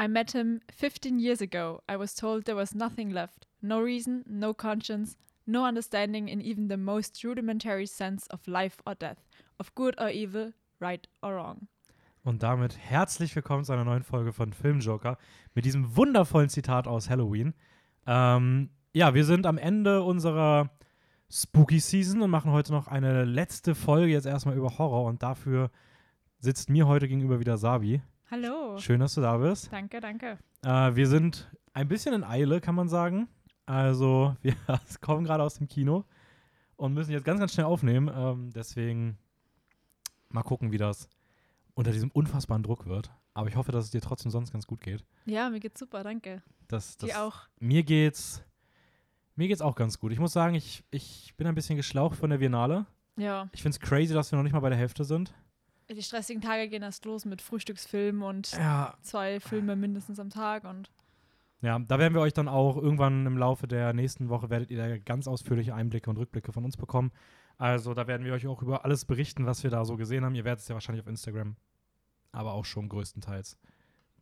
I met him 15 years ago. I was told there was nothing left. No reason, no conscience, no understanding in even the most rudimentary sense of life or death, of good or evil, right or wrong. Und damit herzlich willkommen zu einer neuen Folge von Filmjoker mit diesem wundervollen Zitat aus Halloween. Ähm, ja, wir sind am Ende unserer Spooky Season und machen heute noch eine letzte Folge jetzt erstmal über Horror und dafür sitzt mir heute gegenüber wieder Sabi. Hallo. Schön, dass du da bist. Danke, danke. Äh, wir sind ein bisschen in Eile, kann man sagen. Also, wir kommen gerade aus dem Kino und müssen jetzt ganz, ganz schnell aufnehmen. Ähm, deswegen mal gucken, wie das unter diesem unfassbaren Druck wird. Aber ich hoffe, dass es dir trotzdem sonst ganz gut geht. Ja, mir geht's super, danke. Das, das, Dir auch. Mir geht's, mir geht's auch ganz gut. Ich muss sagen, ich, ich bin ein bisschen geschlaucht von der Biennale. Ja. Ich finde es crazy, dass wir noch nicht mal bei der Hälfte sind. Die stressigen Tage gehen erst los mit Frühstücksfilmen und Ja, zwei Filme mindestens am Tag und Ja, da werden wir euch dann auch irgendwann im Laufe der nächsten Woche werdet ihr da ganz ausführliche Einblicke und Rückblicke von uns bekommen. Also da werden wir euch auch über alles berichten, was wir da so gesehen haben. Ihr werdet es ja wahrscheinlich auf Instagram, aber auch schon größtenteils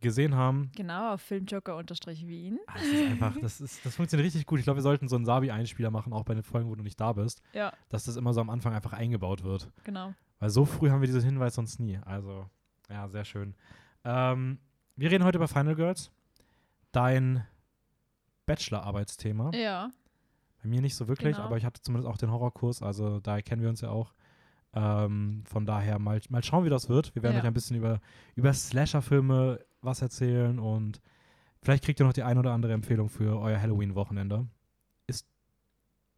gesehen haben. genau auf Filmjoker-Wien. Ah, Das ist einfach, das, ist, das funktioniert richtig gut. Ich glaube, wir sollten so einen Sabi-Einspieler machen, auch bei den Folgen, wo du nicht da bist, Ja, dass das immer so am Anfang einfach eingebaut wird. genau. Weil so früh haben wir diesen Hinweis sonst nie. Also, ja, sehr schön. Ähm, wir reden heute über Final Girls. Dein Bachelor-Arbeitsthema. Ja, Bei mir nicht so wirklich, Genau. aber ich hatte zumindest auch den Horrorkurs, also daher kennen wir uns ja auch. Ähm, von daher mal, mal schauen, wie das wird. Wir werden Ja. euch ein bisschen über, über Slasher-Filme was erzählen und vielleicht kriegt ihr noch die ein oder andere Empfehlung für euer Halloween-Wochenende. Ist,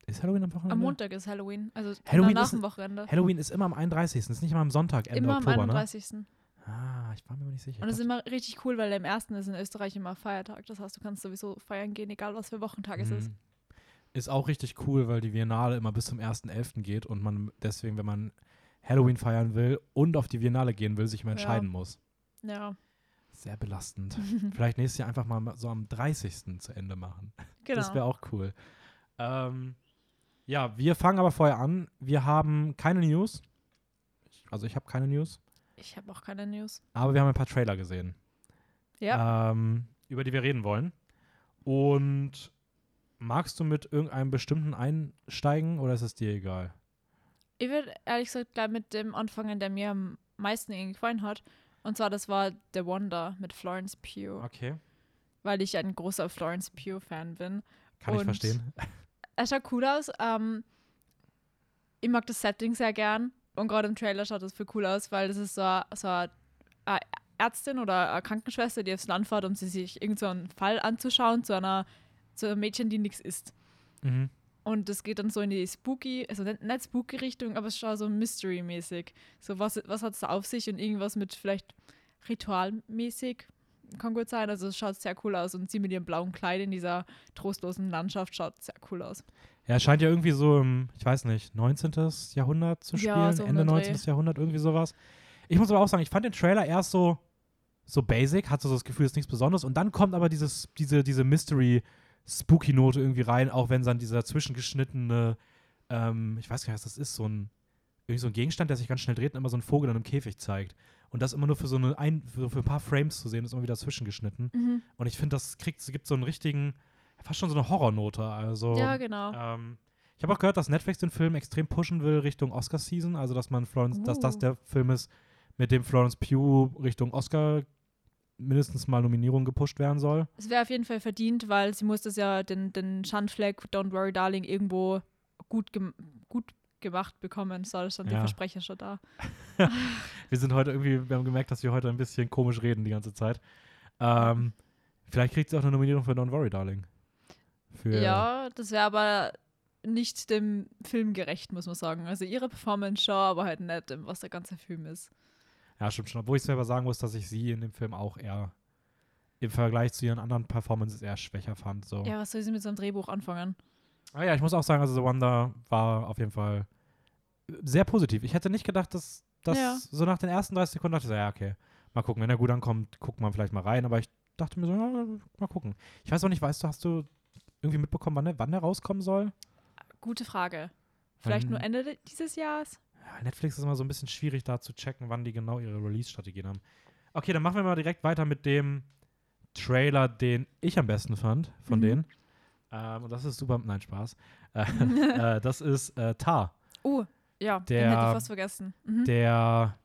ist Halloween am Wochenende? am Montag ist Halloween, also Halloween nach ist- dem Wochenende. Halloween ist immer am 31. Ist nicht mal am Sonntag, Ende Immer am Oktober, 31. ne? Ah, ich war mir aber nicht sicher. Und das ist immer richtig cool, weil am 1. ist in Österreich immer Feiertag. Das heißt, du kannst sowieso feiern gehen, egal was für Wochentag es ist. Mhm. Ist auch richtig cool, weil die Biennale immer bis zum 1.11. geht und man deswegen, wenn man Halloween feiern will und auf die Biennale gehen will, sich immer Ja. entscheiden muss. Ja, Sehr belastend. Vielleicht nächstes Jahr einfach mal so am 30. zu Ende machen. genau. Das wäre auch cool. Ähm, ja, wir fangen aber vorher an. Wir haben keine News. Also ich habe keine News, ich habe auch keine News. aber wir haben ein paar Trailer gesehen, Ja, ähm, über die wir reden wollen. Und magst du mit irgendeinem bestimmten einsteigen oder ist es dir egal? ich würde ehrlich gesagt gleich mit dem anfangen, der mir am meisten irgendwie gefallen hat. Und zwar, das war The Wonder mit Florence Pugh, Okay. weil ich ein großer Florence Pugh-Fan bin. Kann ich Und- verstehen. Er schaut cool aus. Ähm, ich mag das Setting sehr gern. Und gerade im Trailer schaut das viel cool aus, weil das ist so, a- so eine Ärztin oder eine Krankenschwester, die aufs Land fährt, um sie sich irgendeinen so Fall anzuschauen, zu einer zu einem Mädchen, die nichts isst. Mhm. Und das geht dann so in die spooky, also nicht, nicht spooky Richtung, aber es ist schon so Mystery-mäßig. So, was, was hat es da auf sich und irgendwas mit vielleicht ritualmäßig. Kann gut sein. Also es schaut sehr cool aus und sie mit ihrem blauen Kleid in dieser trostlosen Landschaft schaut sehr cool aus. Ja, es scheint ja irgendwie so im, ich weiß nicht, 19. Jahrhundert zu spielen, Ja, so Ende den Dreh. 19. Jahrhundert, irgendwie sowas. Ich muss aber auch sagen, ich fand den Trailer erst so, so basic, hatte so das Gefühl, es ist nichts Besonderes. Und dann kommt aber dieses, diese, diese Mystery-Spooky-Note irgendwie rein, auch wenn dann dieser zwischengeschnittene, ähm, ich weiß gar nicht, was das ist, so ein, irgendwie so ein Gegenstand, der sich ganz schnell dreht und immer so ein Vogel in einem Käfig zeigt. Und das immer nur für so eine ein, für, für ein paar Frames zu sehen, ist immer wieder zwischengeschnitten. Mhm. Und ich finde, das kriegt, es gibt so einen richtigen, fast schon so eine Horrornote. Also, Ja, genau. ähm, ich habe auch gehört, dass Netflix den Film extrem pushen will Richtung Oscar-Season. Also, dass man Florence, dass das Uh. der Film ist, mit dem Florence Pugh Richtung Oscar mindestens mal Nominierung gepusht werden soll. Es wäre auf jeden Fall verdient, weil sie muss das ja, den, den Schandfleck Don't Worry Darling, irgendwo gut, gem gut gemacht bekommen. So, da stand die Ja. Versprecher schon da. Wir sind heute irgendwie, wir haben gemerkt, dass wir heute ein bisschen komisch reden die ganze Zeit. Ähm, vielleicht kriegt sie auch eine Nominierung für Don't Worry, Darling. Für, Ja, das wäre aber nicht dem Film gerecht, muss man sagen. Also ihre Performance schon, aber halt nicht, dem, was der ganze Film ist. Ja, stimmt schon. Obwohl ich selber sagen muss, dass ich sie in dem Film auch eher im Vergleich zu ihren anderen Performances eher schwächer fand. So. Ja, was soll sie mit so einem Drehbuch anfangen? Ah ja, ich muss auch sagen, also The Wonder war auf jeden Fall sehr positiv. Ich hätte nicht gedacht, dass das Ja. so nach den ersten 30 Sekunden dachte ich so, ja, okay, mal gucken. Wenn er gut ankommt, guckt man vielleicht mal rein. Aber ich dachte mir so, ja, mal gucken. Ich weiß auch nicht, weißt du, hast du irgendwie mitbekommen, wann der, wann der rauskommen soll? Gute Frage. Vielleicht Ähm, nur Ende de- dieses Jahres? Ja, Netflix ist immer so ein bisschen schwierig da zu checken, wann die genau ihre Release-Strategien haben. Okay, dann machen wir mal direkt weiter mit dem Trailer, den ich am besten fand von Mhm. denen. Ähm, und das ist super. Nein, Spaß. Äh, äh, das ist äh, Tar. Oh, ja, den Der- hätte ich fast vergessen. Mhm. Der.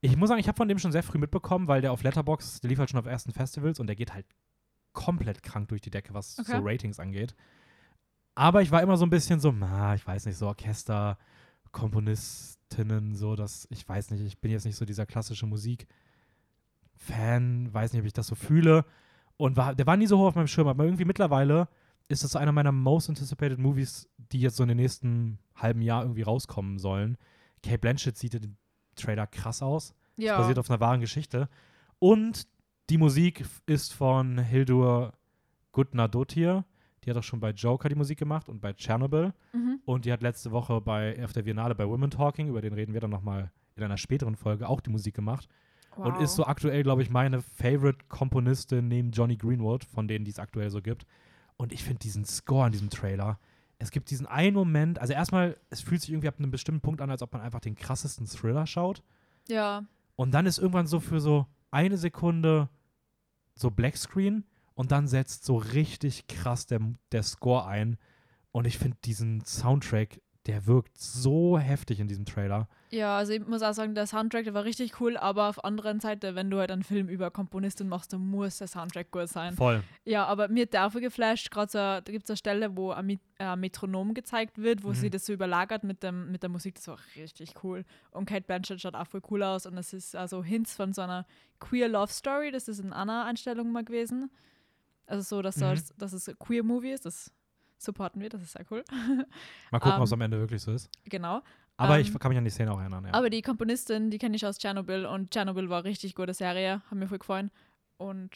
Ich muss sagen, ich habe von dem schon sehr früh mitbekommen, weil der auf Letterbox, der lief halt schon auf ersten Festivals und der geht halt komplett krank durch die Decke, was Okay. so Ratings angeht. Aber ich war immer so ein bisschen so, na, ich weiß nicht, so Orchester, Komponistinnen, so, dass, ich weiß nicht, ich bin jetzt nicht so dieser klassische Musik-Fan, weiß nicht, ob ich das so fühle. Und war, der war nie so hoch auf meinem Schirm, aber irgendwie mittlerweile ist das so einer meiner most anticipated Movies, die jetzt so in den nächsten halben Jahr irgendwie rauskommen sollen. Kate Blanchett sieht in dem Trailer krass aus. ja. Basiert auf einer wahren Geschichte. Und die Musik ist von Hildur Gudnadottir. Die hat auch schon bei Joker die Musik gemacht und bei Chernobyl. mhm. Und die hat letzte Woche bei, auf der Biennale bei Women Talking, über den reden wir dann nochmal in einer späteren Folge, auch die Musik gemacht. wow. Und ist so aktuell, glaube ich, meine Favorite-Komponistin neben Johnny Greenwood, von denen die es aktuell so gibt. Und ich finde diesen Score in diesem Trailer. Es gibt diesen einen Moment, also erstmal, es fühlt sich irgendwie ab einem bestimmten Punkt an, als ob man einfach den krassesten Thriller schaut. Ja, Und dann ist irgendwann so für so eine Sekunde so Blackscreen und dann setzt so richtig krass der, der Score ein. Und ich finde diesen Soundtrack, der wirkt so heftig in diesem Trailer. ja, also ich muss auch sagen, der Soundtrack, der war richtig cool, aber auf der anderen Seite, wenn du halt einen Film über Komponistin machst, dann muss der Soundtrack gut sein. Voll. Ja, aber mir hat der auch geflasht, gerade so, da gibt es eine Stelle, wo ein äh, Metronom gezeigt wird, wo Mhm. sie das so überlagert mit, dem, mit der Musik, das war richtig cool. Und Kate Blanchett schaut auch voll cool aus und es ist also Hints von so einer Queer Love Story, das ist in einer Einstellung mal gewesen. Also so, dass, Mhm. das, dass es ein Queer Movie ist, das supporten wir, das ist sehr cool. Mal gucken, Ähm, ob es am Ende wirklich so ist. genau. Aber ähm, ich kann mich an die Szene auch erinnern. Ja. Aber die Komponistin, die kenne ich aus Tschernobyl und Tschernobyl war eine richtig gute Serie, hat mir voll gefallen. Und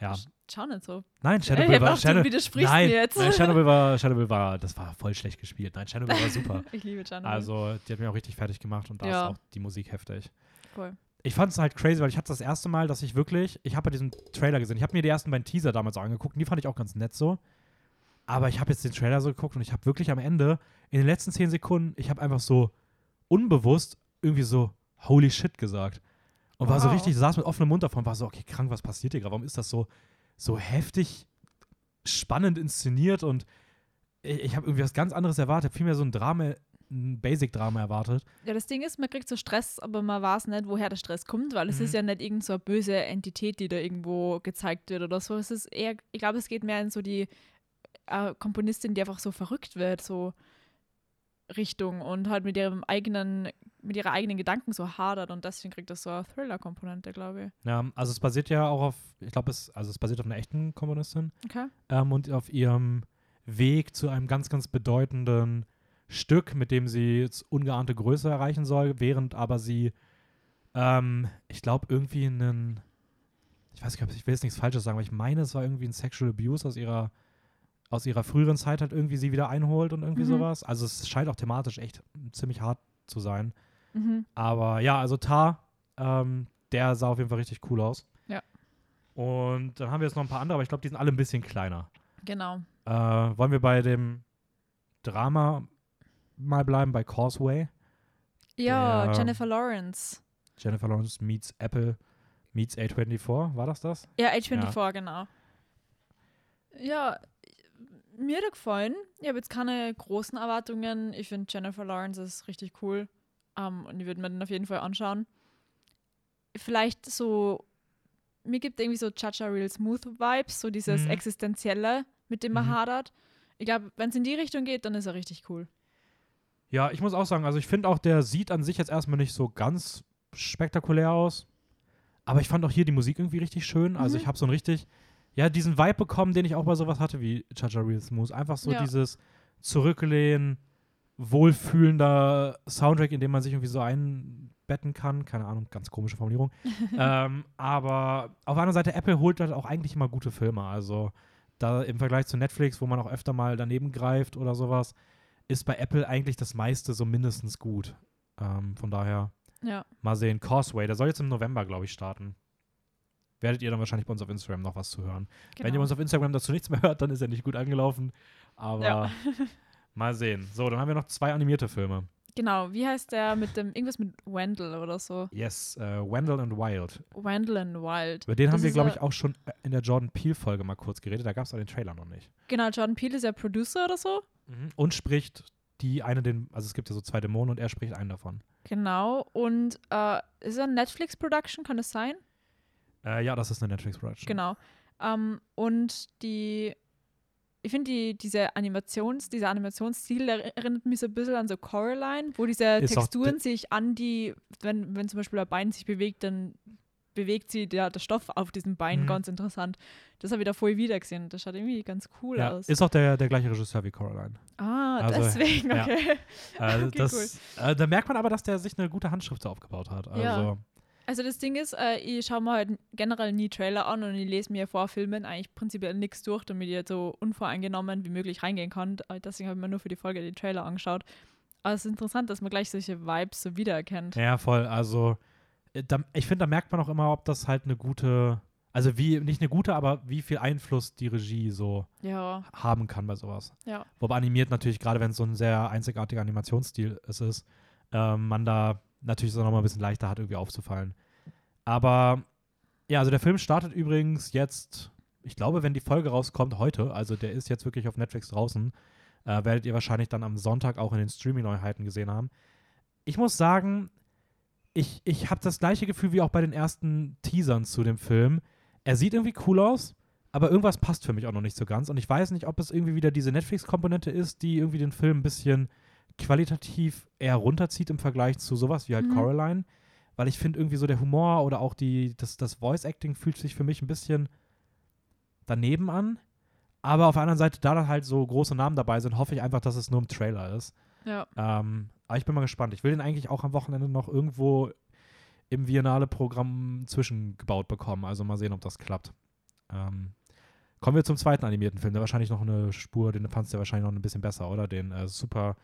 ja. sch- schau nicht so. Nein, Ich Chernobyl hab war. Chernobyl, widersprichst nein, mir jetzt. nein, Chernobyl war, Chernobyl war, das war voll schlecht gespielt. Nein, Chernobyl war super. Ich liebe Tschernobyl. Also, die hat mich auch richtig fertig gemacht und da Ja. ist auch die Musik heftig. Voll. Ich fand es halt crazy, weil ich hatte das erste Mal, dass ich wirklich, ich habe ja diesen Trailer gesehen. Ich habe mir die ersten beiden Teaser damals auch angeguckt und die fand ich auch ganz nett so. Aber ich habe jetzt den Trailer so geguckt und ich habe wirklich am Ende, in den letzten zehn Sekunden, ich habe einfach so unbewusst irgendwie so holy shit gesagt. Und war so Wow. richtig, saß mit offenem Mund davon, war so, okay, krank, was passiert hier gerade? Warum ist das so, so heftig spannend inszeniert und ich, ich habe irgendwie was ganz anderes erwartet, vielmehr so ein Drama, ein Basic-Drama erwartet. Ja, das Ding ist, man kriegt so Stress, aber man weiß nicht, woher der Stress kommt, weil es Mhm. ist ja nicht irgend so böse Entität, die da irgendwo gezeigt wird oder so. Es ist eher, ich glaube, es geht mehr in so die äh, Komponistin, die einfach so verrückt wird, so Richtung und halt mit ihrem eigenen, mit ihrer eigenen Gedanken so hadert und deswegen kriegt das so eine Thriller-Komponente, glaube ich. Ja, also es basiert ja auch auf, ich glaube, es, also es basiert auf einer echten Komponistin Okay. ähm, und auf ihrem Weg zu einem ganz, ganz bedeutenden Stück, mit dem sie jetzt ungeahnte Größe erreichen soll, während aber sie, ähm, ich glaube, irgendwie einen, ich weiß nicht, ich will jetzt nichts Falsches sagen, aber ich meine, es war irgendwie ein Sexual Abuse aus ihrer aus ihrer früheren Zeit halt irgendwie sie wieder einholt und irgendwie Mhm. sowas. Also es scheint auch thematisch echt ziemlich hart zu sein. Mhm. Aber ja, also Tar, ähm, der sah auf jeden Fall richtig cool aus. Ja. Und dann haben wir jetzt noch ein paar andere, aber ich glaube, die sind alle ein bisschen kleiner. Genau. Äh, wollen wir bei dem Drama mal bleiben, bei Causeway? Ja, Der- Jennifer Lawrence. Jennifer Lawrence meets Apple meets A24, war das das? Ja, H24, genau. Ja, mir hat er gefallen. Ich habe jetzt keine großen Erwartungen. Ich finde Jennifer Lawrence ist richtig cool. Ähm, und ich würde mir den auf jeden Fall anschauen. Vielleicht so, mir gibt irgendwie so Chacha Real Smooth Vibes, so dieses Mhm. Existenzielle, mit dem man Mhm. hadert. Ich glaube, wenn es in die Richtung geht, dann ist er richtig cool. Ja, ich muss auch sagen, also ich finde auch, der sieht an sich jetzt erstmal nicht so ganz spektakulär aus. Aber ich fand auch hier die Musik irgendwie richtig schön. Also Mhm. ich habe so einen richtig, ja, diesen Vibe bekommen, den ich auch bei sowas hatte wie Chacha Real Smooth. Einfach so Ja. dieses Zurücklehnen, wohlfühlender Soundtrack, in dem man sich irgendwie so einbetten kann. Keine Ahnung, ganz komische Formulierung. ähm, aber auf der anderen Seite, Apple holt halt auch eigentlich immer gute Filme. Also da im Vergleich zu Netflix, wo man auch öfter mal daneben greift oder sowas, ist bei Apple eigentlich das meiste so mindestens gut. Ähm, von daher Ja, mal sehen. Causeway, der soll jetzt im November, glaube ich, starten. Werdet ihr dann wahrscheinlich bei uns auf Instagram noch was zu hören. genau. Wenn ihr uns auf Instagram dazu nichts mehr hört, dann ist er nicht gut angelaufen. Aber Ja. mal sehen. So, dann haben wir noch zwei animierte Filme. Genau, wie heißt der mit dem, irgendwas mit Wendell oder so? Yes, äh, Wendell and Wild. Wendell and Wild. Über den Das haben wir, glaube ich, auch schon äh, in der Jordan Peele-Folge mal kurz geredet. Da gab es auch den Trailer noch nicht. Genau, Jordan Peele ist ja Producer oder so. Und spricht die eine den, also es gibt ja so zwei Dämonen und er spricht einen davon. Genau. Und äh, ist er eine Netflix-Production, kann es sein? Äh, ja, das ist eine Netflix-Production. Genau. Ähm, und die, ich finde, die, diese Animations, dieser Animationsstil der erinnert mich so ein bisschen an so Coraline, wo diese Ist Texturen sich an die, wenn, wenn zum Beispiel ein Bein sich bewegt, dann bewegt sie der, der Stoff auf diesem Bein Mhm. ganz interessant. Das habe ich da voll wieder gesehen. Das schaut irgendwie ganz cool Ja, aus. ist auch der, der gleiche Regisseur wie Coraline. ah, also, deswegen, ja. okay. Äh, Okay, das, äh, da merkt man aber, dass der sich eine gute Handschrift so aufgebaut hat. Also, Ja. Also das Ding ist, äh, ich schaue mir halt generell nie Trailer an und ich lese mir vor Filmen eigentlich prinzipiell nichts durch, damit ich jetzt so unvoreingenommen wie möglich reingehen kann. Äh, Deswegen habe ich mir nur für die Folge die Trailer angeschaut. Aber es ist interessant, dass man gleich solche Vibes so wiedererkennt. ja, voll. Also, äh, da, ich finde, da merkt man auch immer, ob das halt eine gute, also wie, nicht eine gute, aber wie viel Einfluss die Regie so Ja, haben kann bei sowas. ja. Wobei animiert natürlich, gerade wenn es so ein sehr einzigartiger Animationsstil es ist, ähm, man da natürlich so nochmal ein bisschen leichter hat, irgendwie aufzufallen. Aber ja, also der Film startet übrigens jetzt, ich glaube, wenn die Folge rauskommt, heute, also der ist jetzt wirklich auf Netflix draußen, äh, werdet ihr wahrscheinlich dann am Sonntag auch in den Streaming-Neuheiten gesehen haben. Ich muss sagen, ich, ich habe das gleiche Gefühl wie auch bei den ersten Teasern zu dem Film. Er sieht irgendwie cool aus, aber irgendwas passt für mich auch noch nicht so ganz. Und ich weiß nicht, ob es irgendwie wieder diese Netflix-Komponente ist, die irgendwie den Film ein bisschen qualitativ eher runterzieht im Vergleich zu sowas wie halt Mhm. Coraline. Weil ich finde irgendwie so der Humor oder auch die, das, das Voice-Acting fühlt sich für mich ein bisschen daneben an. Aber auf der anderen Seite, da da halt so große Namen dabei sind, hoffe ich einfach, dass es nur im Trailer ist. Ja, Ähm, aber ich bin mal gespannt. Ich will den eigentlich auch am Wochenende noch irgendwo im Viennale-Programm zwischengebaut bekommen. Also mal sehen, ob das klappt. Ähm, kommen wir zum zweiten animierten Film. Der wahrscheinlich noch eine Spur, den fandst du ja wahrscheinlich noch ein bisschen besser, oder? Den äh, Super,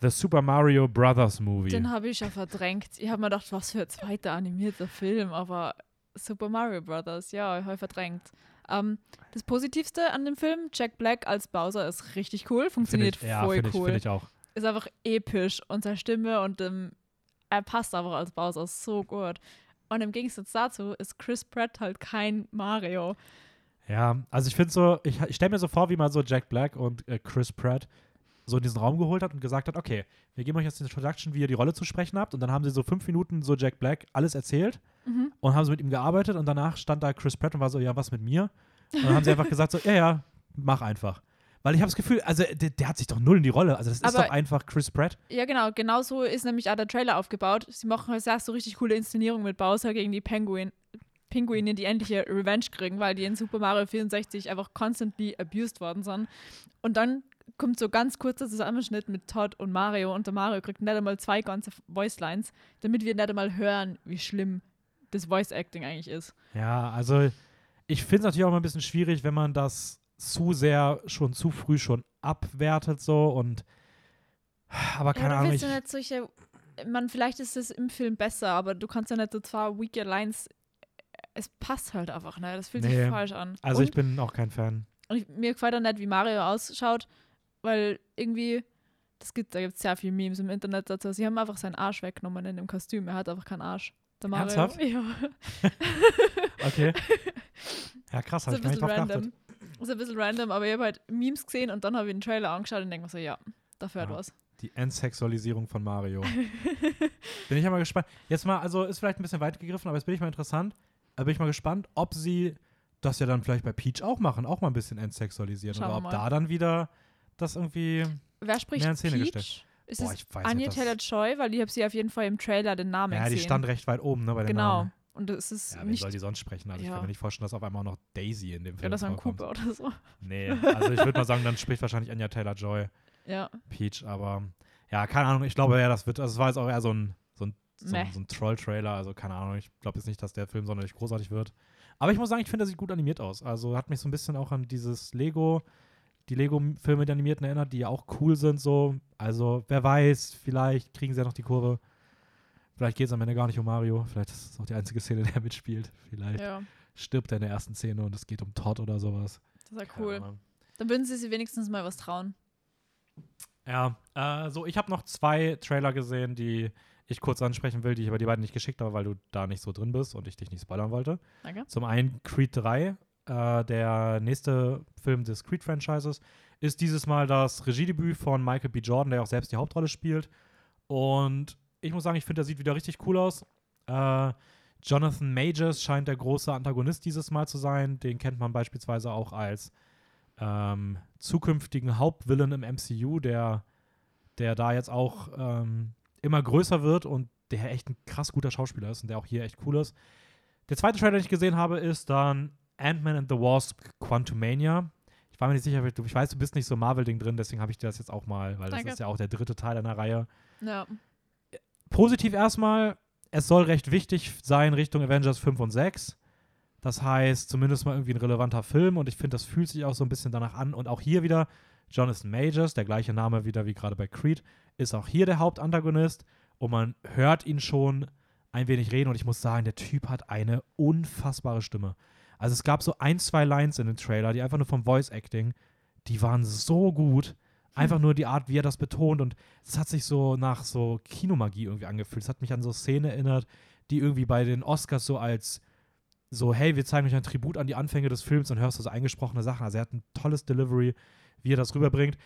The Super Mario Brothers Movie. den habe ich ja verdrängt. Ich habe mir gedacht, was für ein zweiter animierter Film, aber Super Mario Brothers, ja, ich habe verdrängt. Ähm, das Positivste an dem Film, Jack Black als Bowser ist richtig cool, funktioniert ich, ja, voll finde ich, cool. finde ich auch. ist einfach episch und seine Stimme und ähm, er passt einfach als Bowser so gut. Und im Gegensatz dazu ist Chris Pratt halt kein Mario. Ja, also ich finde so, ich, ich stelle mir so vor, wie man so Jack Black und äh, Chris Pratt so in diesen Raum geholt hat und gesagt hat, okay, wir geben euch jetzt eine Introduction, wie ihr die Rolle zu sprechen habt. Und dann haben sie so fünf Minuten so Jack Black alles erzählt Mhm. und haben sie mit ihm gearbeitet und danach stand da Chris Pratt und war so, ja, was mit mir? Und dann haben sie einfach gesagt so, ja, ja, mach einfach. Weil ich habe das Gefühl, also der, der hat sich doch null in die Rolle. Also das ist Aber- doch einfach Chris Pratt. Ja, genau. Genauso ist nämlich auch der Trailer aufgebaut. Sie machen erst so richtig coole Inszenierung mit Bowser gegen die Penguin. Pinguine, die endlich ihr Revenge kriegen, weil die in Super Mario 64 einfach constantly abused worden sind. Und dann kommt so ganz kurzer Zusammenschnitt mit Todd und Mario und der Mario kriegt nicht einmal zwei ganze Voicelines, damit wir nicht einmal hören, wie schlimm das Voice Acting eigentlich ist. Ja, also ich finde es natürlich auch immer ein bisschen schwierig, wenn man das zu sehr schon zu früh schon abwertet so und aber keine ja, du Ahnung. Ich, ja nicht solche, man, vielleicht ist es im Film besser, aber du kannst ja nicht so zwei weaker Lines, es passt halt einfach, ne? Das fühlt Nee. sich falsch an. also und, ich bin auch kein Fan. und ich, mir gefällt auch nicht, wie Mario ausschaut, weil irgendwie, das gibt, da gibt es sehr viele Memes im Internet dazu, sie haben einfach seinen Arsch weggenommen in dem Kostüm, er hat einfach keinen Arsch. Der Mario. Ernsthaft? Ja. Okay. Ja, krass, habe ich gar nicht drauf geachtet. random. Ist ein bisschen random, aber ich habe halt Memes gesehen und dann habe ich den Trailer angeschaut und denke mir so, ja, dafür hat Ja. was. Die Entsexualisierung von Mario. bin ich ja mal gespannt. Jetzt mal, also ist vielleicht ein bisschen weit gegriffen, aber jetzt bin ich mal interessant. Da bin ich mal gespannt, ob sie das ja dann vielleicht bei Peach auch machen, auch mal ein bisschen entsexualisieren. Schauen oder ob mal. da dann wieder das irgendwie. Wer spricht Mehr in Szene Peach? gestellt. Ist Boah, es ich weiß Anya nicht. Das, Taylor-Joy? Weil ich habe sie auf jeden Fall im Trailer den Namen ja, die stand recht weit oben, ne, bei den Genau. Namen. Und es ist Ja, wen nicht soll die sonst sprechen? Also ich Ja. kann mir nicht vorstellen, dass auf einmal auch noch Daisy in dem Film oder so ein vorkommt. Cooper oder so. Nee, also ich würde mal sagen, dann spricht wahrscheinlich Anya Taylor-Joy Ja, Peach, aber ja, keine Ahnung, ich glaube ja, das wird, also es war jetzt auch eher so ein, so ein, so Meh. ein, so ein Troll-Trailer, also keine Ahnung, ich glaube jetzt nicht, dass der Film sonderlich großartig wird. Aber ich muss sagen, ich finde, er sieht gut animiert aus. Also hat mich so ein bisschen auch an dieses Lego, die Lego-Filme, die animierten erinnert, die ja auch cool sind, so. Also wer weiß, vielleicht kriegen sie ja noch die Kurve. Vielleicht geht es am Ende gar nicht um Mario. Vielleicht ist es auch die einzige Szene, der mitspielt. Vielleicht ja, stirbt er in der ersten Szene und es geht um Todd oder sowas. das ist ja Keine cool. Ahnung. Dann würden sie sich wenigstens mal was trauen. Ja, äh, so, ich habe noch zwei Trailer gesehen, die ich kurz ansprechen will, die ich aber die beiden nicht geschickt habe, weil du da nicht so drin bist und ich dich nicht spoilern wollte. Danke. Zum einen Creed 3, äh, der nächste Film des Creed-Franchises, ist dieses Mal das Regiedebüt von Michael B. Jordan, der auch selbst die Hauptrolle spielt. Und ich muss sagen, ich finde, der sieht wieder richtig cool aus. Äh, Jonathan Majors scheint der große Antagonist dieses Mal zu sein. Den kennt man beispielsweise auch als ähm, zukünftigen Hauptvillain im MCU, der, der da jetzt auch ähm, immer größer wird und der echt ein krass guter Schauspieler ist und der auch hier echt cool ist. Der zweite Trailer, den ich gesehen habe, ist dann Ant-Man and the Wasp Quantumania. Ich war mir nicht sicher, ich weiß, du bist nicht so Marvel-Ding drin, deswegen habe ich dir das jetzt auch mal, weil Danke. das ist ja auch der dritte Teil einer Reihe. Ja. Positiv erstmal, es soll recht wichtig sein Richtung Avengers 5 und 6. Das heißt, zumindest mal irgendwie ein relevanter Film und ich finde, das fühlt sich auch so ein bisschen danach an. Und auch hier wieder Jonathan Majors, der gleiche Name wieder wie gerade bei Creed, ist auch hier der Hauptantagonist und man hört ihn schon ein wenig reden und ich muss sagen, der Typ hat eine unfassbare Stimme. Also es gab so ein, zwei Lines in dem Trailer, die einfach nur vom Voice Acting, die waren so gut. Einfach nur die Art, wie er das betont und es hat sich so nach so Kinomagie irgendwie angefühlt. Es hat mich an so Szenen erinnert, die irgendwie bei den Oscars so als so, hey, wir zeigen euch ein Tribut an die Anfänge des Films und hörst du so eingesprochene Sachen. Also er hat ein tolles Delivery, wie er das rüberbringt.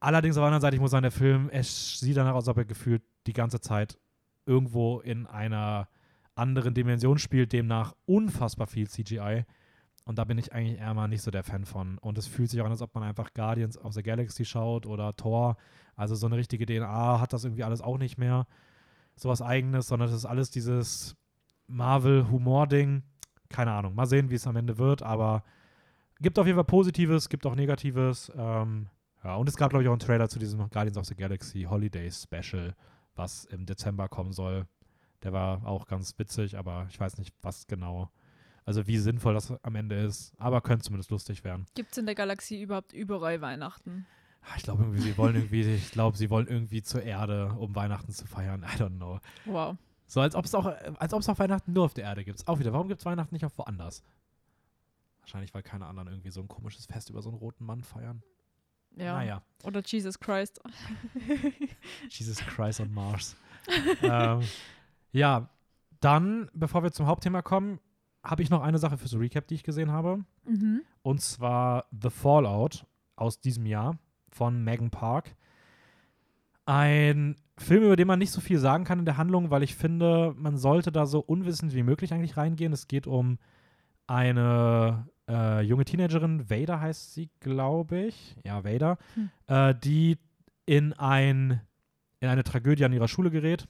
Allerdings auf der anderen Seite, ich muss sagen, der Film, es sieht danach aus, als ob er gefühlt die ganze Zeit irgendwo in einer anderen Dimension spielt, demnach unfassbar viel CGI. Und da bin ich eigentlich eher mal nicht so der Fan von. Und es fühlt sich auch an, als ob man einfach Guardians of the Galaxy schaut oder Thor. Also so eine richtige DNA hat das irgendwie alles auch nicht mehr. Sowas eigenes, sondern das ist alles dieses Marvel-Humor-Ding. Keine Ahnung. Mal sehen, wie es am Ende wird, aber gibt auf jeden Fall Positives, gibt auch Negatives. Ähm, ja, und es gab, glaube ich, auch einen Trailer zu diesem Guardians of the Galaxy Holiday Special, was im Dezember kommen soll. Der war auch ganz witzig, aber ich weiß nicht, was genau. Also wie sinnvoll das am Ende ist. Aber könnte zumindest lustig werden. Gibt es in der Galaxie überhaupt überall Weihnachten? Ah, Ich glaube irgendwie, sie wollen irgendwie, ich glaube, sie wollen irgendwie zur Erde, um Weihnachten zu feiern. I don't know. Wow. So, als ob es auch, als ob es auch Weihnachten nur auf der Erde gibt. Auch wieder, warum gibt es Weihnachten nicht auch woanders? Wahrscheinlich, weil keine anderen irgendwie so ein komisches Fest über so einen roten Mann feiern. Ja. Naja, Oder Jesus Christ. Jesus Christ on Mars. ähm, ja, dann, bevor wir zum Hauptthema kommen, habe ich noch eine Sache fürs Recap, die ich gesehen habe. mhm. Und zwar The Fallout aus diesem Jahr von Megan Park. Ein Film, über den man nicht so viel sagen kann in der Handlung, weil ich finde, man sollte da so unwissend wie möglich eigentlich reingehen. Es geht um eine äh, junge Teenagerin, Vader heißt sie, glaube ich. Ja, Vader, Hm. äh, die in, ein, in eine Tragödie an ihrer Schule gerät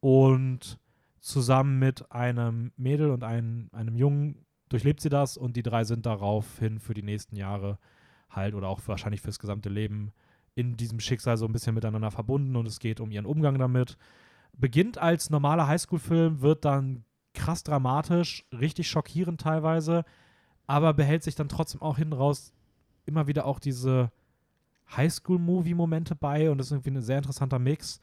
und zusammen mit einem Mädel und einem, einem Jungen durchlebt sie das und die drei sind daraufhin für die nächsten Jahre halt oder auch wahrscheinlich fürs gesamte Leben in diesem Schicksal so ein bisschen miteinander verbunden und es geht um ihren Umgang damit. Beginnt als normaler Highschool-Film, wird dann krass dramatisch, richtig schockierend teilweise, aber behält sich dann trotzdem auch hinten raus immer wieder auch diese Highschool-Movie-Momente bei und ist irgendwie ein sehr interessanter Mix.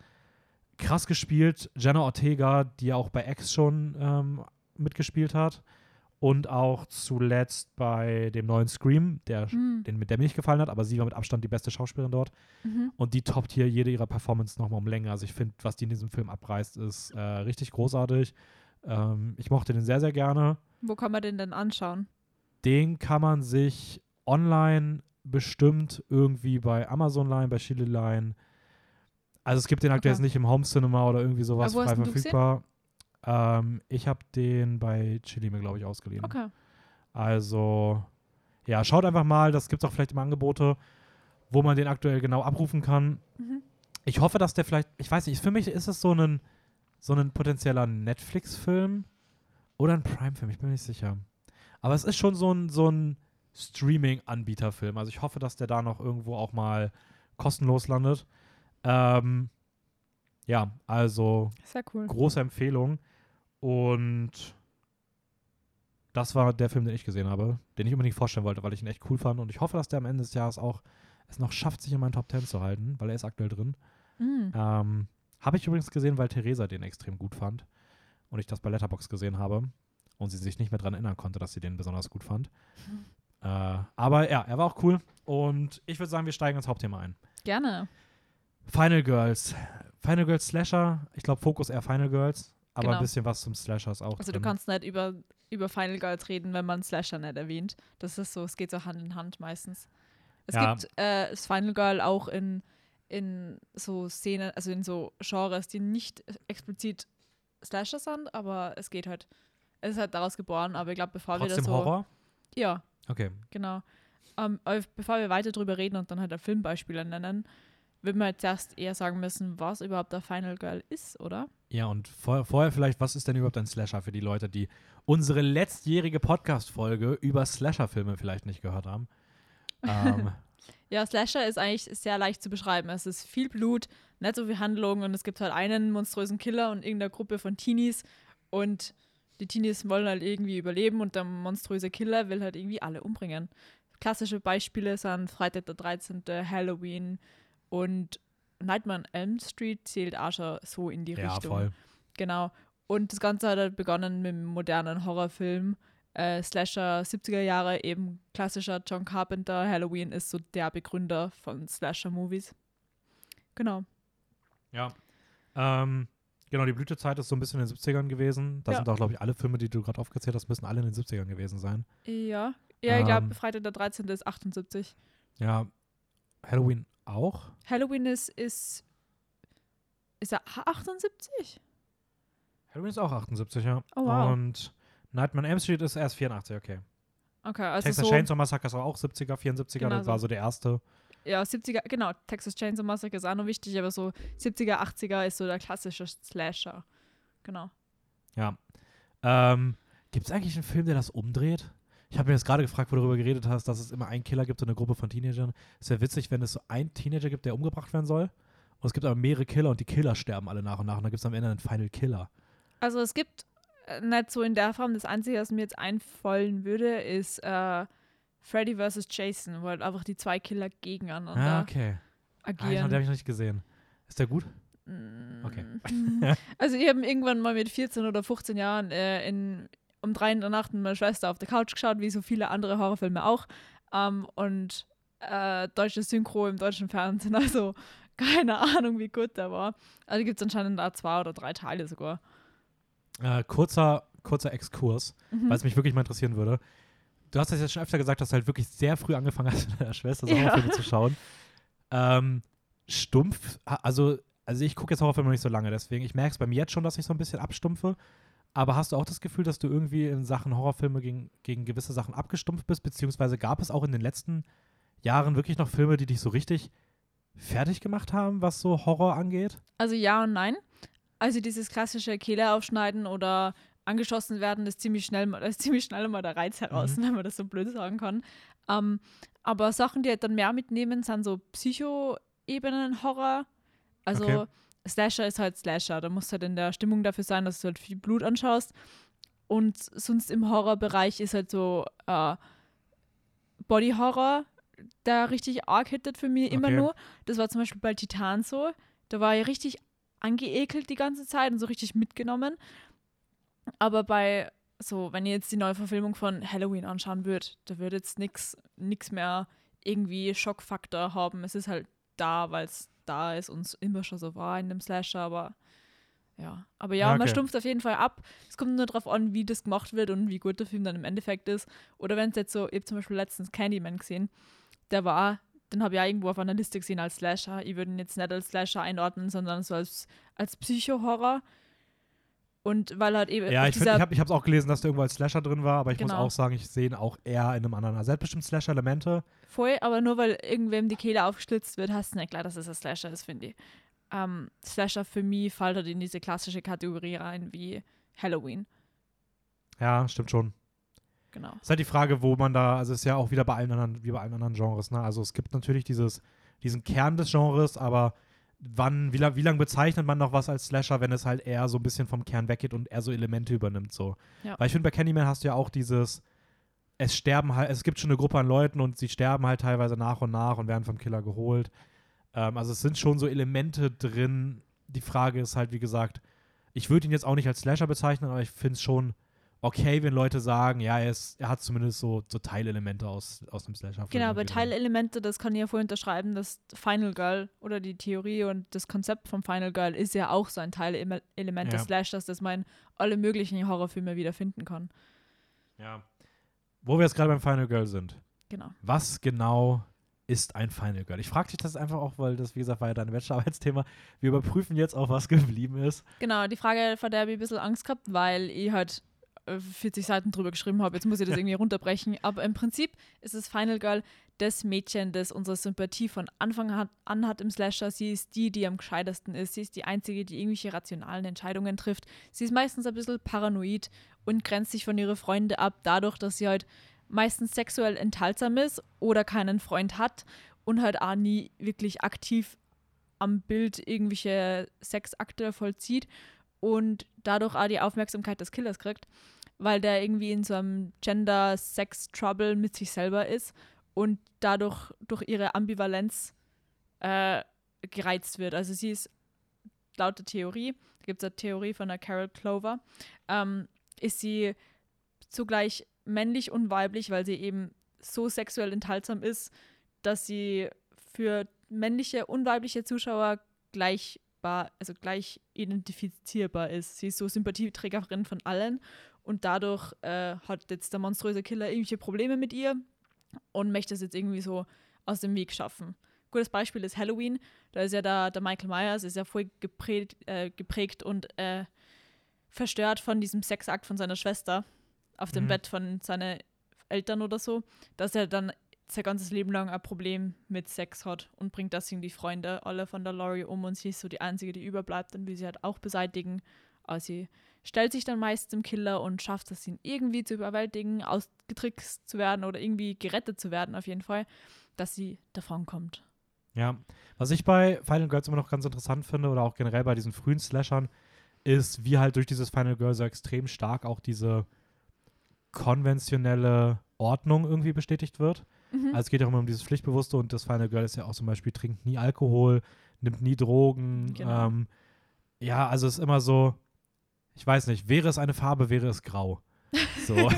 Krass gespielt, Jenna Ortega, die auch bei X schon ähm, mitgespielt hat und auch zuletzt bei dem neuen Scream, der, Mhm. den, der mir nicht gefallen hat, aber sie war mit Abstand die beste Schauspielerin dort. Mhm. Und die toppt hier jede ihrer Performance nochmal um Länge. Also ich finde, was die in diesem Film abreißt, ist äh, richtig großartig. Ähm, ich mochte den sehr, sehr gerne. Wo kann man den denn anschauen? Den kann man sich online bestimmt irgendwie bei Amazon Line, bei Chile Line. Also es gibt den aktuell Okay. jetzt nicht im Home Cinema oder irgendwie sowas wo hast frei verfügbar. Ähm, ich habe den bei Chili mir, glaube ich, ausgeliehen. Okay. Also, ja, schaut einfach mal. Das gibt es auch vielleicht im Angebote, wo man den aktuell genau abrufen kann. Mhm. Ich hoffe, dass der vielleicht, ich weiß nicht, für mich ist es so ein, so ein potenzieller Netflix-Film oder ein Prime-Film, ich bin mir nicht sicher. Aber es ist schon so ein, so ein Streaming-Anbieter-Film. Also ich hoffe, dass der da noch irgendwo auch mal kostenlos landet. Ähm, ja, also Sehr cool. große Empfehlung. Und das war der Film, den ich gesehen habe, den ich unbedingt vorstellen wollte, weil ich ihn echt cool fand. Und ich hoffe, dass der am Ende des Jahres auch es noch schafft, sich in meinen Top 10 zu halten, weil er ist aktuell drin. Mhm. Ähm, habe ich übrigens gesehen, weil Theresa den extrem gut fand und ich das bei Letterbox gesehen habe und sie sich nicht mehr daran erinnern konnte, dass sie den besonders gut fand. Äh, aber ja, er war auch cool und ich würde sagen, wir steigen ins Hauptthema ein. Gerne. Final Girls. Final Girls Slasher. Ich glaube, Fokus eher Final Girls. Aber Genau. ein bisschen was zum Slasher ist auch Also du drin. kannst nicht über, über Final Girls reden, wenn man Slasher nicht erwähnt. Das ist so, es geht so Hand in Hand meistens. Es Ja. gibt äh, das Final Girl auch in, in so Szenen, also in so Genres, die nicht explizit Slasher sind, aber es geht halt. Es ist halt daraus geboren, aber ich glaube, bevor wir Trotzdem das so. Horror? Ja, Okay. genau. Ähm, aber bevor wir weiter drüber reden und dann halt Filmbeispiele nennen, würden wir jetzt erst eher sagen müssen, was überhaupt der Final Girl ist, oder? Ja, und vor, vorher vielleicht, was ist denn überhaupt ein Slasher für die Leute, die unsere letztjährige Podcast-Folge über Slasher-Filme vielleicht nicht gehört haben? ähm, Ja, Slasher ist eigentlich sehr leicht zu beschreiben. Es ist viel Blut, nicht so viel Handlung und es gibt halt einen monströsen Killer und irgendeine Gruppe von Teenies und die Teenies wollen halt irgendwie überleben und der monströse Killer will halt irgendwie alle umbringen. Klassische Beispiele sind Freitag der 13., Halloween und Nightmare on Elm Street zählt auch schon so in die ja, Richtung. voll. Genau. Und das Ganze hat halt begonnen mit einem modernen Horrorfilm. Äh, Slasher 70er Jahre, eben klassischer John Carpenter. Halloween ist so der Begründer von Slasher-Movies. Genau. Ja. Ähm, genau, die Blütezeit ist so ein bisschen in den 70ern gewesen. Da Ja. sind auch, glaube ich, alle Filme, die du gerade aufgezählt hast, müssen alle in den 70ern gewesen sein. Ja. Ja, ich glaube, Ähm. Freitag der 13. ist 78. Ja. Halloween auch? Halloween ist, ist, ist er 78? Halloween ist auch 78, ja. Oh, wow. Und Nightmare on Elm Street ist erst 84, okay. Okay, also Texas so, Chainsaw Massacre ist auch 70er, 74er, Genau das so. war so der erste. ja, 70er, genau, Texas Chainsaw Massacre ist auch noch wichtig, aber so 70er, 80er ist so der klassische Slasher. Genau. Ja. Ähm, Gibt es eigentlich einen Film, der das umdreht? Ich habe mir jetzt gerade gefragt, wo du darüber geredet hast, dass es immer einen Killer gibt und eine Gruppe von Teenagern. Es wäre witzig, wenn es so einen Teenager gibt, der umgebracht werden soll. Und es gibt aber mehrere Killer und die Killer sterben alle nach und nach. Und dann gibt es am Ende einen Final Killer. Also es gibt äh, nicht so in der Form, das Einzige, was mir jetzt einfallen würde, ist äh, Freddy vs. Jason, wo halt einfach die zwei Killer gegeneinander Ah, okay. Ah, den agieren. habe ich noch nicht gesehen. Ist der gut? Mm. Okay. Also ich habe irgendwann mal mit 14 oder 15 Jahren äh, in, um drei in der Nacht mit meiner Schwester auf der Couch geschaut, wie so viele andere Horrorfilme auch. Ähm, und äh, deutsche Synchro im deutschen Fernsehen, also keine Ahnung, wie gut der war. Also gibt es anscheinend da zwei oder drei Teile sogar. Äh, kurzer, kurzer Exkurs, Mhm. weil es mich wirklich mal interessieren würde. Du hast das jetzt schon öfter gesagt, dass du halt wirklich sehr früh angefangen hast, mit deiner Schwester so Ja. Horrorfilme zu schauen. Ähm, stumpf, also, also ich gucke jetzt Horrorfilme noch nicht so lange, deswegen, ich merke es bei mir jetzt schon, dass ich so ein bisschen abstumpfe. Aber hast du auch das Gefühl, dass du irgendwie in Sachen Horrorfilme gegen, gegen gewisse Sachen abgestumpft bist? Beziehungsweise gab es auch in den letzten Jahren wirklich noch Filme, die dich so richtig fertig gemacht haben, was so Horror angeht? Also ja und nein. Also dieses klassische Kehle aufschneiden oder angeschossen werden, ist ziemlich schnell, mal- ist ziemlich schnell mal der Reiz heraus, wenn man das so blöd sagen kann. Ähm, aber Sachen, die halt dann mehr mitnehmen, sind so Psycho-Ebenen-Horror. Also Okay. Slasher ist halt Slasher. Da musst du halt in der Stimmung dafür sein, dass du halt viel Blut anschaust. Und sonst im Horrorbereich ist halt so äh, Body-Horror, der richtig arg hittet für mich immer Okay. nur. Das war zum Beispiel bei Titan so. Da war ich richtig angeekelt die ganze Zeit und so richtig mitgenommen. Aber bei so, wenn ihr jetzt die neue Verfilmung von Halloween anschauen würdet, da würde jetzt nichts nix mehr irgendwie Schockfaktor haben. Es ist halt da, weil es da ist und es immer schon so war in dem Slasher, aber ja. Aber ja, Ja, man okay. stumpft auf jeden Fall ab. Es kommt nur darauf an, wie das gemacht wird und wie gut der Film dann im Endeffekt ist. Oder wenn es jetzt so, ich habe zum Beispiel letztens Candyman gesehen, der war, den habe ich ja irgendwo auf einer Liste gesehen als Slasher. Ich würde ihn jetzt nicht als Slasher einordnen, sondern so als, als Psycho-Horror. Und weil halt eben Ja, ich, find, ich habe es auch gelesen, dass der irgendwo als Slasher drin war, aber ich muss Genau. auch sagen, ich sehe ihn auch eher in einem anderen. Also er hat bestimmt Slasher-Elemente. voll, aber nur weil irgendwem die Kehle aufgeschlitzt wird, heißt es nicht klar, dass es ein Slasher ist, finde ich. Ähm, Slasher für mich fällt halt in diese klassische Kategorie rein wie Halloween. Ja, stimmt schon. Genau. Ist halt die Frage, wo man da, also ist ja auch wieder bei allen anderen, wie bei allen anderen Genres, ne? Also es gibt natürlich dieses, diesen Kern des Genres, aber wann, wie, lang, wie lange bezeichnet man noch was als Slasher, wenn es halt eher so ein bisschen vom Kern weggeht und eher so Elemente übernimmt, so. Ja. Weil ich finde, bei Candyman hast du ja auch dieses, es sterben halt, es gibt schon eine Gruppe an Leuten und sie sterben halt teilweise nach und nach und werden vom Killer geholt. Ähm, also es sind schon so Elemente drin. Die Frage ist halt, wie gesagt, ich würde ihn jetzt auch nicht als Slasher bezeichnen, aber ich finde es schon okay, wenn Leute sagen, ja, er, ist, er hat zumindest so, so Teilelemente aus, aus dem Slasher. Genau, aber Teilelemente, das kann ich ja voll unterschreiben, das Final Girl oder die Theorie und das Konzept vom Final Girl ist ja auch so ein Teilelement ja. des Slashers, das man in alle möglichen Horrorfilme wiederfinden kann. Ja. Wo wir jetzt gerade beim Final Girl sind. Genau. Was genau ist ein Final Girl? Ich frage dich das einfach auch, weil das, wie gesagt, war ja dein Bachelorarbeitsthema. Wir überprüfen jetzt auch, was geblieben ist. Genau, die Frage, vor der habe ich ein bisschen Angst gehabt, weil ich halt 40 äh, Seiten drüber geschrieben habe. Jetzt muss ich das irgendwie runterbrechen. Aber im Prinzip ist das Final Girl das Mädchen, das unsere Sympathie von Anfang an hat im Slasher. Sie ist die, die am gescheitesten ist. Sie ist die Einzige, die irgendwelche rationalen Entscheidungen trifft. Sie ist meistens ein bisschen paranoid und grenzt sich von ihren Freunden ab, dadurch, dass sie halt meistens sexuell enthaltsam ist oder keinen Freund hat und halt auch nie wirklich aktiv am Bild irgendwelche Sexakte vollzieht und dadurch auch die Aufmerksamkeit des Killers kriegt weil der irgendwie in so einem Gender-Sex-Trouble mit sich selber ist und dadurch durch ihre Ambivalenz äh, gereizt wird. Also sie ist laut der Theorie, da gibt es eine Theorie von der Carol Clover, ähm, ist sie zugleich männlich und weiblich, weil sie eben so sexuell enthaltsam ist, dass sie für männliche und weibliche Zuschauer gleichbar, also gleich identifizierbar ist. Sie ist so Sympathieträgerin von allen und dadurch äh, hat jetzt der monströse Killer irgendwelche Probleme mit ihr und möchte es jetzt irgendwie so aus dem Weg schaffen. Gutes Beispiel ist Halloween. Da ist ja der, der Michael Myers, ist ja voll geprägt, äh, geprägt und äh, verstört von diesem Sexakt von seiner Schwester auf dem mhm. Bett von seinen Eltern oder so, dass er dann sein ganzes Leben lang ein Problem mit Sex hat und bringt deswegen die Freunde alle von der Laurie um und sie ist so die Einzige, die überbleibt und will sie halt auch beseitigen. Aber sie stellt sich dann meist dem Killer und schafft es, ihn irgendwie zu überwältigen, ausgetrickst zu werden oder irgendwie gerettet zu werden, auf jeden Fall, dass sie davon kommt. Ja, was ich bei Final Girls immer noch ganz interessant finde oder auch generell bei diesen frühen Slashern, ist, wie halt durch dieses Final Girl so extrem stark auch diese konventionelle Ordnung irgendwie bestätigt wird. Mhm. Also es geht ja immer um dieses Pflichtbewusste und das Final Girl ist ja auch zum Beispiel, trinkt nie Alkohol, nimmt nie Drogen. Genau. Ähm, ja, also es ist immer so, ich weiß nicht, wäre es eine Farbe, wäre es grau. So.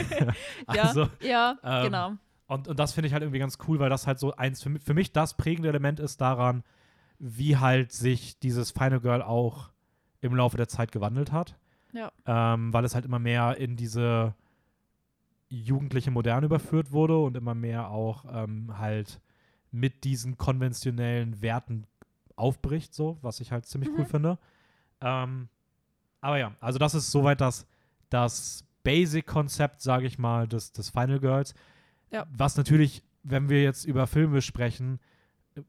also, ja, ja ähm, genau. Und, und das finde ich halt irgendwie ganz cool, weil das halt so eins, für, für mich das prägende Element ist daran, wie halt sich dieses Final Girl auch im Laufe der Zeit gewandelt hat. Ja. Ähm, weil es halt immer mehr in diese jugendliche Moderne überführt wurde und immer mehr auch ähm, halt mit diesen konventionellen Werten aufbricht, so, was ich halt ziemlich mhm. cool finde. Ähm, aber ja, also das ist soweit das, das Basic-Konzept, sage ich mal, des, des Final Girls. Ja. Was natürlich, wenn wir jetzt über Filme sprechen, äh,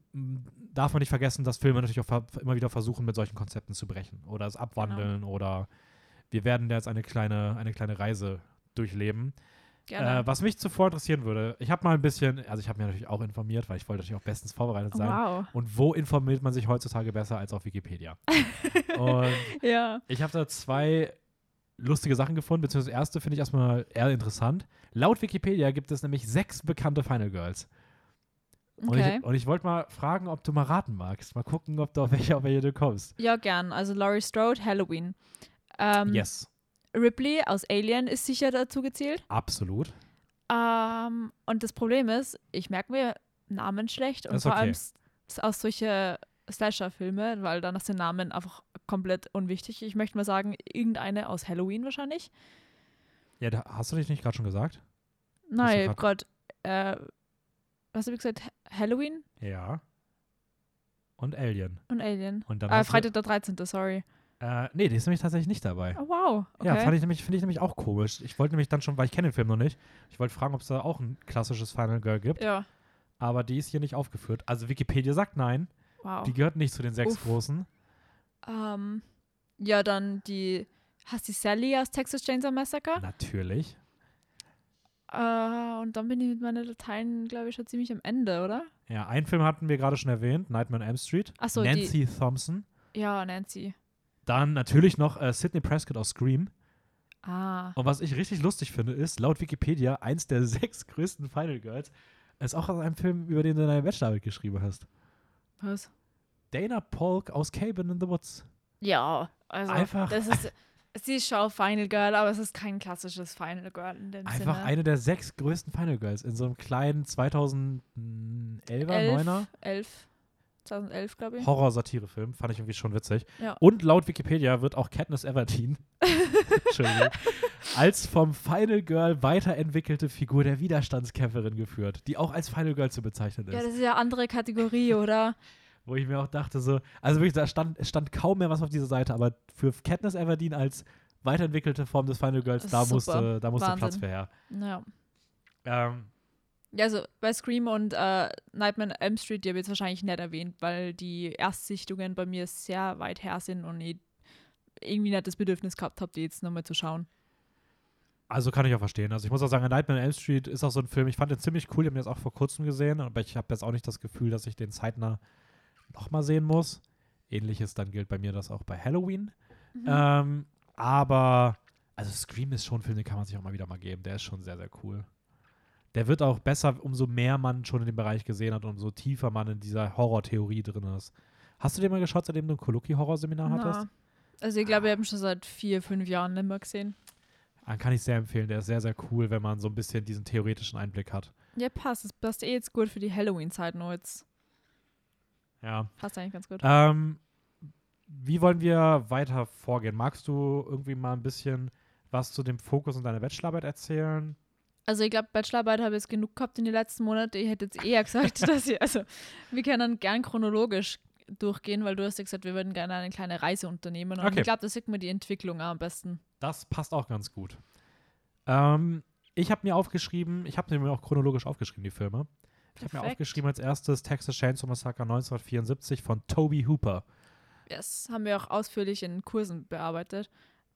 darf man nicht vergessen, dass Filme natürlich auch immer wieder versuchen, mit solchen Konzepten zu brechen oder es abwandeln genau. oder wir werden da jetzt eine kleine, eine kleine Reise durchleben. Äh, was mich zuvor interessieren würde, ich habe mal ein bisschen, also ich habe mich natürlich auch informiert, weil ich wollte natürlich auch bestens vorbereitet sein. Wow. Und wo informiert man sich heutzutage besser als auf Wikipedia? und ja. ich habe da zwei lustige Sachen gefunden, beziehungsweise das erste finde ich erstmal eher interessant. Laut Wikipedia gibt es nämlich sechs bekannte Final Girls. Und okay. ich, ich wollte mal fragen, ob du mal raten magst. Mal gucken, ob du auf welche, auf welche du kommst. Ja, gern. Also Laurie Strode, Halloween. Ähm, yes. Ripley aus Alien ist sicher dazu gezählt. Absolut. Ähm, und das Problem ist, ich merke mir Namen schlecht und vor okay. allem aus solche Slasher-Filme, weil dann sind Namen einfach komplett unwichtig. Ich möchte mal sagen, irgendeine aus Halloween wahrscheinlich. Ja, da, hast du dich nicht gerade schon gesagt? Nein, Gott. Äh, was habe ich gesagt? Halloween? Ja. Und Alien. Und Alien. Und dann ah, Freitag der 13., sorry. Äh, nee, die ist nämlich tatsächlich nicht dabei. Oh, wow. Okay. Ja, fand ich nämlich, finde ich nämlich auch komisch. Ich wollte nämlich dann schon, weil ich kenne den Film noch nicht, ich wollte fragen, ob es da auch ein klassisches Final Girl gibt. Ja. Aber die ist hier nicht aufgeführt. Also Wikipedia sagt nein. Wow. Die gehört nicht zu den sechs Uff. großen. Ähm, ja, dann die. Hast du Sally aus Texas Chainsaw Massacre? Natürlich. Äh, und dann bin ich mit meinen Dateien, glaube ich, schon ziemlich am Ende, oder? Ja, einen Film hatten wir gerade schon erwähnt, Nightmare on Elm Street. Achso, Nancy die, Thompson. Ja, Nancy. Dann natürlich noch äh, Sidney Prescott aus Scream. Ah. Und was ich richtig lustig finde, ist, laut Wikipedia, eins der sechs größten Final Girls ist auch aus einem Film, über den du deine Bachelorarbeit geschrieben hast. Was? Dana Polk aus Cabin in the Woods. Ja, also Einfach. das ist Sie ist schon Final Girl, aber es ist kein klassisches Final Girl in dem Einfach Sinne. eine der sechs größten Final Girls in so einem kleinen 2011er, 9er 11, 2011, glaube ich. Horror-Satire-Film. Fand ich irgendwie schon witzig. Ja. Und laut Wikipedia wird auch Katniss Everdeen als vom Final Girl weiterentwickelte Figur der Widerstandskämpferin geführt, die auch als Final Girl zu bezeichnen ist. Ja, das ist ja andere Kategorie, oder? Wo ich mir auch dachte, so, also wirklich, da stand, es stand kaum mehr was auf dieser Seite, aber für Katniss Everdeen als weiterentwickelte Form des Final Girls, da super. musste, da musste Platz für her. Ja. Ähm, Ja, also bei Scream und äh, Nightmare on Elm Street, die habe ich jetzt wahrscheinlich nicht erwähnt, weil die Erstsichtungen bei mir sehr weit her sind und ich irgendwie nicht das Bedürfnis gehabt habe, die jetzt nochmal zu schauen. also kann ich auch verstehen. Also ich muss auch sagen, Nightmare on Elm Street ist auch so ein Film, ich fand den ziemlich cool, ich habe ihn jetzt auch vor kurzem gesehen, aber ich habe jetzt auch nicht das Gefühl, dass ich den zeitnah nochmal sehen muss. Ähnliches dann gilt bei mir das auch bei Halloween. Mhm. Ähm, aber, also Scream ist schon ein Film, den kann man sich auch mal wieder mal geben. Der ist schon sehr, sehr cool. Der wird auch besser, umso mehr man schon in dem Bereich gesehen hat, umso tiefer man in dieser Horrortheorie drin ist. Hast du den mal geschaut, seitdem du ein Koluki-Horrorseminar hattest? Also ich glaube, wir haben schon seit vier, fünf Jahren mehr gesehen. Dann kann ich sehr empfehlen. Der ist sehr, sehr cool, wenn man so ein bisschen diesen theoretischen Einblick hat. Ja, passt. Das passt eh jetzt gut für die Halloween-Zeit nur jetzt. Ja. Passt eigentlich ganz gut. Ähm, wie wollen wir weiter vorgehen? Magst du irgendwie mal ein bisschen was zu dem Fokus und deiner Bachelorarbeit erzählen? Also ich glaube, Bachelorarbeit habe ich jetzt genug gehabt in den letzten Monaten. Ich hätte jetzt eher gesagt, dass ich, also wir können gern chronologisch durchgehen, weil du hast ja gesagt, wir würden gerne eine kleine Reise unternehmen. Und Okay. ich glaube, da sieht man die Entwicklung am besten. Das passt auch ganz gut. Ähm, ich habe mir aufgeschrieben, ich habe mir auch chronologisch aufgeschrieben, die Filme. Ich habe mir aufgeschrieben als erstes Texas Chainsaw Massacre 1974 von Toby Hooper. Das haben wir auch ausführlich in Kursen bearbeitet.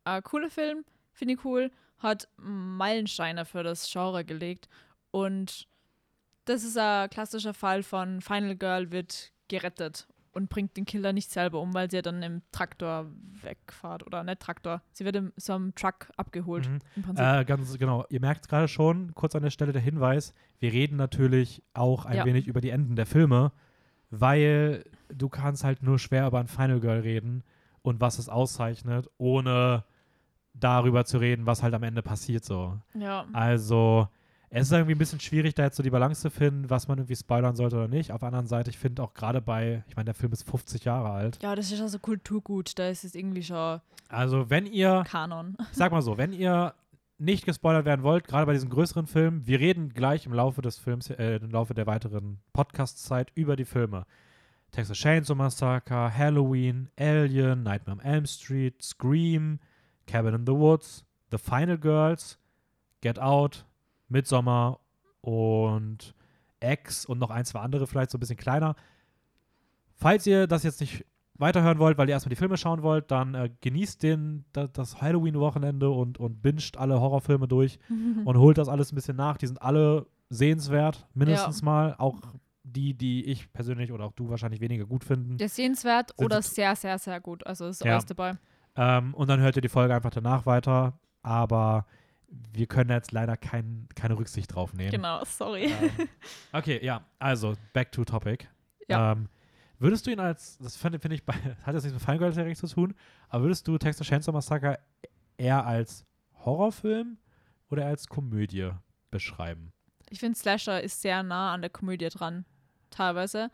Äh, cooler Film, finde ich cool. Hat Meilensteine für das Genre gelegt. Und das ist ein klassischer Fall von Final Girl wird gerettet und bringt den Killer nicht selber um, weil sie ja dann im Traktor wegfahrt. Oder nicht Traktor. Sie wird in so einem Truck abgeholt. Mhm. Äh, ganz genau, ihr merkt gerade schon, kurz an der Stelle der Hinweis, wir reden natürlich auch ein Ja. wenig über die Enden der Filme, weil du kannst halt nur schwer über ein Final Girl reden und was es auszeichnet, ohne darüber zu reden, was halt am Ende passiert so. ja. Also, es ist irgendwie ein bisschen schwierig, da jetzt so die Balance zu finden, was man irgendwie spoilern sollte oder nicht. Auf der anderen Seite, ich finde auch gerade bei, ich meine, der Film ist 50 Jahre alt. ja, das ist also Kulturgut. Da ist es irgendwie schon Also, wenn ihr Kanon. ich sag mal so, wenn ihr nicht gespoilert werden wollt, gerade bei diesen größeren Filmen, wir reden gleich im Laufe des Films, äh, im Laufe der weiteren Podcast-Zeit über die Filme. Texas Chainsaw Massacre, Halloween, Alien, Nightmare on Elm Street, Scream, Cabin in the Woods, The Final Girls, Get Out, Midsommar und X und noch ein, zwei andere vielleicht so ein bisschen kleiner. Falls ihr das jetzt nicht weiterhören wollt, weil ihr erstmal die Filme schauen wollt, dann äh, genießt den, da, das Halloween-Wochenende und, und binscht alle Horrorfilme durch und holt das alles ein bisschen nach. Die sind alle sehenswert, mindestens mal. Auch die, die ich persönlich oder auch du wahrscheinlich weniger gut finden. Der ist sehenswert oder sehr, sehr, sehr gut. Also ist Ja. alles dabei. Ähm, und dann hört ihr die Folge einfach danach weiter. Aber wir können jetzt leider kein, keine Rücksicht drauf nehmen. Genau, sorry. Ähm, okay, ja, also back to topic. Ja. Ähm, würdest du ihn als, das finde find ich, bei, hat jetzt nichts mit Final Girl direkt zu tun, aber würdest du Texas Chainsaw Massacre eher als Horrorfilm oder als Komödie beschreiben? Ich finde, Slasher ist sehr nah an der Komödie dran, teilweise.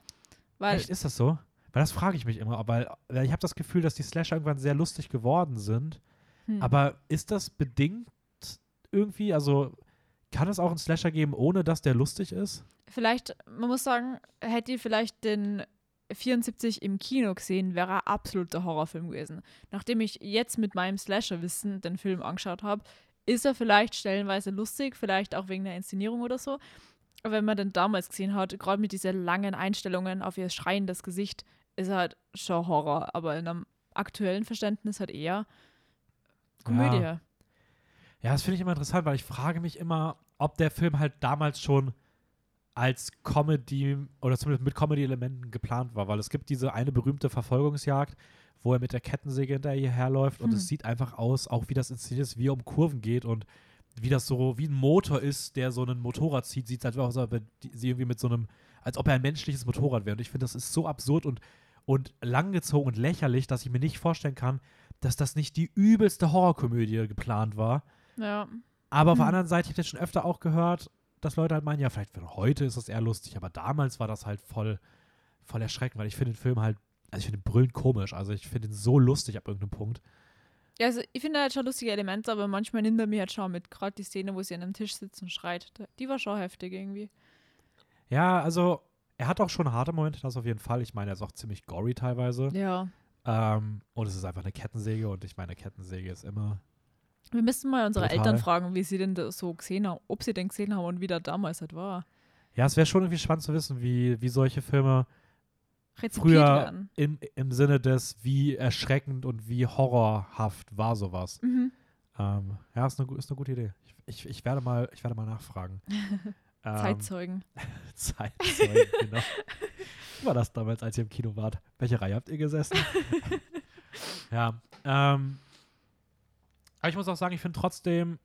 Weil, Echt, ist das so? Weil das frage ich mich immer, weil, weil ich habe das Gefühl, dass die Slasher irgendwann sehr lustig geworden sind. hm, Aber ist das bedingt irgendwie? Also kann es auch einen Slasher geben, ohne dass der lustig ist? vielleicht, man muss sagen, hätte ich vielleicht den 74 im Kino gesehen, wäre er absoluter Horrorfilm gewesen. Nachdem ich jetzt mit meinem Slasher-Wissen den Film angeschaut habe, ist er vielleicht stellenweise lustig, vielleicht auch wegen der Inszenierung oder so. Aber wenn man den damals gesehen hat, gerade mit diesen langen Einstellungen auf ihr schreiendes Gesicht, ist halt schon Horror. Aber in einem aktuellen Verständnis halt eher Komödie. Ja. Ja, das finde ich immer interessant, weil ich frage mich immer, ob der Film halt damals schon als Comedy oder zumindest mit Comedy-Elementen geplant war, weil es gibt diese eine berühmte Verfolgungsjagd, wo er mit der Kettensäge hinterher herläuft und Mhm. es sieht einfach aus, auch wie das inszeniert ist, wie er um Kurven geht und wie das so wie ein Motor ist, der so ein Motorrad zieht, sieht es halt aus, als ob er die- sie irgendwie mit so einem, als ob er ein menschliches Motorrad wäre. Und ich finde, das ist so absurd und, und langgezogen und lächerlich, dass ich mir nicht vorstellen kann, dass das nicht die übelste Horrorkomödie geplant war. Ja. Aber auf der Hm. anderen Seite, ich habe das schon öfter auch gehört, dass Leute halt meinen, ja, vielleicht für heute ist das eher lustig, aber damals war das halt voll, voll erschreckend, weil ich finde den Film halt, also ich finde den brüllend komisch, also ich finde ihn so lustig ab irgendeinem Punkt. Ja, also ich finde halt schon lustige Elemente, aber manchmal nimmt er mir halt schon mit. Gerade die Szene, wo sie an einem Tisch sitzt und schreit. Die war schon heftig irgendwie. Ja, also er hat auch schon harte Momente, das auf jeden Fall. Ich meine, er ist auch ziemlich gory teilweise. Ja. Ähm, und es ist einfach eine Kettensäge und ich meine, eine Kettensäge ist immer. Wir müssten mal unsere Total. Eltern fragen, wie sie denn das so gesehen haben, ob sie denn gesehen haben und wie das damals halt war. Ja, es wäre schon irgendwie spannend zu wissen, wie, wie solche Filme Rezipiert früher werden. im, im Sinne des, wie erschreckend und wie horrorhaft war sowas. Mhm. Ähm, ja, ist eine, ist eine gute Idee. Ich, ich, ich, werde, mal, ich werde mal nachfragen. ähm, Zeitzeugen. Zeitzeugen, genau. Wie war das damals, als ihr im Kino wart? Welche Reihe habt ihr gesessen? ja. Ähm, aber ich muss auch sagen, ich finde trotzdem,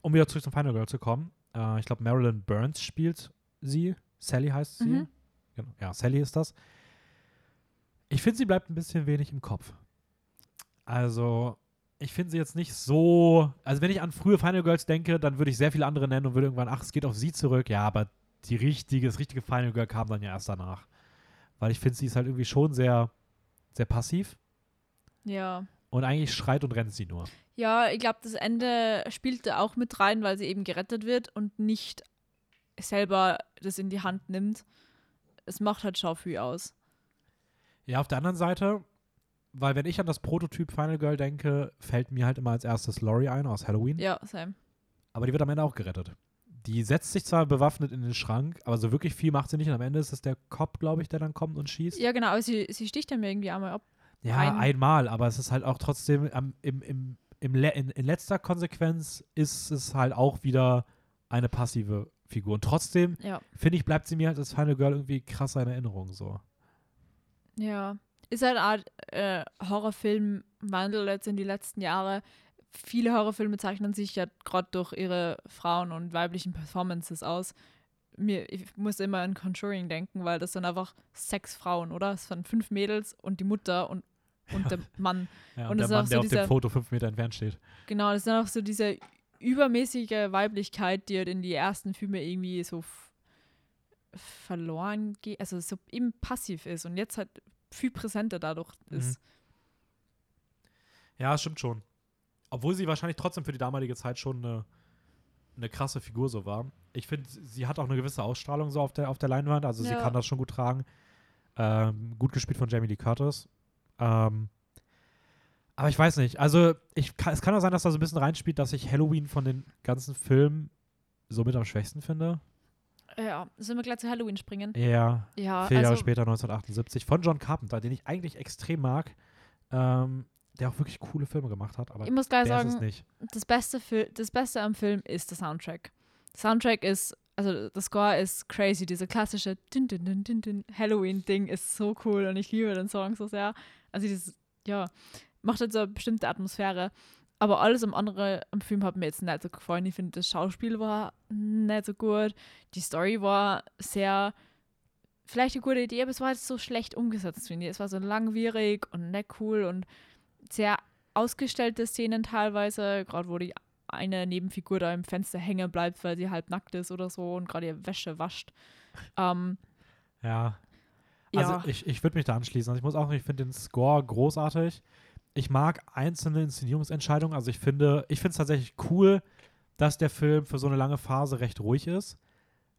um wieder zurück zum Final Girl zu kommen, äh, ich glaube, Marilyn Burns spielt sie. Sally heißt sie. Mhm. Genau. Ja, Sally ist das. Ich finde, sie bleibt ein bisschen wenig im Kopf. Also, ich finde sie jetzt nicht so. Also, wenn ich an frühe Final Girls denke, dann würde ich sehr viele andere nennen und würde irgendwann, ach, es geht auf sie zurück. Ja, aber die richtige, das richtige Final Girl kam dann ja erst danach. Weil ich finde, sie ist halt irgendwie schon sehr, sehr passiv Ja. und eigentlich schreit und rennt sie nur. Ja, ich glaube, das Ende spielte auch mit rein, weil sie eben gerettet wird und nicht selber das in die Hand nimmt. Es macht halt viel aus. Ja, auf der anderen Seite, weil wenn ich an das Prototyp Final Girl denke, fällt mir halt immer als erstes Laurie ein aus Halloween. Ja, Sam. Aber die wird am Ende auch gerettet. Die setzt sich zwar bewaffnet in den Schrank, aber so wirklich viel macht sie nicht. Und am Ende ist es der Cop, glaube ich, der dann kommt und schießt. Ja, genau, aber sie, sie sticht dann irgendwie einmal ab. Ja, ein- einmal, aber es ist halt auch trotzdem am, im, im, im Le in, in letzter Konsequenz ist es halt auch wieder eine passive Figur. Und trotzdem, Ja. finde ich, bleibt sie mir halt als Final Girl irgendwie krasser in Erinnerung. So. Ja. Ist halt eine Art äh, Horrorfilmwandel jetzt in die letzten Jahre. Viele Horrorfilme zeichnen sich ja gerade durch ihre Frauen- und weiblichen Performances aus. Mir, ich muss immer an Conjuring denken, weil das sind einfach sechs Frauen, oder? Es sind fünf Mädels und die Mutter und, und der Mann. Ja, Und und der Mann, so der auf dem dieser- Foto fünf Meter entfernt steht. Genau, das ist dann auch so diese übermäßige Weiblichkeit, die halt in die ersten Filme irgendwie so verloren geht, also so eben passiv ist und jetzt halt viel präsenter dadurch Mhm. ist. Ja, stimmt schon. Obwohl sie wahrscheinlich trotzdem für die damalige Zeit schon eine, eine krasse Figur so war. Ich finde, sie hat auch eine gewisse Ausstrahlung so auf der, auf der Leinwand. Also sie Ja. kann das schon gut tragen. Ähm, gut gespielt von Jamie Lee Curtis. Ähm, aber ich weiß nicht. Also ich, es kann auch sein, dass da so ein bisschen reinspielt, dass ich Halloween von den ganzen Filmen so mit am schwächsten finde. Ja, sollen wir gleich zu Halloween springen? Ja, Ja, vier Jahre also später, 1978, von John Carpenter, den ich eigentlich extrem mag. Ähm, der auch wirklich coole Filme gemacht hat. Aber ich muss gleich sagen, nicht. das Beste, Fil das Beste am Film ist der Soundtrack. Der Soundtrack ist, also der Score ist crazy. Diese klassische Din -din -din -din -din Halloween-Ding ist so cool und ich liebe den Song so sehr. Also dieses, ja, macht halt so eine bestimmte Atmosphäre. Aber alles am anderen am Film hat mir jetzt nicht so gefallen. Ich finde, das Schauspiel war nicht so gut. Die Story war sehr, vielleicht eine gute Idee, aber es war halt so schlecht umgesetzt, finde ich. Es war so langwierig und nicht cool und sehr ausgestellte Szenen teilweise, gerade wo die eine Nebenfigur da im Fenster hängen bleibt, weil sie halb nackt ist oder so und gerade ihre Wäsche wascht. Ähm, Ja. Also ja, ich, ich würde mich da anschließen. Also ich muss auch, ich finde den Score großartig. Ich mag einzelne Inszenierungsentscheidungen. Also ich finde, ich finde es tatsächlich cool, dass der Film für so eine lange Phase recht ruhig ist,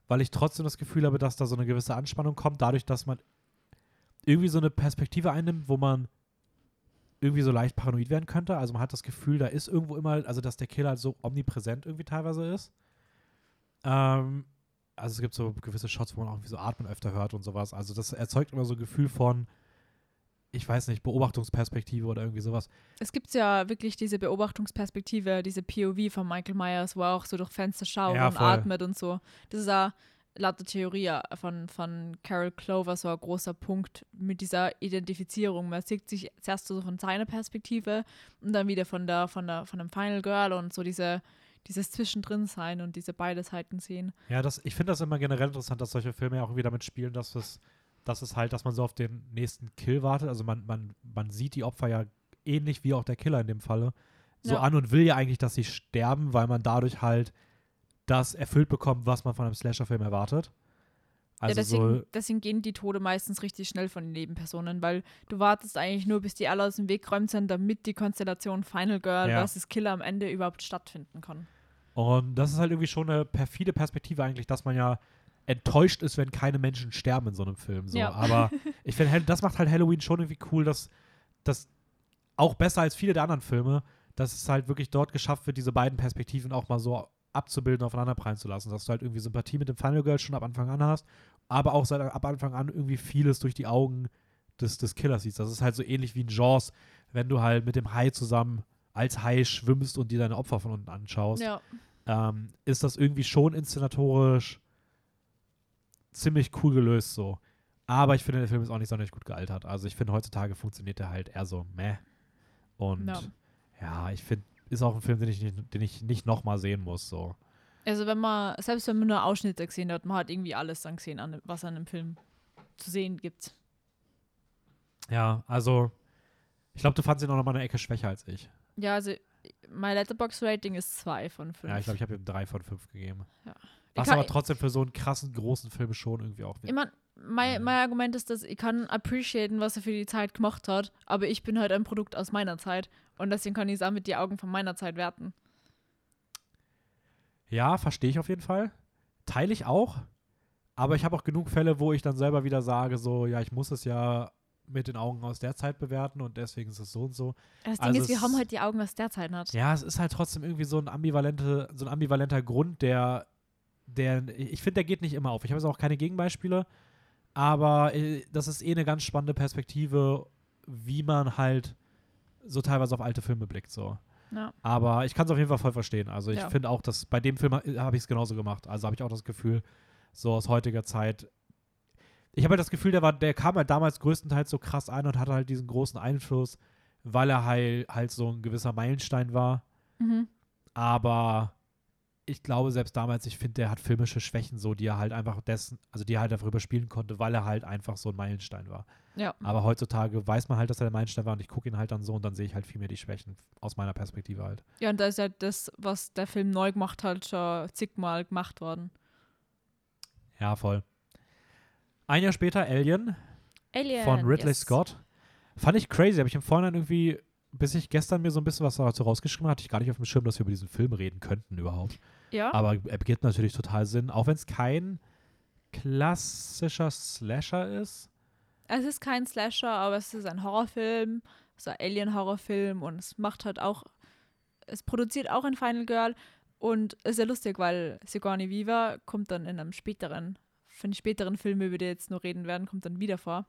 weil ich trotzdem das Gefühl habe, dass da so eine gewisse Anspannung kommt, dadurch, dass man irgendwie so eine Perspektive einnimmt, wo man irgendwie so leicht paranoid werden könnte. Also man hat das Gefühl, da ist irgendwo immer, also dass der Killer halt so omnipräsent irgendwie teilweise ist. Ähm, also es gibt so gewisse Shots, wo man auch irgendwie so Atmen öfter hört und sowas. Also das erzeugt immer so ein Gefühl von, ich weiß nicht, Beobachtungsperspektive oder irgendwie sowas. es gibt ja wirklich diese Beobachtungsperspektive, diese POV von Michael Myers, wo er auch so durch Fenster schaut Ja, und voll. atmet und so. Das ist auch laut der Theorie ja von, von Carol Clover so ein großer Punkt mit dieser Identifizierung. Man sieht sich zuerst so von seiner Perspektive und dann wieder von der, von der, von dem Final Girl und so diese, dieses Zwischendrin sein und diese beide Seiten sehen. Ja, das, ich finde das immer generell interessant, dass solche Filme ja auch irgendwie damit spielen, dass es, dass es halt, dass man so auf den nächsten Kill wartet. Also man, man, man sieht die Opfer ja ähnlich wie auch der Killer in dem Falle, so Ja. an und will ja eigentlich, dass sie sterben, weil man dadurch halt das erfüllt bekommt, was man von einem Slasher-Film erwartet. Also ja, deswegen, so, deswegen gehen die Tode meistens richtig schnell von den Nebenpersonen, weil du wartest eigentlich nur, bis die alle aus dem Weg geräumt sind, damit die Konstellation Final Girl Ja. versus Killer am Ende überhaupt stattfinden kann. Und das ist halt irgendwie schon eine perfide Perspektive eigentlich, dass man ja enttäuscht ist, wenn keine Menschen sterben in so einem Film. So. Ja. Aber ich finde, das macht halt Halloween schon irgendwie cool, dass das auch besser als viele der anderen Filme, dass es halt wirklich dort geschafft wird, diese beiden Perspektiven auch mal so abzubilden, aufeinander prallen zu lassen. Dass du halt irgendwie Sympathie mit dem Final Girl schon ab Anfang an hast, aber auch seit ab Anfang an irgendwie vieles durch die Augen des, des Killers siehst. Das ist halt so ähnlich wie in Jaws, wenn du halt mit dem Hai zusammen als Hai schwimmst und dir deine Opfer von unten anschaust Ja. ähm, ist das irgendwie schon inszenatorisch ziemlich cool gelöst so. Aber ich finde, der Film ist auch nicht sonderlich gut gealtert. Also ich finde, heutzutage funktioniert der halt eher so meh. Und Ja. ja, ich finde, ist auch ein Film, den ich nicht, den ich nicht nochmal sehen muss. So. Also wenn man, selbst wenn man nur Ausschnitte gesehen hat, man hat irgendwie alles dann gesehen, an, was an einem Film zu sehen gibt. Ja, also ich glaube, du fandst ihn auch nochmal eine Ecke schwächer als ich. Ja, also mein Letterbox-Rating ist 2 von 5. Ja, ich glaube, ich habe ihm drei von fünf gegeben. Ja. Was aber trotzdem für so einen krassen, großen Film schon irgendwie auch. Ich mein, mein, mein Argument ist, dass ich kann appreciaten, was er für die Zeit gemacht hat, aber ich bin halt ein Produkt aus meiner Zeit und deswegen kann ich es auch mit den Augen von meiner Zeit werten. Ja, verstehe ich auf jeden Fall. Teile ich auch. Aber ich habe auch genug Fälle, wo ich dann selber wieder sage, so, ja, ich muss es ja mit den Augen aus der Zeit bewerten und deswegen ist es so und so. Das Ding Also ist, wir haben halt die Augen aus der Zeit hat. Ja, es ist halt trotzdem irgendwie so ein, ambivalente, so ein ambivalenter Grund, der, der ich finde, der geht nicht immer auf. Ich habe jetzt auch keine Gegenbeispiele, aber äh, das ist eh eine ganz spannende Perspektive, wie man halt so teilweise auf alte Filme blickt, so. Ja. Aber ich kann es auf jeden Fall voll verstehen. Also ich Ja. finde auch, dass bei dem Film habe ich es genauso gemacht. Also habe ich auch das Gefühl, so aus heutiger Zeit. Ich habe halt das Gefühl, der war, der kam halt damals größtenteils so krass ein und hatte halt diesen großen Einfluss, weil er halt, halt so ein gewisser Meilenstein war. Mhm. Aber ich glaube, selbst damals, ich finde, der hat filmische Schwächen so, die er halt einfach dessen, also die er halt darüber spielen konnte, weil er halt einfach so ein Meilenstein war. Ja. Aber heutzutage weiß man halt, dass er der Meilenstein war und ich gucke ihn halt dann so und dann sehe ich halt viel mehr die Schwächen aus meiner Perspektive halt. ja, und da ist halt das, was der Film neu gemacht hat, schon zigmal gemacht worden. Ja, voll. Ein Jahr später Alien Alien. von Ridley yes. Scott. Fand ich crazy. Habe ich im Vorhinein irgendwie, bis ich gestern mir so ein bisschen was dazu rausgeschrieben hatte, ich gar nicht auf dem Schirm, dass wir über diesen Film reden könnten überhaupt. Ja. Aber er beginnt natürlich total Sinn, auch wenn es kein klassischer Slasher ist. Es ist kein Slasher, aber es ist ein Horrorfilm, so ein Alien-Horrorfilm und es macht halt auch, es produziert auch ein Final Girl und ist sehr lustig, weil Sigourney Weaver kommt dann in einem späteren, für einen späteren Film, über den wir jetzt nur reden werden, kommt dann wieder vor.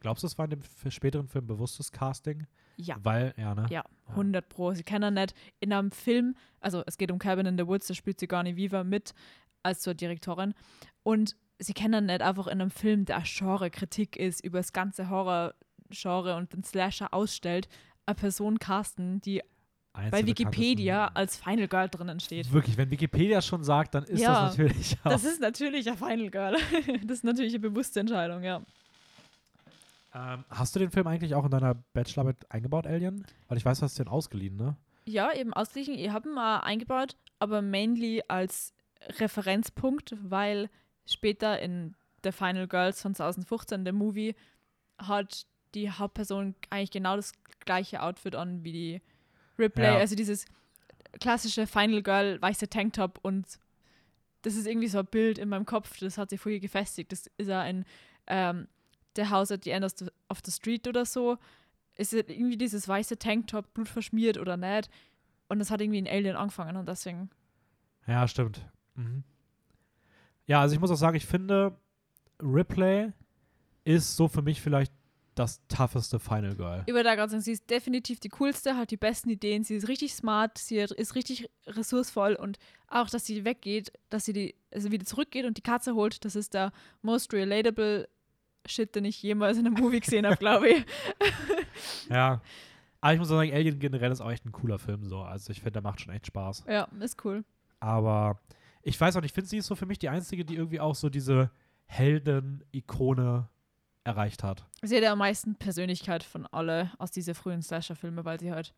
Glaubst du, es war in dem späteren Film bewusstes Casting? Ja. Weil, ja, ne? Ja, 100 Pro. Sie kennen nicht in einem Film, also es geht um Cabin in the Woods, da spielt Sigourney Weaver mit als zur Direktorin und sie kennen nicht einfach in einem Film, der Genre-Kritik ist, über das ganze Horror-Genre und den Slasher ausstellt, eine Person casten, die bei Wikipedia als Final Girl drinnen steht. Wirklich, wenn Wikipedia schon sagt, dann ist Ja, das natürlich auch. Das ist natürlich ein Final Girl. Das ist natürlich eine bewusste Entscheidung, ja. Ähm, hast du den Film eigentlich auch in deiner Bachelorarbeit eingebaut, Alien? Weil ich weiß, du hast den ausgeliehen, ne? Ja, eben ausgleichen. Ich habe ihn mal eingebaut, aber mainly als Referenzpunkt, weil später in The Final Girls von 2015, der Movie, hat die Hauptperson eigentlich genau das gleiche Outfit an wie die Ripley. Ja. Also dieses klassische Final Girl, weiße Tanktop und das ist irgendwie so ein Bild in meinem Kopf, das hat sich vorher gefestigt. Das ist ja ein ähm, The House at the End of the, of the Street oder so. Ist irgendwie dieses weiße Tanktop, blutverschmiert oder nicht. Und das hat irgendwie in Alien angefangen und deswegen. Ja, stimmt. Mhm. Ja, also ich muss auch sagen, ich finde, Ripley ist so für mich vielleicht das tougheste Final Girl. Über da gerade sagen, sie ist definitiv die coolste, hat die besten Ideen, sie ist richtig smart, sie ist richtig ressourcevoll und auch, dass sie weggeht, dass sie die, also wieder zurückgeht und die Katze holt, das ist der most relatable Shit, den ich jemals in einem Movie gesehen habe, glaube ich. Ja. Aber ich muss auch sagen, Alien generell ist auch echt ein cooler Film so. Also ich finde, der macht schon echt Spaß. Ja, ist cool. Aber ich weiß auch nicht, ich finde, sie ist so für mich die einzige, die irgendwie auch so diese Helden-Ikone erreicht hat. Sie hat ja am meisten Persönlichkeit von alle aus diesen frühen Slasher-Filmen, weil sie halt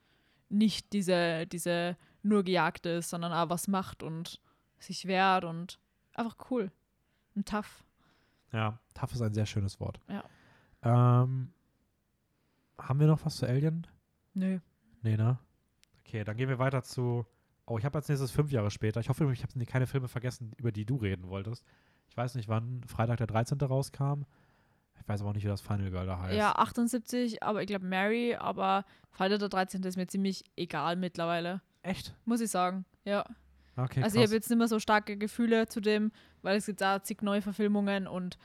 nicht diese, diese nur gejagt ist, sondern auch was macht und sich wehrt und einfach cool und tough. Ja, tough ist ein sehr schönes Wort. Ja. Ähm, haben wir noch was zu Alien? Nö. Nee, ne? Okay, dann gehen wir weiter zu. Oh, ich habe als nächstes fünf Jahre später. Ich hoffe, ich habe keine Filme vergessen, über die du reden wolltest. Ich weiß nicht, wann Freitag der 13. rauskam. Ich weiß aber auch nicht, wie das Final Girl da heißt. Ja, 78, aber ich glaube Mary, aber Freitag der 13. ist mir ziemlich egal mittlerweile. Echt? Muss ich sagen. Ja. Okay, also ich habe jetzt nicht mehr so starke Gefühle zu dem, weil es gibt da zig neue Verfilmungen und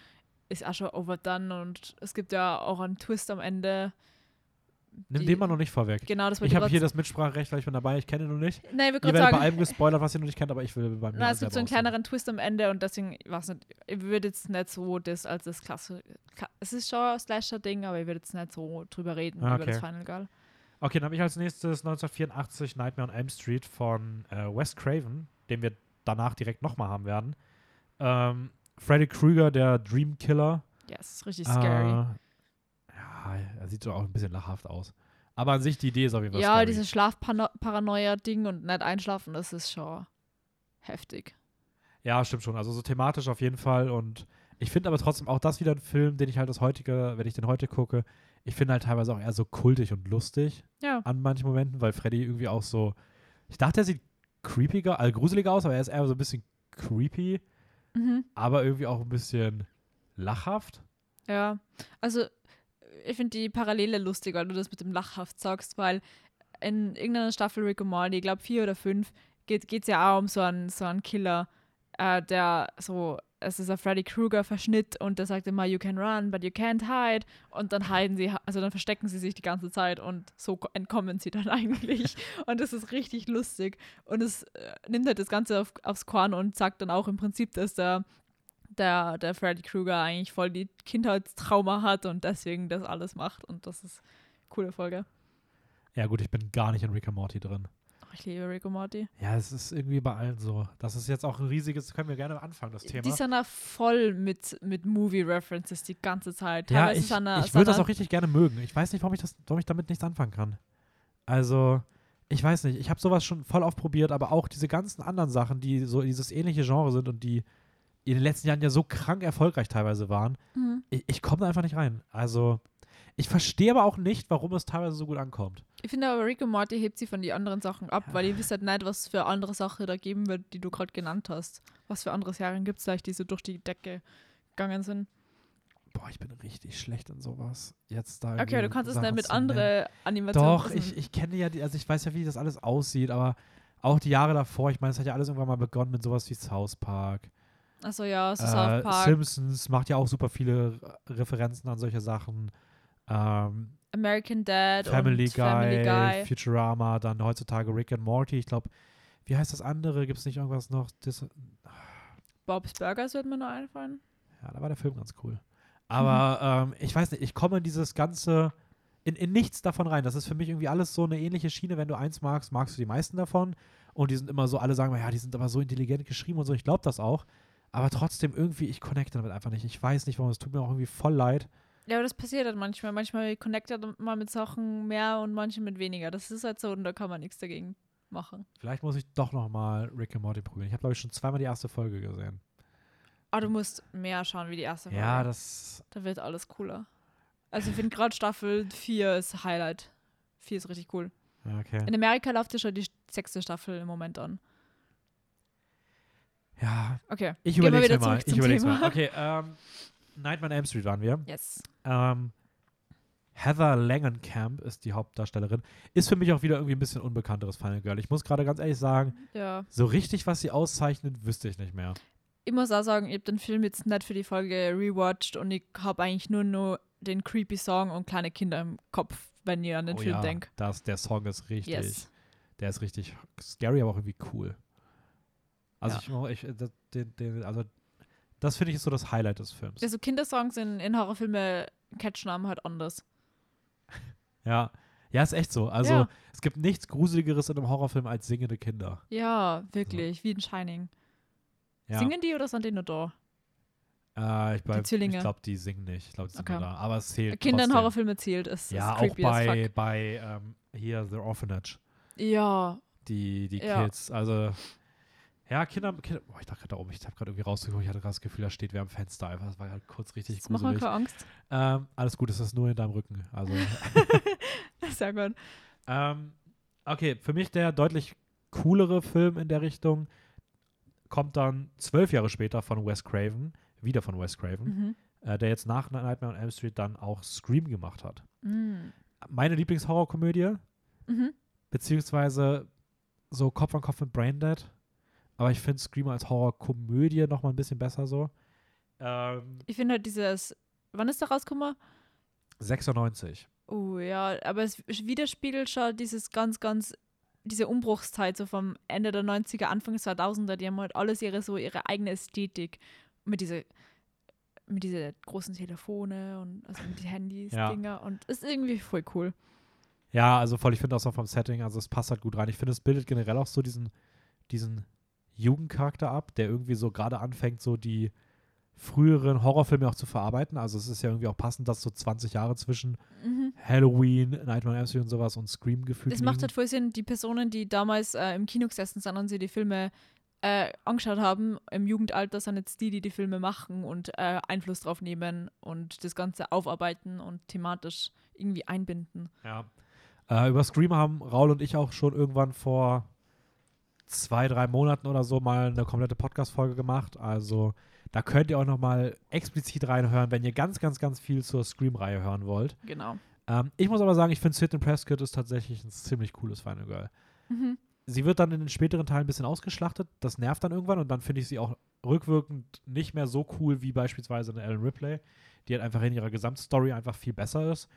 ist auch schon overdone und es gibt ja auch einen Twist am Ende. Nimm den mal noch nicht vorweg. Genau, das Ich habe hier das Mitspracherecht, weil ich bin dabei. Ich kenne ihn noch nicht. Nein, würde Ihr werdet bei sagen, allem gespoilert, was ihr noch nicht kennt, aber ich will beim na, es selber gibt so einen kleineren Twist am Ende und deswegen, ich weiß nicht, ich würde jetzt nicht so das als das klasse, kla- es ist schon ein Slasher-Ding, aber ich würde jetzt nicht so drüber reden Ah, über das okay. Final Girl. Okay, dann habe ich als nächstes 1984 Nightmare on Elm Street von äh, Wes Craven, den wir danach direkt nochmal haben werden. Ähm, Freddy Krueger, der Dream Killer. Ja, es ist richtig scary. Äh, ja, er sieht so auch ein bisschen lachhaft aus. Aber an sich, die Idee ist auf jeden Fall ja, scary. dieses Schlafparanoia-Ding und nicht einschlafen, das ist schon heftig. Ja, stimmt schon. Also so thematisch auf jeden Fall. Und ich finde aber trotzdem auch das wieder ein Film, den ich halt das heutige, wenn ich den heute gucke, ich finde halt teilweise auch eher so kultig und lustig Ja, an manchen Momenten, weil Freddy irgendwie auch so. Ich dachte, er sieht creepiger, also gruseliger aus, aber er ist eher so ein bisschen creepy, mhm. aber irgendwie auch ein bisschen lachhaft. ja. Also, ich finde die Parallele lustig, weil du das mit dem Lachhaft sagst, weil in irgendeiner Staffel Rick und Morty, ich glaube vier oder fünf, geht es ja auch um so einen, so einen Killer, äh, der so, es ist ein Freddy Krueger-Verschnitt und der sagt immer, you can run, but you can't hide. Und dann hiden sie, also dann verstecken sie sich die ganze Zeit und so ko- entkommen sie dann eigentlich. und das ist richtig lustig. Und es äh, nimmt halt das Ganze auf, aufs Korn und sagt dann auch im Prinzip, dass der, der, der Freddy Krueger eigentlich voll die Kindheitstrauma hat und deswegen das alles macht. Und das ist eine coole Folge. Ja, gut, ich bin gar nicht in Rick and Morty drin. Ich liebe Rick und Morty. Ja, es ist irgendwie bei allen so. Das ist jetzt auch ein riesiges, können wir gerne anfangen, das Thema. Die sind da voll mit, mit Movie-References die ganze Zeit. Ja, Teilweise ich, ich würde das da- auch richtig gerne mögen. Ich weiß nicht, warum ich, das, warum ich damit nichts anfangen kann. Also, ich weiß nicht. Ich habe sowas schon voll oft probiert, aber auch diese ganzen anderen Sachen, die so dieses ähnliche Genre sind und die in den letzten Jahren ja so krank erfolgreich teilweise waren, Mhm. ich, ich komme da einfach nicht rein. Also, ich verstehe aber auch nicht, warum es teilweise so gut ankommt. Ich finde aber Rick und Morty hebt sie von den anderen Sachen ab, weil ihr wisst halt nicht, was für andere Sachen da geben wird, die du gerade genannt hast. Was für andere Serien gibt es vielleicht, die so durch die Decke gegangen sind. Boah, ich bin richtig schlecht in sowas. Jetzt da Okay, du kannst es nicht mit anderen Animationen. Doch, ich, ich kenne ja die, also ich weiß ja, wie das alles aussieht, aber auch die Jahre davor, ich meine, es hat ja alles irgendwann mal begonnen mit sowas wie South Park. Achso, ja, Äh, South Park, Simpsons macht ja auch super viele Re- Referenzen an solche Sachen. Ähm, American Dad Family, Guy, Family Guy. Futurama, dann heutzutage Rick and Morty. Ich glaube, wie heißt das andere? Gibt es nicht irgendwas noch? Das, Bob's Burgers wird mir nur einfallen. ja, da war der Film ganz cool. Aber ähm, ich weiß nicht, ich komme in dieses ganze, in, in nichts davon rein. Das ist für mich irgendwie alles so eine ähnliche Schiene. Wenn du eins magst, magst du die meisten davon. Und die sind immer so, alle sagen, ja, die sind aber so intelligent geschrieben und so. Ich glaube das auch. Aber trotzdem irgendwie, ich connecte damit einfach nicht. Ich weiß nicht warum. Es tut mir auch irgendwie voll leid. Ja, aber das passiert halt manchmal. Manchmal connectet man mit Sachen mehr und manche mit weniger. Das ist halt so und da kann man nichts dagegen machen. Vielleicht muss ich doch noch mal Rick and Morty probieren. Ich habe, glaube ich, schon zweimal die erste Folge gesehen. Aber du musst mehr schauen wie die erste Folge. Ja, das. Da wird alles cooler. Also ich finde gerade Staffel 4 ist Highlight. 4 ist richtig cool. Okay. In Amerika läuft ja schon die sechste Staffel im Moment an. Ja, Okay. ich überlege mir mal. Ich überlege mal. Okay, ähm, Nightmare on Elm Street waren wir. Yes. Ähm, Heather Langenkamp ist die Hauptdarstellerin. Ist für mich auch wieder irgendwie ein bisschen unbekannteres Final Girl. Ich muss gerade ganz ehrlich sagen, Ja. so richtig, was sie auszeichnet, wüsste ich nicht mehr. Ich muss auch sagen, ich habe den Film jetzt nicht für die Folge rewatcht und ich habe eigentlich nur noch den creepy Song und kleine Kinder im Kopf, wenn ihr an den oh Film ja, denkt. Das, der Song ist richtig, Yes. der ist richtig scary, aber auch irgendwie cool. Also Ja. ich, ich das, den, den, also das finde ich ist so das Highlight des Films. Also Kindersongs in, in Horrorfilme catchen einem halt anders. Ja, ja, ist echt so. Also Ja. es gibt nichts Gruseligeres in einem Horrorfilm als singende Kinder. Ja, wirklich, wie in Shining. Ja. Singen die oder sind die nur da? Äh, ich ich glaube, die singen nicht. Ich glaube, die sind Okay. nur da. Aber es zählt. Kinder in trotzdem. Horrorfilme zählt, ist, Ja, ist auch bei, bei ähm, hier The Orphanage. Ja, Die, die Ja. Kids. Also, ja, Kinder. Kinder oh, ich dachte gerade da oben, ich habe gerade irgendwie rausgeguckt. Ich hatte gerade das Gefühl, da steht wer am Fenster. Einfach, das war halt kurz richtig das macht mir gruselig. keine Angst. Ähm, alles gut, es ist nur in deinem Rücken. Also, Sehr gut. ähm, okay, für mich der deutlich coolere Film in der Richtung kommt dann zwölf Jahre später von Wes Craven, wieder von Wes Craven, Mhm. äh, der jetzt nach Nightmare on Elm Street dann auch Scream gemacht hat. Mhm. Meine Lieblingshorrorkomödie, Mhm. beziehungsweise so Kopf an Kopf mit Braindead. Aber ich finde Scream als Horrorkomödie noch mal ein bisschen besser so. Ähm, Ich finde halt dieses, wann ist der rausgekommen? 96. Oh ja, aber es widerspiegelt schon dieses ganz, ganz, diese Umbruchszeit so vom Ende der 90er, Anfang des 2000er, die haben halt alles ihre so ihre eigene Ästhetik mit diese mit diese großen Telefone und also mit die Handys, Ja. Dinger und ist irgendwie voll cool. Ja, also voll, ich finde das auch vom Setting, also es passt halt gut rein. Ich finde, es bildet generell auch so diesen, diesen Jugendcharakter ab, der irgendwie so gerade anfängt, so die früheren Horrorfilme auch zu verarbeiten. Also es ist ja irgendwie auch passend, dass so 20 Jahre zwischen Mhm. Halloween, Nightmare on Elm Street und sowas und Scream gefühlt Das macht halt voll Sinn, die Personen, die damals äh, im Kino gesessen sind und sie die Filme äh, angeschaut haben, im Jugendalter sind jetzt die, die die Filme machen und äh, Einfluss drauf nehmen und das Ganze aufarbeiten und thematisch irgendwie einbinden. Ja. Äh, über Scream haben Raul und ich auch schon irgendwann vor zwei, drei Monaten oder so mal eine komplette Podcast-Folge gemacht. Also da könnt ihr auch noch mal explizit reinhören, wenn ihr ganz, ganz, ganz viel zur Scream-Reihe hören wollt. Genau. Ähm, ich muss aber sagen, ich finde Sidney Prescott ist tatsächlich ein ziemlich cooles Final Girl. Mhm. Sie wird dann in den späteren Teilen ein bisschen ausgeschlachtet. Das nervt dann irgendwann und dann finde ich sie auch rückwirkend nicht mehr so cool wie beispielsweise eine Ellen Ripley, die halt einfach in ihrer Gesamtstory einfach viel besser ist.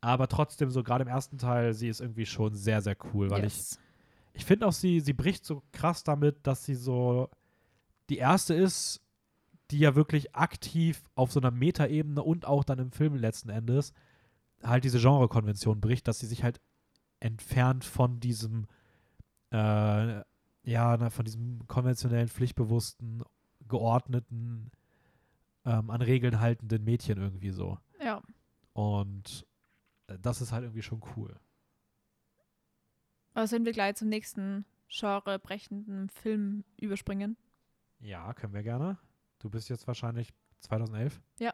Aber trotzdem, so gerade im ersten Teil, sie ist irgendwie schon sehr, sehr cool, weil yes. ich finde auch, sie, sie bricht so krass damit, dass sie so die erste ist, die ja wirklich aktiv auf so einer Metaebene und auch dann im Film letzten Endes halt diese Genrekonvention bricht, dass sie sich halt entfernt von diesem, äh, ja, von diesem konventionellen, pflichtbewussten, geordneten, ähm, an Regeln haltenden Mädchen irgendwie so. Ja. Und äh, das ist halt irgendwie schon cool. Aber sollen wir gleich zum nächsten genrebrechenden Film überspringen? Ja, können wir gerne. Du bist jetzt wahrscheinlich 2011? Ja.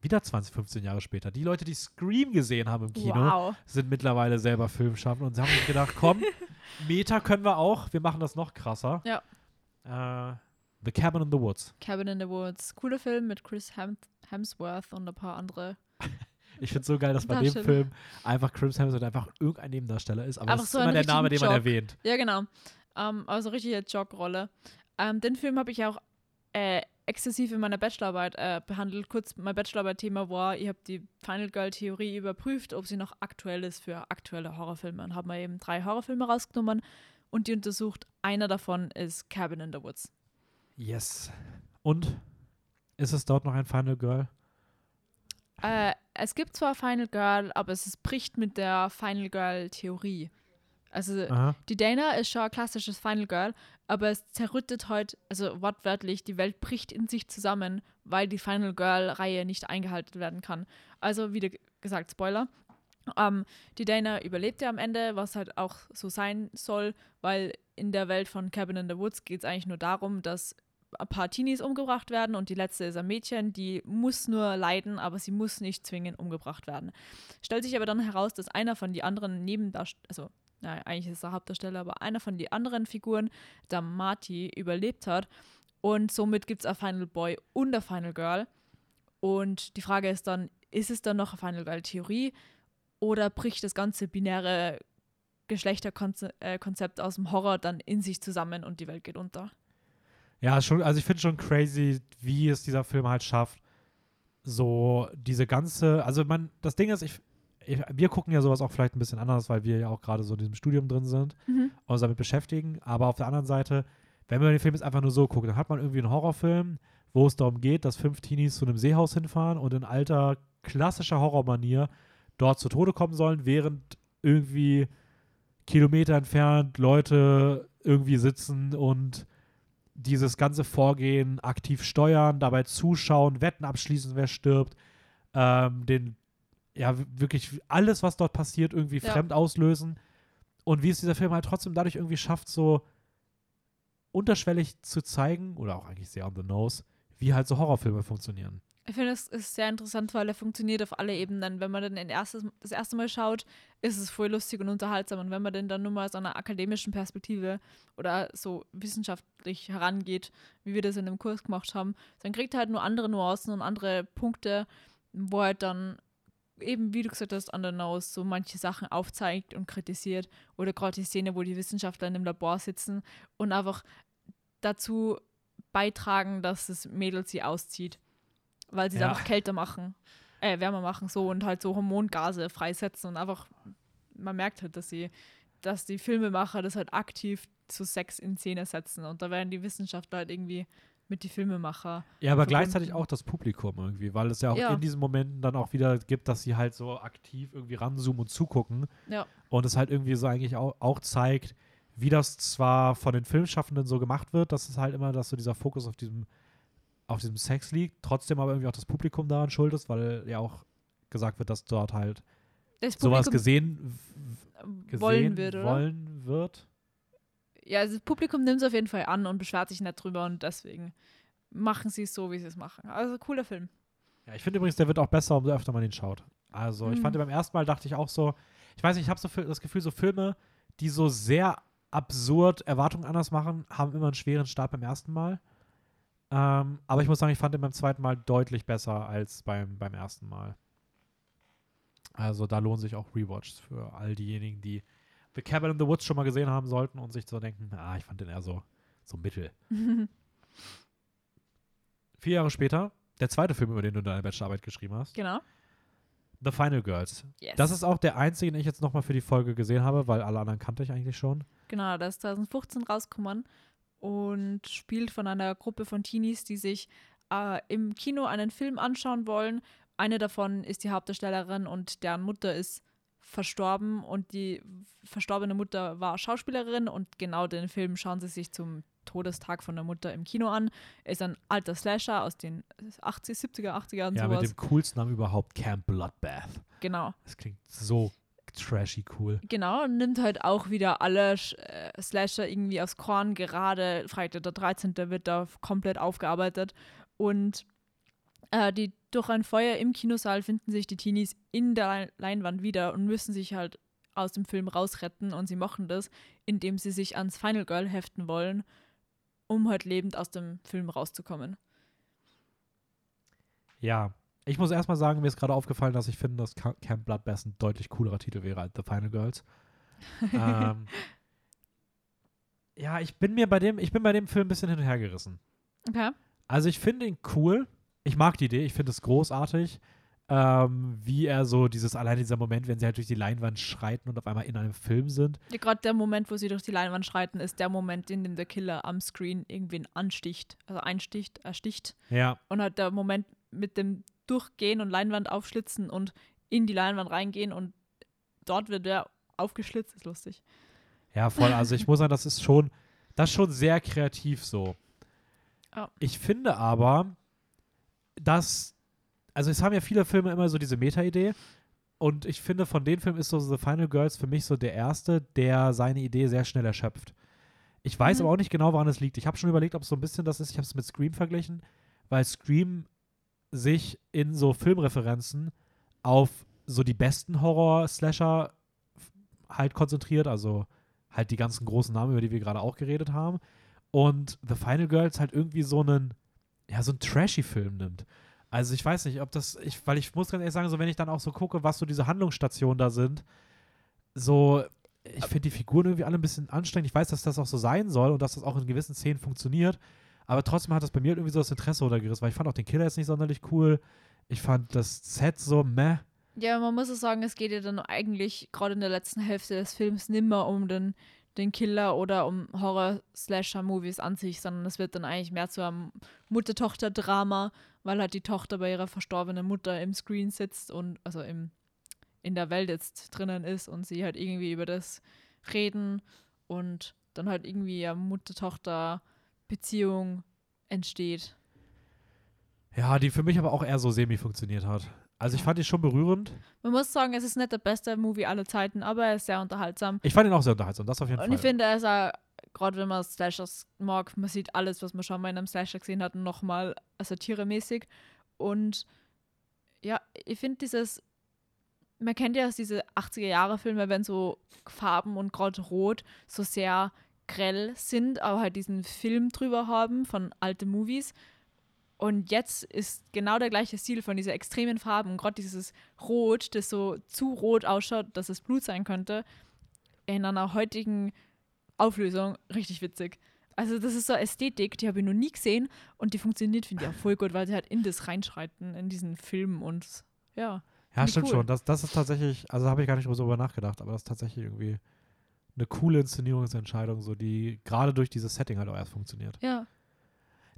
Wieder 20, 15 Jahre später. Die Leute, die Scream gesehen haben im Kino, Wow. sind mittlerweile selber Filmschaffende und sie haben sich gedacht, komm, Meta können wir auch, wir machen das noch krasser. Ja. Äh, the Cabin in the Woods. Cabin in the Woods. Cooler Film mit Chris Hem Hemsworth und ein paar andere. Ich finde es so geil, dass bei dem. Film einfach Chris Hemsworth einfach irgendein Nebendarsteller ist, aber Einfach das ist so immer einen der Name, den man erwähnt. Ja, genau. Ähm, also richtige Jog-Rolle. Ähm, den Film habe ich auch äh, exzessiv in meiner Bachelorarbeit äh, behandelt. Kurz, mein Bachelorarbeit-Thema war, ich habe die Final Girl-Theorie überprüft, ob sie noch aktuell ist für aktuelle Horrorfilme. Und habe mir eben drei Horrorfilme rausgenommen und die untersucht. Einer davon ist Cabin in the Woods. Yes. Und ist es dort noch ein Final Girl? Äh, es gibt zwar Final Girl, aber es bricht mit der Final Girl-Theorie. Also Aha. Die Dana ist schon ein klassisches Final Girl, aber es zerrüttet heute, also wortwörtlich, die Welt bricht in sich zusammen, weil die Final Girl-Reihe nicht eingehalten werden kann. Also, wie ge- gesagt, Spoiler. Ähm, die Dana überlebt ja am Ende, was halt auch so sein soll, weil in der Welt von Cabin in the Woods geht es eigentlich nur darum, dass ein paar Teenies umgebracht werden und die letzte ist ein Mädchen, die muss nur leiden, aber sie muss nicht zwingend umgebracht werden. Stellt sich aber dann heraus, dass einer von die anderen Nebendarstellern, also na, eigentlich ist er Hauptdarsteller, aber einer von den anderen Figuren, der Marty, überlebt hat. Und somit gibt es ein Final Boy und ein Final Girl. Und die Frage ist dann, ist es dann noch eine Final Girl-Theorie oder bricht das ganze binäre Geschlechterkonzept aus dem Horror dann in sich zusammen und die Welt geht unter? Ja, schon, also ich finde schon crazy, wie es dieser Film halt schafft, so diese ganze, also man, das Ding ist, ich, ich, wir gucken ja sowas auch vielleicht ein bisschen anders, weil wir ja auch gerade so in diesem Studium drin sind und uns damit beschäftigen, aber auf der anderen Seite, wenn man den Film jetzt einfach nur so guckt, dann hat man irgendwie einen Horrorfilm, wo es darum geht, dass fünf Teenies zu einem Seehaus hinfahren und in alter klassischer Horrormanier dort zu Tode kommen sollen, während irgendwie Kilometer entfernt Leute irgendwie sitzen und dieses ganze Vorgehen aktiv steuern, dabei zuschauen, Wetten abschließen, wer stirbt, ähm, den, ja, wirklich alles, was dort passiert, irgendwie Ja. fremd auslösen. Und wie es dieser Film halt trotzdem dadurch irgendwie schafft, so unterschwellig zu zeigen, oder auch eigentlich sehr on the nose, wie halt so Horrorfilme funktionieren. Ich finde, es ist sehr interessant, weil er funktioniert auf alle Ebenen. Wenn man erstes, das erste Mal schaut, ist es voll lustig und unterhaltsam. Und wenn man den dann nur mal aus einer akademischen Perspektive oder so wissenschaftlich herangeht, wie wir das in dem Kurs gemacht haben, dann kriegt er halt nur andere Nuancen und andere Punkte, wo er dann eben, wie du gesagt hast, an der Nose so manche Sachen aufzeigt und kritisiert. Oder gerade die Szene, wo die Wissenschaftler in dem Labor sitzen und einfach dazu beitragen, dass das Mädel sie auszieht. Weil sie es Ja. einfach kälter machen, äh, wärmer machen so und halt so Hormongase freisetzen und einfach, man merkt halt, dass sie, dass die Filmemacher das halt aktiv zu Sex in Szene setzen und da werden die Wissenschaftler halt irgendwie mit die Filmemacher. Ja, aber verbunden. gleichzeitig auch das Publikum irgendwie, weil es ja auch Ja. in diesen Momenten dann auch wieder gibt, dass sie halt so aktiv irgendwie ranzoomen und zugucken. Ja. Und es halt irgendwie so eigentlich auch, auch zeigt, wie das zwar von den Filmschaffenden so gemacht wird, dass es halt immer, dass so dieser Fokus auf diesem, auf diesem Sex liegt, trotzdem aber irgendwie auch das Publikum daran schuld ist, weil ja auch gesagt wird, dass dort halt sowas gesehen, gesehen wollen wird, wollen wird. Ja, also das Publikum nimmt es auf jeden Fall an und beschwert sich nicht drüber und deswegen machen sie es so, wie sie es machen. Also cooler Film. Ja, ich finde übrigens, der wird auch besser, umso öfter man ihn schaut. Also, ich Mhm. fand beim ersten Mal dachte ich auch so, ich weiß nicht, ich habe so das Gefühl, so Filme, die so sehr absurd Erwartungen anders machen, haben immer einen schweren Start beim ersten Mal. Ähm, aber ich muss sagen, ich fand ihn beim zweiten Mal deutlich besser als beim, beim ersten Mal. Also da lohnen sich auch Rewatches für all diejenigen, die The Cabin in the Woods schon mal gesehen haben sollten und sich so denken, ah, ich fand den eher so, so mittel. Vier Jahre später, der zweite Film, über den du deine Bachelorarbeit geschrieben hast, genau. The Final Girls. Yes. Das ist auch der einzige, den ich jetzt nochmal für die Folge gesehen habe, weil alle anderen kannte ich eigentlich schon. Genau, das ist 2015 rausgekommen und spielt von einer Gruppe von Teenies, die sich äh, im Kino einen Film anschauen wollen. Eine davon ist die Hauptdarstellerin und deren Mutter ist verstorben und die verstorbene Mutter war Schauspielerin und genau den Film schauen sie sich zum Todestag von der Mutter im Kino an. Ist ein alter Slasher aus den 80, 70er, 80er und ja, mit sowas. dem coolsten Namen überhaupt, Camp Bloodbath. Genau. Das klingt so trashy cool. Genau, und nimmt halt auch wieder alle Sch- äh, Slasher irgendwie aufs Korn. Gerade Freitag der 13. wird da komplett aufgearbeitet. Und äh, die, durch ein Feuer im Kinosaal finden sich die Teenies in der Lein- Leinwand wieder und müssen sich halt aus dem Film rausretten. Und sie machen das, indem sie sich ans Final Girl heften wollen, um halt lebend aus dem Film rauszukommen. Ja. Ich muss erstmal sagen, mir ist gerade aufgefallen, dass ich finde, dass Ca- Camp Bloodbath ein deutlich coolerer Titel wäre als The Final Girls. ähm, ja, ich bin mir bei dem, ich bin bei dem Film ein bisschen hin und her gerissen. Okay. Also ich finde ihn cool. Ich mag die Idee, ich finde es großartig, ähm, wie er so dieses, allein dieser Moment, wenn sie halt durch die Leinwand schreiten und auf einmal in einem Film sind. Ja, Gerade der Moment, wo sie durch die Leinwand schreiten, ist der Moment, in dem der Killer am Screen irgendwen ansticht. Also einsticht, ersticht. Ja, Und halt der Moment mit dem Durchgehen und Leinwand aufschlitzen und in die Leinwand reingehen und dort wird der aufgeschlitzt, ist lustig. ja, voll. Also ich muss sagen, das ist schon, das ist schon sehr kreativ so. Ja. Ich finde aber, dass, also es haben ja viele Filme immer so diese Meta-Idee. Und ich finde, von den Filmen ist so The Final Girls für mich so der erste, der seine Idee sehr schnell erschöpft. Ich weiß Mhm. aber auch nicht genau, woran es liegt. Ich habe schon überlegt, ob es so ein bisschen das ist. Ich habe es mit Scream verglichen, weil Scream sich in so Filmreferenzen auf so die besten Horror-Slasher halt konzentriert. Also halt die ganzen großen Namen, über die wir gerade auch geredet haben. Und The Final Girls halt irgendwie so einen, ja, so einen trashy Film nimmt. Also ich weiß nicht, ob das, ich, weil ich muss ganz ehrlich sagen, so wenn ich dann auch so gucke, was so diese Handlungsstationen da sind, so, ich finde die Figuren irgendwie alle ein bisschen anstrengend. Ich weiß, dass das auch so sein soll und dass das auch in gewissen Szenen funktioniert. Aber trotzdem hat das bei mir irgendwie so das Interesse runtergerissen, weil ich fand auch den Killer jetzt nicht sonderlich cool. Ich fand das Set so meh. Ja, man muss es sagen, es geht ja dann eigentlich gerade in der letzten Hälfte des Films nimmer um den, den Killer oder um Horror-Slasher-Movies an sich, sondern es wird dann eigentlich mehr zu einem Mutter-Tochter-Drama, weil halt die Tochter bei ihrer verstorbenen Mutter im Screen sitzt und also im, in der Welt jetzt drinnen ist und sie halt irgendwie über das reden und dann halt irgendwie ja Mutter-Tochter Beziehung entsteht. Ja, die für mich aber auch eher so semi funktioniert hat. Also ich fand die schon berührend. Man muss sagen, es ist nicht der beste Movie aller Zeiten, aber er ist sehr unterhaltsam. Ich fand ihn auch sehr unterhaltsam, das auf jeden Und Fall. ich finde, er ist auch, gerade wenn man Slashers mag, man sieht alles, was man schon mal in einem Slasher gesehen hat, nochmal satiremäßig. Und ja, ich finde dieses, man kennt ja diese 80er-Jahre-Filme, wenn so Farben und gerade Rot so sehr grell sind, aber halt diesen Film drüber haben von alten Movies. Und jetzt ist genau der gleiche Stil von dieser extremen Farben, gerade dieses Rot, das so zu rot ausschaut, dass es Blut sein könnte, in einer heutigen Auflösung richtig witzig. Also das ist so eine Ästhetik, die habe ich noch nie gesehen und die funktioniert, finde ich, auch voll gut, weil sie halt in das reinschreiten, in diesen Film und ja. ja, stimmt cool. schon. Das, das ist tatsächlich, also habe ich gar nicht so drüber nachgedacht, aber das ist tatsächlich irgendwie eine coole Inszenierungsentscheidung, so die gerade durch dieses Setting halt auch erst funktioniert. Ja,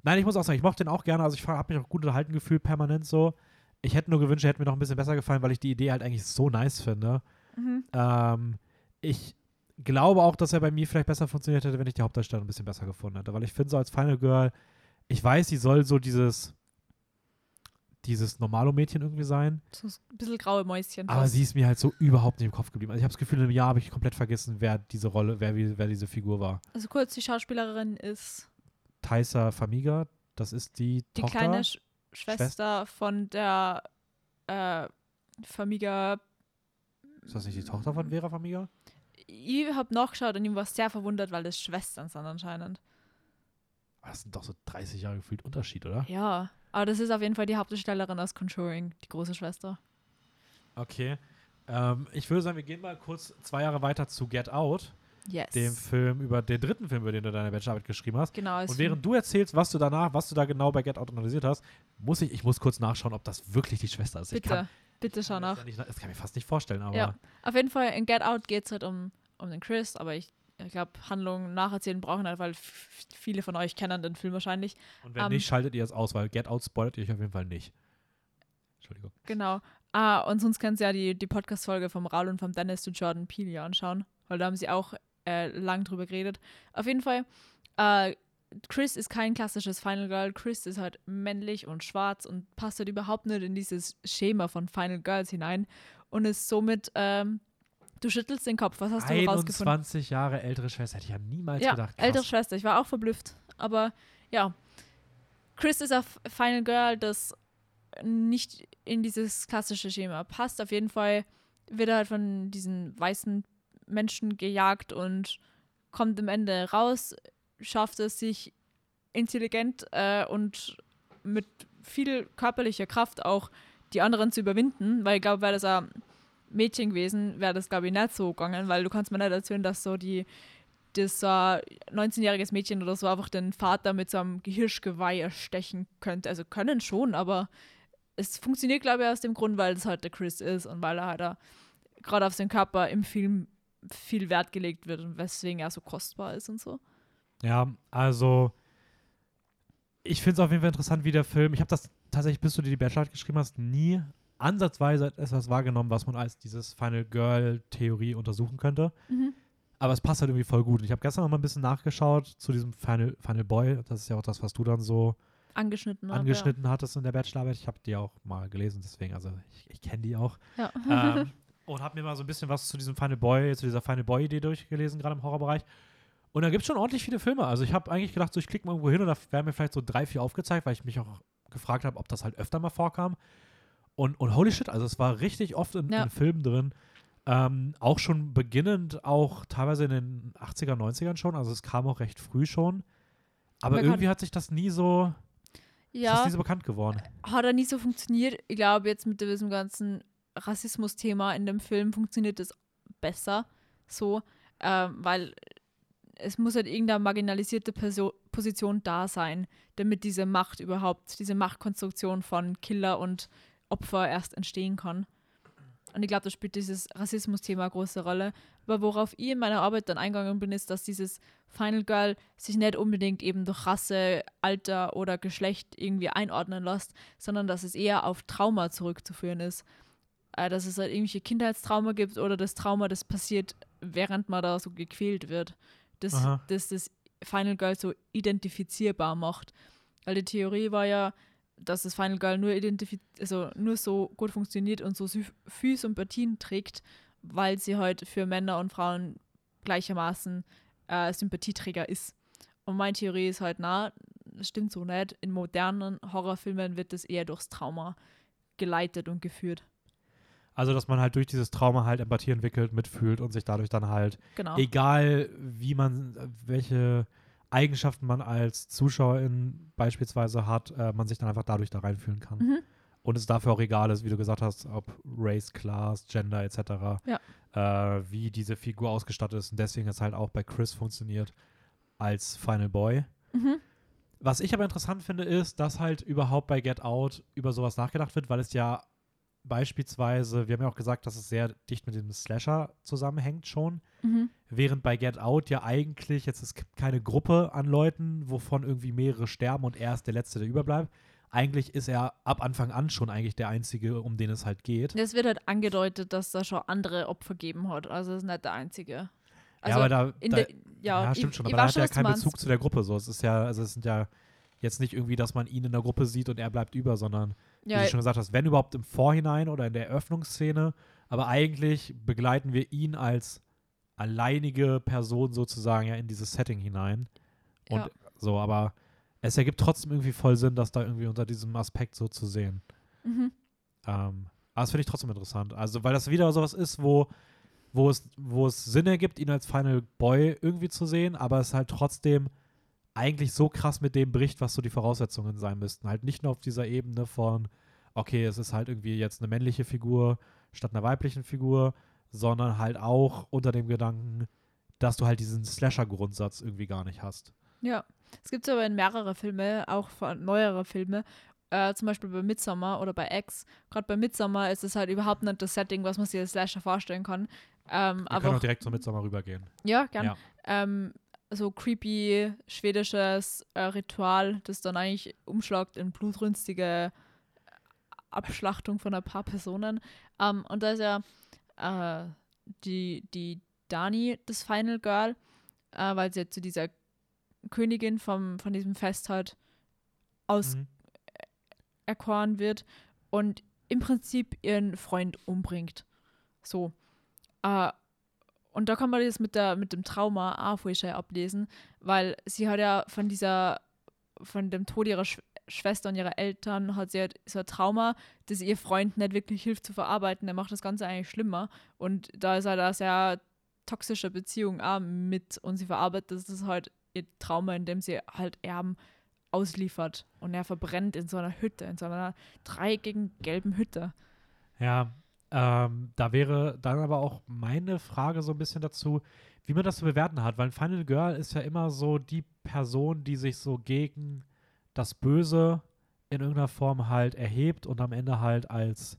Nein, ich muss auch sagen, ich mochte den auch gerne. Also ich habe mich auch gut unterhalten gefühlt, permanent so. Ich hätte nur gewünscht, er hätte mir noch ein bisschen besser gefallen, weil ich die Idee halt eigentlich so nice finde. mhm. Ähm, ich glaube auch, dass er bei mir vielleicht besser funktioniert hätte, wenn ich die Hauptdarstellerin ein bisschen besser gefunden hätte. Weil ich finde so als Final Girl, ich weiß, sie soll so dieses dieses Normalo-Mädchen irgendwie sein, so ein bisschen graue Mäuschen. aber sie ist mir halt so überhaupt nicht im Kopf geblieben. Also ich habe das Gefühl, in einem Jahr habe ich komplett vergessen, wer diese Rolle, wer, wer diese Figur war. Also kurz, die Schauspielerin ist Thaisa Famiga, das ist die, die Tochter. kleine Sch Schwester von der äh, Famiga. Ist das nicht die Tochter von Vera Famiga? Ich habe nachgeschaut und ich war sehr verwundert, weil das Schwestern sind anscheinend. Das sind doch so 30 Jahre gefühlt Unterschied, oder? Ja, aber das ist auf jeden Fall die Hauptdarstellerin aus Conjuring, die große Schwester. Okay. Ähm, ich würde sagen, wir gehen mal kurz zwei Jahre weiter zu Get Out, Yes. dem Film über den dritten Film, über den du deine Bachelorarbeit geschrieben hast. genau. Und während du erzählst, was du danach, was du da genau bei Get Out analysiert hast, muss ich, ich muss kurz nachschauen, ob das wirklich die Schwester ist. Bitte, kann, bitte schau nach. Das, ja nicht, das kann ich mir fast nicht vorstellen, aber Ja. Auf jeden Fall in Get Out geht es halt um, um den Chris, aber ich, ich glaube, Handlungen nacherzählen brauchen halt, weil viele von euch kennen den Film wahrscheinlich. und wenn ähm, nicht, schaltet ihr es aus, weil Get Out spoilert ihr euch auf jeden Fall nicht. Entschuldigung. Genau. Ah, und sonst kannst du ja die, die Podcast-Folge vom Raul und vom Dennis zu Jordan Peele anschauen, weil da haben sie auch äh, lang drüber geredet. Auf jeden Fall, äh, Chris ist kein klassisches Final Girl. Chris ist halt männlich und schwarz und passt halt überhaupt nicht in dieses Schema von Final Girls hinein und ist somit, ähm, du schüttelst den Kopf. Was hast du rausgefunden? 21 Jahre ältere Schwester, hätte ich ja niemals Ja, gedacht. Krass. ältere Schwester. Ich war auch verblüfft. Aber ja, Chris ist auf Final Girl, das nicht in dieses klassische Schema passt. Auf jeden Fall wird er halt von diesen weißen Menschen gejagt und kommt am Ende raus, schafft es sich intelligent äh, und mit viel körperlicher Kraft auch die anderen zu überwinden, weil ich glaube, wäre das ein Mädchen gewesen, wäre das glaube ich nicht so gegangen, weil du kannst mir nicht erzählen, dass so die das so ein 19-jähriges Mädchen oder so einfach den Vater mit so einem Gehirschgeweih erstechen könnte. Also können schon, aber es funktioniert, glaube ich, aus dem Grund, weil es halt der Chris ist und weil er halt gerade auf seinen Körper im Film viel Wert gelegt wird und weswegen er so kostbar ist und so. Ja, also ich finde es auf jeden Fall interessant, wie der Film, ich habe das tatsächlich, bis du dir die Bachelorarbeit geschrieben hast, nie ansatzweise etwas wahrgenommen, was man als dieses Final Girl-Theorie untersuchen könnte. Mhm. Aber es passt halt irgendwie voll gut. Und ich habe gestern noch mal ein bisschen nachgeschaut zu diesem Final, Final Boy. Das ist ja auch das, was du dann so Angeschnitten. angeschnitten hattest in der Bachelorarbeit. Ich habe die auch mal gelesen, deswegen, also ich, ich kenne die auch. Ja. ähm, und habe mir mal so ein bisschen was zu diesem Final Boy, zu dieser Final Boy-Idee durchgelesen, gerade im Horrorbereich. Und da gibt es schon ordentlich viele Filme. Also ich habe eigentlich gedacht, so ich klicke mal irgendwo hin und da werden mir vielleicht so drei, vier aufgezeigt, weil ich mich auch gefragt habe, ob das halt öfter mal vorkam. Und, und holy shit, also es war richtig oft in, Ja. in Filmen drin. Ähm, auch schon beginnend, auch teilweise in den 80er, 90ern schon. Also es kam auch recht früh schon. Aber Man irgendwie hat sich das nie so, ist das ja, nie so bekannt geworden. hat er nicht so funktioniert. Ich glaube, jetzt mit diesem ganzen Rassismus-Thema in dem Film funktioniert das besser so, ähm, weil es muss halt irgendeine marginalisierte Perso Position da sein, damit diese Macht überhaupt, diese Machtkonstruktion von Killer und Opfer erst entstehen kann. Und ich glaube, da spielt dieses Rassismus-Thema eine große Rolle. Aber worauf ich in meiner Arbeit dann eingegangen bin, ist, dass dieses Final Girl sich nicht unbedingt eben durch Rasse, Alter oder Geschlecht irgendwie einordnen lässt, sondern dass es eher auf Trauma zurückzuführen ist. Äh, dass es halt irgendwelche Kindheitstrauma gibt oder das Trauma, das passiert, während man da so gequält wird. Das, Aha. das, das Final Girl so identifizierbar macht. Weil die Theorie war ja, dass das Final Girl nur, also nur so gut funktioniert und so viel Sympathien trägt, weil sie halt für Männer und Frauen gleichermaßen äh, Sympathieträger ist. Und meine Theorie ist halt, na, das stimmt so nicht. In modernen Horrorfilmen wird das eher durchs Trauma geleitet und geführt. Also, dass man halt durch dieses Trauma halt Empathie entwickelt, mitfühlt und sich dadurch dann halt, genau. egal wie man, welche Eigenschaften man als Zuschauerin beispielsweise hat, äh, man sich dann einfach dadurch da reinfühlen kann. Mhm. Und es dafür auch egal ist, wie du gesagt hast, ob Race, Class, Gender etc., ja. äh, wie diese Figur ausgestattet ist. Und deswegen es halt auch bei Chris funktioniert als Final Boy. Mhm. Was ich aber interessant finde, ist, dass halt überhaupt bei Get Out über sowas nachgedacht wird, weil es ja beispielsweise, wir haben ja auch gesagt, dass es sehr dicht mit dem Slasher zusammenhängt schon. Mhm. Während bei Get Out ja eigentlich, jetzt es gibt keine Gruppe an Leuten, wovon irgendwie mehrere sterben und er ist der Letzte, der überbleibt. Eigentlich ist er ab Anfang an schon eigentlich der Einzige, um den es halt geht. Es wird halt angedeutet, dass da schon andere Opfer gegeben hat. Also ist nicht der Einzige. Also ja, aber da, da der, ja, ja, stimmt ich, schon, aber da hat er ja keinen. Bezug zu der Gruppe. So. Es ist ja, also es sind ja jetzt nicht irgendwie, dass man ihn in der Gruppe sieht und er bleibt über, sondern wie Ja, du schon gesagt hast, wenn überhaupt im Vorhinein oder in der Eröffnungsszene, aber eigentlich begleiten wir ihn als alleinige Person sozusagen ja in dieses Setting hinein. Und Ja. so, aber es ergibt trotzdem irgendwie voll Sinn, das da irgendwie unter diesem Aspekt so zu sehen. mhm. Ähm, aber das finde ich trotzdem interessant. Also, weil das wieder sowas ist, wo, wo, es, wo es Sinn ergibt, ihn als Final Boy irgendwie zu sehen, aber es halt trotzdem eigentlich so krass mit dem bricht, was so die Voraussetzungen sein müssten. Halt nicht nur auf dieser Ebene von, okay, es ist halt irgendwie jetzt eine männliche Figur statt einer weiblichen Figur, sondern halt auch unter dem Gedanken, dass du halt diesen Slasher-Grundsatz irgendwie gar nicht hast. Ja, es gibt aber in mehrere Filme, auch neuere Filme, äh, zum Beispiel bei Midsommar oder bei X. Gerade bei Midsommar ist es halt überhaupt nicht das Setting, was man sich als Slasher vorstellen kann. Ähm, Wir aber können auch, auch direkt zum Midsommar rübergehen. ja, gern. Ja. Ähm, so creepy schwedisches äh, Ritual, das dann eigentlich umschlagt in blutrünstige Abschlachtung von ein paar Personen. Ähm, und da ist ja äh, die, die Dani das Final Girl, äh, weil sie zu dieser Königin vom, von diesem Fest halt auserkoren Mhm. wird und im Prinzip ihren Freund umbringt. So. Äh, und da kann man das mit, der, mit dem Trauma auch voll schnell ablesen, weil sie hat ja von dieser, von dem Tod ihrer Sch Schwester und ihrer Eltern hat sie halt so ein Trauma, das ihr Freund nicht wirklich hilft zu verarbeiten. Der macht das Ganze eigentlich schlimmer. Und da ist halt eine sehr toxische Beziehung auch mit und sie verarbeitet das halt ihr Trauma, indem sie halt Erben ausliefert und er verbrennt in so einer Hütte, in so einer dreieckigen gelben Hütte. Ja, ähm, da wäre dann aber auch meine Frage so ein bisschen dazu, wie man das zu bewerten hat, weil Final Girl ist ja immer so die Person, die sich so gegen das Böse in irgendeiner Form halt erhebt und am Ende halt als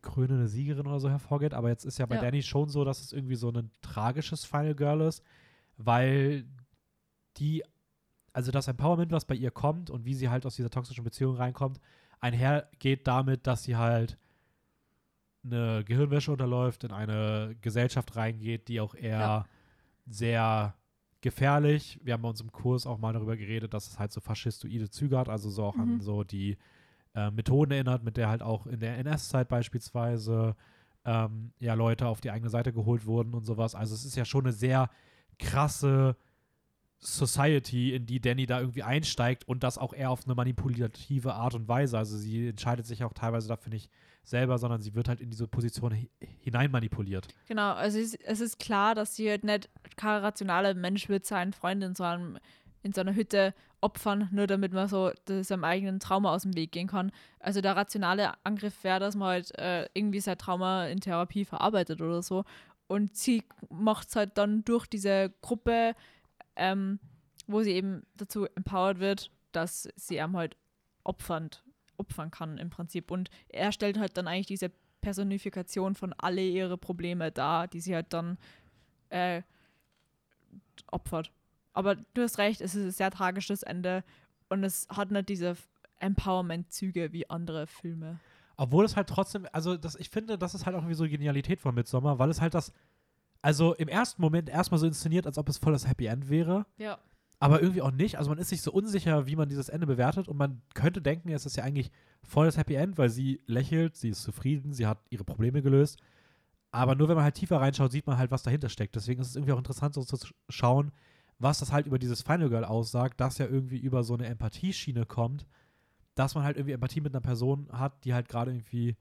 krönende Siegerin oder so hervorgeht. Aber jetzt ist ja bei Ja. Danny schon so, dass es irgendwie so ein tragisches Final Girl ist, weil die, also das Empowerment, was bei ihr kommt und wie sie halt aus dieser toxischen Beziehung reinkommt, einhergeht damit, dass sie halt eine Gehirnwäsche unterläuft, in eine Gesellschaft reingeht, die auch eher Ja. sehr gefährlich. Wir haben bei uns im Kurs auch mal darüber geredet, dass es halt so faschistoide Züge hat, also so auch an Mhm. so die äh, Methoden erinnert, mit der halt auch in der NS-Zeit beispielsweise ähm, ja Leute auf die eigene Seite geholt wurden und sowas. Also es ist ja schon eine sehr krasse Society, in die Danny da irgendwie einsteigt und das auch eher auf eine manipulative Art und Weise. Also sie entscheidet sich auch teilweise dafür nicht selber, sondern sie wird halt in diese Position hi hinein manipuliert. Genau, also es, es ist klar, dass sie halt nicht kein rationaler Mensch wird seinen Freund in so, einem, in so einer Hütte opfern, nur damit man so seinem eigenen Trauma aus dem Weg gehen kann. Also der rationale Angriff wäre, dass man halt äh, irgendwie sein Trauma in Therapie verarbeitet oder so. Und sie macht es halt dann durch diese Gruppe, ähm, wo sie eben dazu empowered wird, dass sie ihm halt opfernd, opfern kann im Prinzip. Und er stellt halt dann eigentlich diese Personifikation von alle ihre Probleme dar, die sie halt dann äh, opfert. Aber du hast recht, es ist ein sehr tragisches Ende und es hat nicht diese Empowerment-Züge wie andere Filme. Obwohl es halt trotzdem, also das, ich finde, das ist halt auch irgendwie so Genialität von Midsommar, weil es halt das also im ersten Moment erstmal so inszeniert, als ob es voll das Happy End wäre, Ja. Aber irgendwie auch nicht. Also man ist sich so unsicher, wie man dieses Ende bewertet und man könnte denken, es ist ja eigentlich voll das Happy End, weil sie lächelt, sie ist zufrieden, sie hat ihre Probleme gelöst. Aber nur wenn man halt tiefer reinschaut, sieht man halt, was dahinter steckt. Deswegen ist es irgendwie auch interessant, so zu sch- schauen, was das halt über dieses Final Girl aussagt, das ja irgendwie über so eine Empathieschiene kommt, dass man halt irgendwie Empathie mit einer Person hat, die halt gerade irgendwie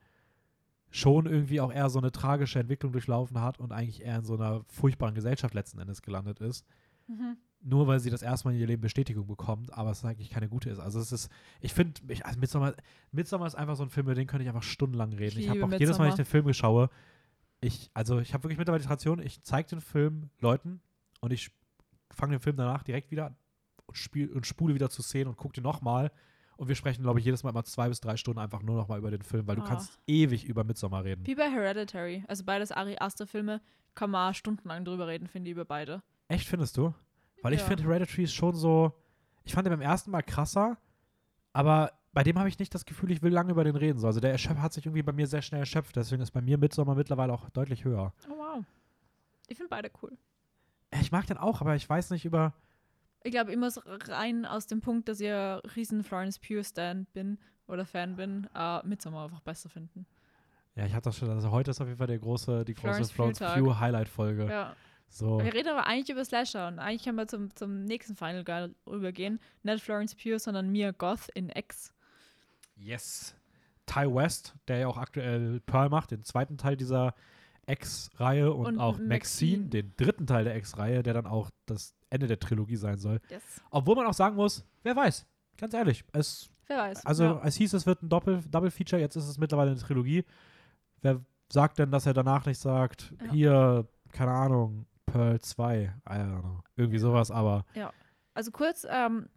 schon irgendwie auch eher so eine tragische Entwicklung durchlaufen hat und eigentlich eher in so einer furchtbaren Gesellschaft letzten Endes gelandet ist. Mhm. Nur weil sie das erstmal in ihr Leben Bestätigung bekommt, aber es eigentlich keine gute ist. Also es ist, ich finde, also Midsommar, Midsommar ist einfach so ein Film, über den könnte ich einfach stundenlang reden. Ich Ich, habe auch jedes Mal, wenn ich den Film schaue, ich, also ich habe wirklich mittlerweile die Tradition, ich zeige den Film Leuten und ich fange den Film danach direkt wieder und, spiel, und spule wieder zu Szenen und gucke den nochmal. Und wir sprechen, glaube ich, jedes Mal immer zwei bis drei Stunden einfach nur nochmal über den Film, weil du Ah. kannst ewig über Midsommar reden. Wie bei Hereditary. Also beides Ari Aster-Filme. Kann man stundenlang drüber reden, finde ich, über beide. Echt, findest du? Weil ich Ja. finde, Hereditary ist schon so. Ich fand den beim ersten Mal krasser, aber bei dem habe ich nicht das Gefühl, ich will lange über den reden. So. Also der erschöpf- hat sich irgendwie bei mir sehr schnell erschöpft. Deswegen ist bei mir Midsommar mittlerweile auch deutlich höher. Oh, wow. Ich finde beide cool. Ich mag den auch, aber ich weiß nicht über. Ich glaube immer so rein aus dem Punkt, dass ich ein riesen Florence Pugh Stan bin oder Fan bin, äh, Midsommar einfach besser finden. Ja, ich hatte das schon. Also heute ist auf jeden Fall der große, die große Florence Florence Pugh-Tag. Pugh Highlight-Folge. Ja. So. Wir reden aber eigentlich über Slasher und eigentlich können wir zum, zum nächsten Final Girl rübergehen. Nicht Florence Pugh, sondern Mia Goth in X. Yes. Ty West, der ja auch aktuell Pearl macht, den zweiten Teil dieser X-Reihe und, Und auch Maxine. Maxine, den dritten Teil der X-Reihe, der dann auch das Ende der Trilogie sein soll. Yes. Obwohl man auch sagen muss, wer weiß, ganz ehrlich, es, Wer weiß. also ja. es hieß, es wird ein Doppel, Double Feature, jetzt ist es mittlerweile eine Trilogie. Wer sagt denn, dass er danach nicht sagt, Ja. hier, keine Ahnung, Pearl 2, I don't know, irgendwie sowas, aber Also kurz, ähm,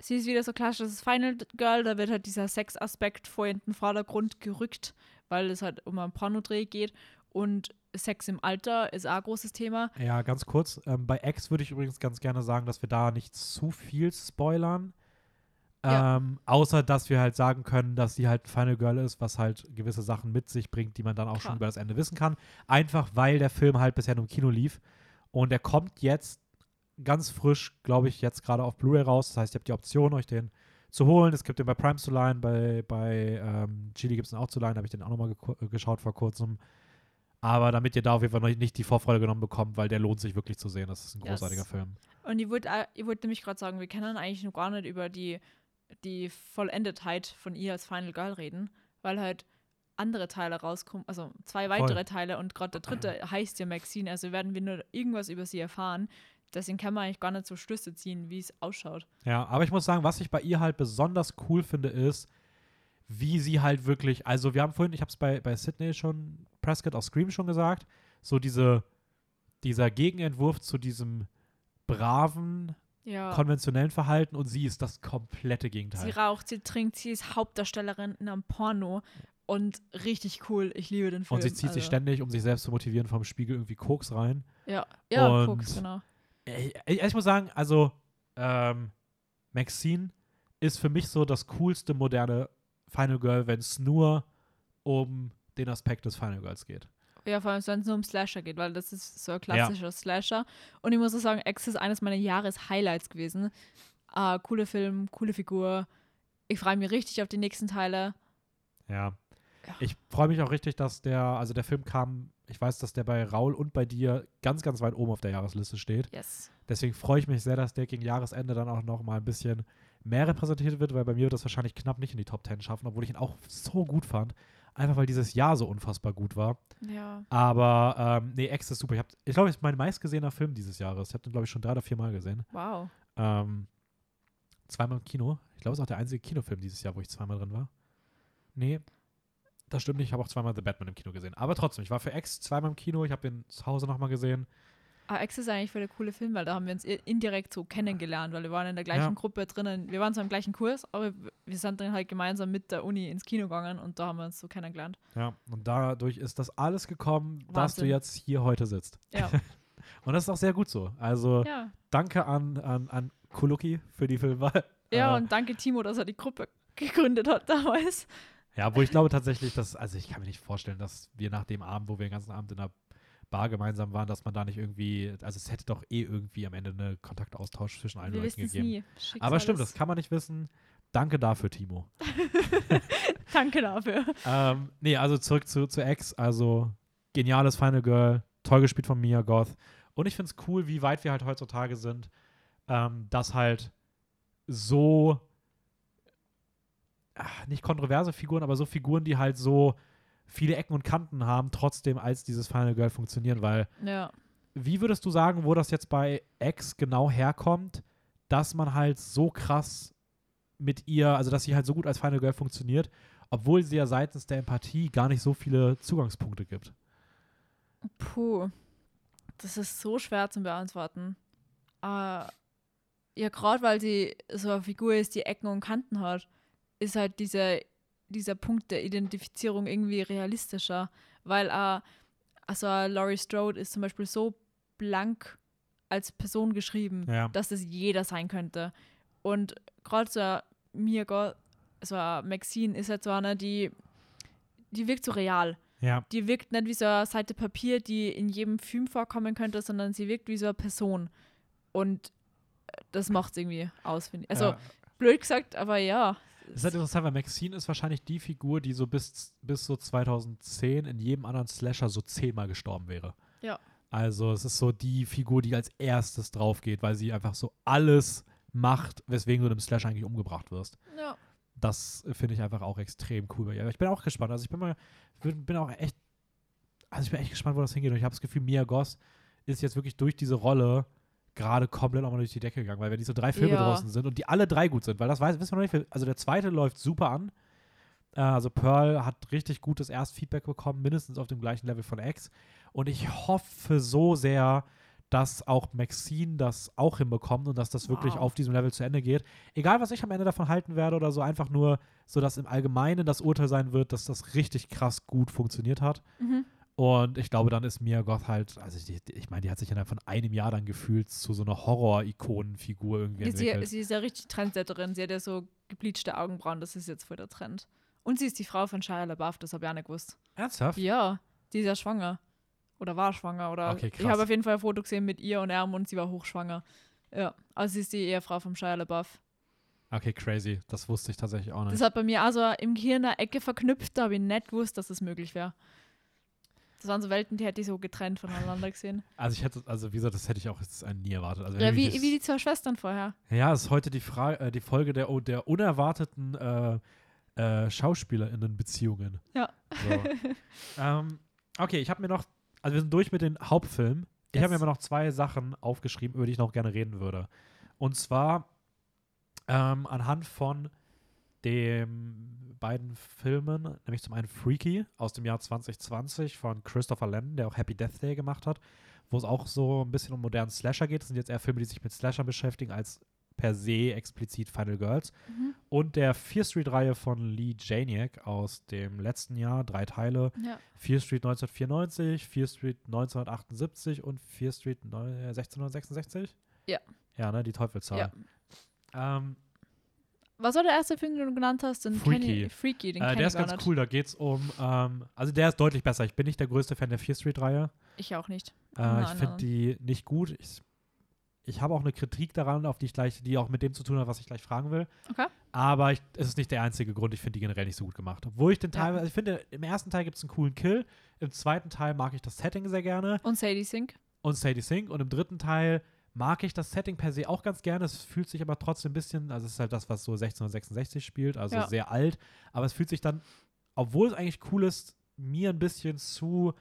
sie ist wieder so klassisches Final Girl, da wird halt dieser Sexaspekt vor in den Vordergrund gerückt, weil es halt um einen Pornodreh geht und Sex im Alter ist auch ein großes Thema. ja, ganz kurz, ähm, bei X würde ich übrigens ganz gerne sagen, dass wir da nicht zu viel spoilern. Ja. Ähm, außer, dass wir halt sagen können, dass sie halt Final Girl ist, was halt gewisse Sachen mit sich bringt, die man dann auch Klar. schon über das Ende wissen kann. Einfach, weil der Film halt bisher nur im Kino lief. Und der kommt jetzt ganz frisch, glaube ich, jetzt gerade auf Blu-ray raus. Das heißt, ihr habt die Option, euch den zu holen. Es gibt den bei Prime zu leihen, bei, bei ähm, Chili gibt es den auch zu leihen. Da habe ich den auch nochmal ge geschaut vor kurzem. Aber damit ihr da auf jeden Fall noch nicht die Vorfreude genommen bekommt, weil der lohnt sich wirklich zu sehen. Das ist ein Yes. großartiger Film. Und ich wollte ich wollte nämlich gerade sagen, wir können eigentlich noch gar nicht über die, die Vollendetheit von ihr als Final Girl reden, weil halt andere Teile rauskommen, also zwei weitere Teile und gerade der dritte heißt ja Maxine, also werden wir nur irgendwas über sie erfahren. Deswegen kann man eigentlich gar nicht so Schlüsse ziehen, wie es ausschaut. Ja, aber ich muss sagen, was ich bei ihr halt besonders cool finde, ist, wie sie halt wirklich, also wir haben vorhin, ich habe es bei, bei Sydney schon, Prescott aus Scream schon gesagt, so diese, dieser Gegenentwurf zu diesem braven, Ja. konventionellen Verhalten und sie ist das komplette Sie Gegenteil. raucht, sie trinkt, sie ist Hauptdarstellerin in einem Porno und richtig cool. Ich liebe den Film. Und sie zieht sich also, ständig, um sich selbst zu motivieren, vom Spiegel irgendwie Koks rein. Ja, ja, Und- Koks, genau. Ich, ich muss sagen, also ähm, Maxine ist für mich so das coolste moderne Final Girl, wenn es nur um den Aspekt des Final Girls geht. Ja, vor allem, wenn es nur um Slasher geht, weil das ist so ein klassischer Slasher. Und ich muss auch sagen, X ist eines meiner Jahreshighlights gewesen. Äh, cooler Film, coole Figur. Ich freue mich richtig auf die nächsten Teile. Ja. Ja. Ich freue mich auch richtig, dass der, also der Film kam, ich weiß, dass der bei Raul und bei dir ganz, ganz weit oben auf der Jahresliste steht. Yes. Deswegen freue ich mich sehr, dass der gegen Jahresende dann auch noch mal ein bisschen mehr repräsentiert wird, weil bei mir wird das wahrscheinlich knapp nicht in die Top 10 schaffen, obwohl ich ihn auch so gut fand. Einfach weil dieses Jahr so unfassbar gut war. Ja. Aber ähm, nee, X ist super. Ich glaube, es ist mein meistgesehener Film dieses Jahres. Ich habe den, glaube ich, schon drei oder vier Mal gesehen. Wow. Ähm, zweimal im Kino. Ich glaube, es ist auch der einzige Kinofilm dieses Jahr, wo ich zweimal drin war. Nee, das stimmt nicht. Ich habe auch zweimal The Batman im Kino gesehen. Aber trotzdem, ich war für X zweimal im Kino. Ich habe ihn zu Hause nochmal gesehen. Aber X ist eigentlich voll der coole Film, weil da haben wir uns indirekt so kennengelernt, weil wir waren in der gleichen Ja. Gruppe drinnen. Wir waren zwar im gleichen Kurs, aber wir sind dann halt gemeinsam mit der Uni ins Kino gegangen und da haben wir uns so kennengelernt. Ja, und dadurch ist das alles gekommen, dass du Wahnsinn. jetzt hier heute sitzt. Ja. Und das ist auch sehr gut so. Also ja. danke an, an, an Kuluki für die Filmwahl. Ja, Äh, und danke Timo, dass er die Gruppe gegründet hat damals. Ja, wo ich glaube tatsächlich, dass, also ich kann mir nicht vorstellen, dass wir nach dem Abend, wo wir den ganzen Abend in einer Bar gemeinsam waren, dass man da nicht irgendwie, also es hätte doch eh irgendwie am Ende einen Kontaktaustausch zwischen allen Wir Leuten gegeben. nie. Schicksal Aber stimmt, das kann man nicht wissen. Danke dafür, Timo. Danke dafür. ähm, nee, also zurück zu, zu X. Also geniales Final Girl, toll gespielt von Mia Goth. Und ich finde es cool, wie weit wir halt heutzutage sind, ähm, dass halt so, ach, nicht kontroverse Figuren, aber so Figuren, die halt so viele Ecken und Kanten haben, trotzdem als dieses Final Girl funktionieren. Weil, Ja. wie würdest du sagen, wo das jetzt bei X genau herkommt, dass man halt so krass mit ihr, also dass sie halt so gut als Final Girl funktioniert, obwohl sie ja seitens der Empathie gar nicht so viele Zugangspunkte gibt. Puh. Das ist so schwer zu beantworten. Äh, ja, gerade weil sie so eine Figur ist, die Ecken und Kanten hat, ist halt dieser, dieser Punkt der Identifizierung irgendwie realistischer. Weil äh, also äh, Laurie Strode ist zum Beispiel so blank als Person geschrieben, Ja. dass das jeder sein könnte. Und gerade so mir, Go- so eine Maxine ist halt so eine, die, die wirkt so real Ja. die wirkt nicht wie so eine Seite Papier, die in jedem Film vorkommen könnte, sondern sie wirkt wie so eine Person. Und äh, das macht es irgendwie aus, finde ich. Also, ja. blöd gesagt, aber ja. Das ist halt interessant, weil Maxine ist wahrscheinlich die Figur, die so bis, bis so 2010 in jedem anderen Slasher so zehnmal gestorben wäre. Ja. Also es ist so die Figur, die als erstes drauf geht, weil sie einfach so alles macht, weswegen du in einem Slasher eigentlich umgebracht wirst. ja. Das finde ich einfach auch extrem cool bei ihr. Aber ich bin auch gespannt. Also ich bin mal, bin auch echt, also ich bin echt gespannt, wo das hingeht. Und ich habe das Gefühl, Mia Goss ist jetzt wirklich durch diese Rolle gerade komplett nochmal durch die Decke gegangen, weil wenn diese drei Filme Ja. draußen sind und die alle drei gut sind, weil das weiß, wissen wir noch nicht, also der zweite läuft super an. Äh, Also Pearl hat richtig gutes Erstfeedback bekommen, mindestens auf dem gleichen Level von X. Und ich hoffe so sehr, dass auch Maxine das auch hinbekommt und dass das wirklich Wow. auf diesem Level zu Ende geht. Egal, was ich am Ende davon halten werde oder so, einfach nur, so dass im Allgemeinen das Urteil sein wird, dass das richtig krass gut funktioniert hat. Mhm. Und ich glaube, dann ist Mia Goth halt, also die, die- ich meine, die hat sich innerhalb von einem Jahr dann gefühlt zu so einer Horror-Ikonenfigur irgendwie Sie, entwickelt. sie ist ja richtig Trendsetterin. Sie hat ja so gebleachte Augenbrauen, das ist jetzt voll der Trend. Und sie ist die Frau von Shia LaBeouf, das habe ich auch nicht gewusst. Ernsthaft? Ja, die ist ja schwanger. Oder war schwanger. Oder Okay, ich habe auf jeden Fall ein Foto gesehen mit ihr und er und sie war hochschwanger. Ja, also sie ist die Ehefrau von Shia LaBeouf. Okay, crazy. Das wusste ich tatsächlich auch nicht. Das hat bei mir also im Gehirn eine Ecke verknüpft, da habe ich nicht gewusst, dass es möglich wäre. Das waren so Welten, die hätte ich so getrennt voneinander gesehen. Also ich hätte, also wie gesagt, das hätte ich auch jetzt nie erwartet. Also Ja, wie, mich wie die zwei Schwestern vorher. ja, es ist heute die Frage, äh, die Folge der, der unerwarteten äh, äh, SchauspielerInnen-Beziehungen. Ja. So. ähm, okay, ich habe mir noch, also wir sind durch mit den Hauptfilmen. Ich habe mir Yes. aber noch zwei Sachen aufgeschrieben, über die ich noch gerne reden würde. Und zwar ähm, anhand von den beiden Filmen, nämlich zum einen Freaky aus dem Jahr 2020 von Christopher Landon, der auch Happy Death Day gemacht hat, wo es auch so ein bisschen um modernen Slasher geht. Das sind jetzt eher Filme, die sich mit Slasher beschäftigen, als per se explizit Final Girls. Mhm. Und der Fear Street-Reihe von Lee Janiak aus dem letzten Jahr, drei Teile. Ja. Fear Street 1994, Fear Street 1978 und Fear Street neu- äh, 1666? Ja. Ja, ne, die Teufelszahl. ja. Ähm, Was war der erste Film, den du genannt hast? Den Freaky. Kenn ich, Freaky, den äh, der ist ganz cool, da geht's um, ähm, also der ist deutlich besser. Ich bin nicht der größte Fan der Fear Street-Reihe. Ich auch nicht. Äh, ich finde die nicht gut. Ich, ich habe auch eine Kritik daran, auf die ich gleich, die auch mit dem zu tun hat, was ich gleich fragen will. Okay. Aber ich, es ist nicht der einzige Grund. Ich finde die generell nicht so gut gemacht. Obwohl ich den Ja. Teil, also ich finde, im ersten Teil gibt es einen coolen Kill. Im zweiten Teil mag ich das Setting sehr gerne. Und Sadie Sink. und Sadie Sink. Und im dritten Teil mag ich das Setting per se auch ganz gerne. Es fühlt sich aber trotzdem ein bisschen, also es ist halt das, was so 1666 spielt, also Ja. sehr alt. Aber es fühlt sich dann, obwohl es eigentlich cool ist, mir ein bisschen zu